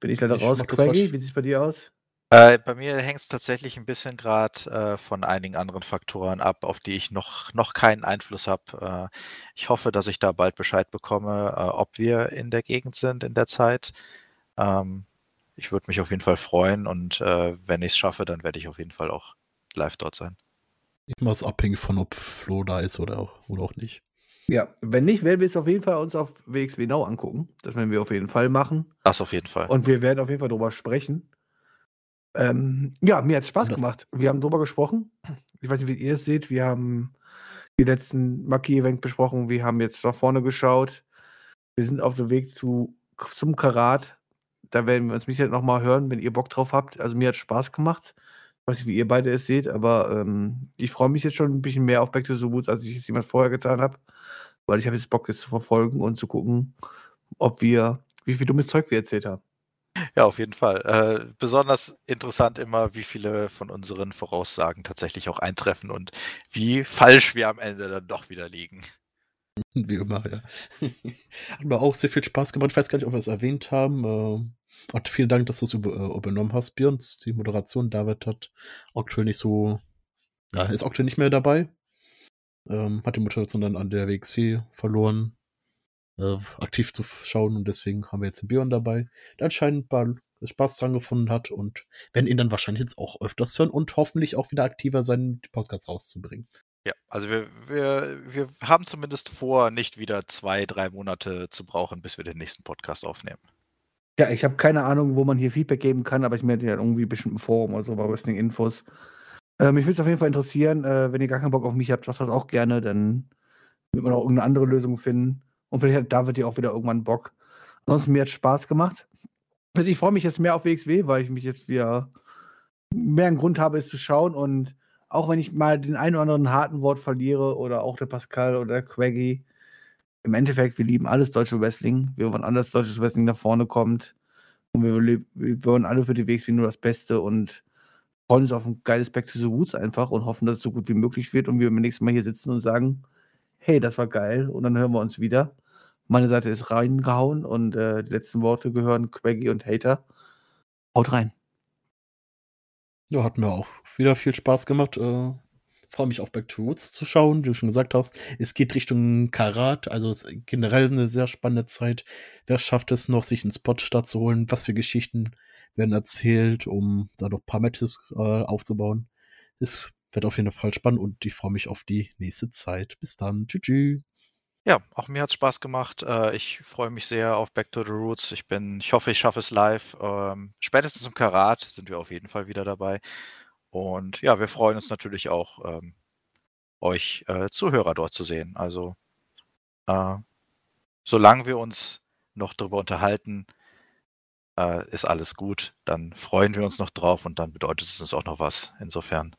bin ich leider ich raus. Craigie, wie sieht es bei dir aus? Äh, bei mir hängt es tatsächlich ein bisschen gerade äh, von einigen anderen Faktoren ab, auf die ich noch, noch keinen Einfluss habe. Äh, ich hoffe, dass ich da bald Bescheid bekomme, äh, ob wir in der Gegend sind in der Zeit. Ähm, ich würde mich auf jeden Fall freuen und äh, wenn ich es schaffe, dann werde ich auf jeden Fall auch live dort sein. Ich mache es abhängig von, ob Flo da ist oder auch, oder auch nicht. Ja, wenn nicht, werden wir es auf jeden Fall uns auf WXW Now angucken. Das werden wir auf jeden Fall machen. Das auf jeden Fall. Und wir werden auf jeden Fall darüber sprechen. Ähm, ja, mir hat es Spaß gemacht. Wir haben drüber gesprochen. Ich weiß nicht, wie ihr es seht. Wir haben die letzten Maki-Event besprochen. Wir haben jetzt nach vorne geschaut. Wir sind auf dem Weg zu, zum Karat. Da werden wir uns sicher nochmal hören, wenn ihr Bock drauf habt. Also mir hat Spaß gemacht. Ich weiß nicht, wie ihr beide es seht, aber ähm, ich freue mich jetzt schon ein bisschen mehr auf Back to the Woods, als ich es jemand vorher getan habe. Weil ich habe jetzt Bock, jetzt zu verfolgen und zu gucken, ob wir, wie viel dummes Zeug wir erzählt haben. Ja, auf jeden Fall. Äh, besonders interessant immer, wie viele von unseren Voraussagen tatsächlich auch eintreffen und wie falsch wir am Ende dann doch wieder liegen. Wie immer, ja. Hat mir auch sehr viel Spaß gemacht. Ich weiß gar nicht, ob wir es erwähnt haben. Äh, und vielen Dank, dass du es über, äh, übernommen hast, Björn. Die Moderation. David hat aktuell nicht so. Ja, ist aktuell nicht mehr dabei. Ähm, hat die Moderation dann an der WXW verloren äh, aktiv zu schauen und deswegen haben wir jetzt den Björn dabei, der anscheinend Spaß dran gefunden hat und werden ihn dann wahrscheinlich jetzt auch öfters hören und hoffentlich auch wieder aktiver sein, die Podcasts rauszubringen. Ja, also wir, wir, wir haben zumindest vor, nicht wieder zwei, drei Monate zu brauchen, bis wir den nächsten Podcast aufnehmen. Ja, ich habe keine Ahnung, wo man hier Feedback geben kann, aber ich melde ja irgendwie bestimmt ein Forum oder so bei Wrestling Infos. Äh, mich würde es auf jeden Fall interessieren, äh, wenn ihr gar keinen Bock auf mich habt, sagt das auch gerne, dann wird man auch irgendeine andere Lösung finden. Und vielleicht hat David ja auch wieder irgendwann Bock. Ansonsten, mir hat Spaß gemacht. Ich freue mich jetzt mehr auf WXW, weil ich mich jetzt wieder mehr einen Grund habe, es zu schauen. Und auch wenn ich mal den einen oder anderen harten Wort verliere oder auch der Pascal oder der Quaggy, im Endeffekt, wir lieben alles deutsche Wrestling. Wir wollen alles deutsches Wrestling nach vorne kommt. Und wir, wir wollen alle für die WXW nur das Beste und freuen uns auf ein geiles Back to the Roots einfach und hoffen, dass es so gut wie möglich wird und wir beim nächsten Mal hier sitzen und sagen, hey, das war geil und dann hören wir uns wieder. Meine Seite ist reingehauen und äh, die letzten Worte gehören Quaggy und Hater. Haut rein. Ja, hat mir auch wieder viel Spaß gemacht. Äh, Freue mich auf Back to Roots zu schauen, wie du schon gesagt hast. Es geht Richtung Karat, also generell eine sehr spannende Zeit. Wer schafft es noch, sich einen Spot da zu holen? Was für Geschichten werden erzählt, um da noch ein paar Matches äh, aufzubauen? Es wird auf jeden Fall spannend und ich freue mich auf die nächste Zeit. Bis dann. Tschüss. Ja, auch mir hat es Spaß gemacht. Äh, ich freue mich sehr auf Back to the Roots. Ich bin, ich hoffe, ich schaffe es live. Ähm, spätestens im Karat sind wir auf jeden Fall wieder dabei. Und ja, wir freuen uns natürlich auch, ähm, euch äh, Zuhörer dort zu sehen. Also, äh, solange wir uns noch darüber unterhalten, ist alles gut. Dann freuen wir uns noch drauf und dann bedeutet es uns auch noch was. Insofern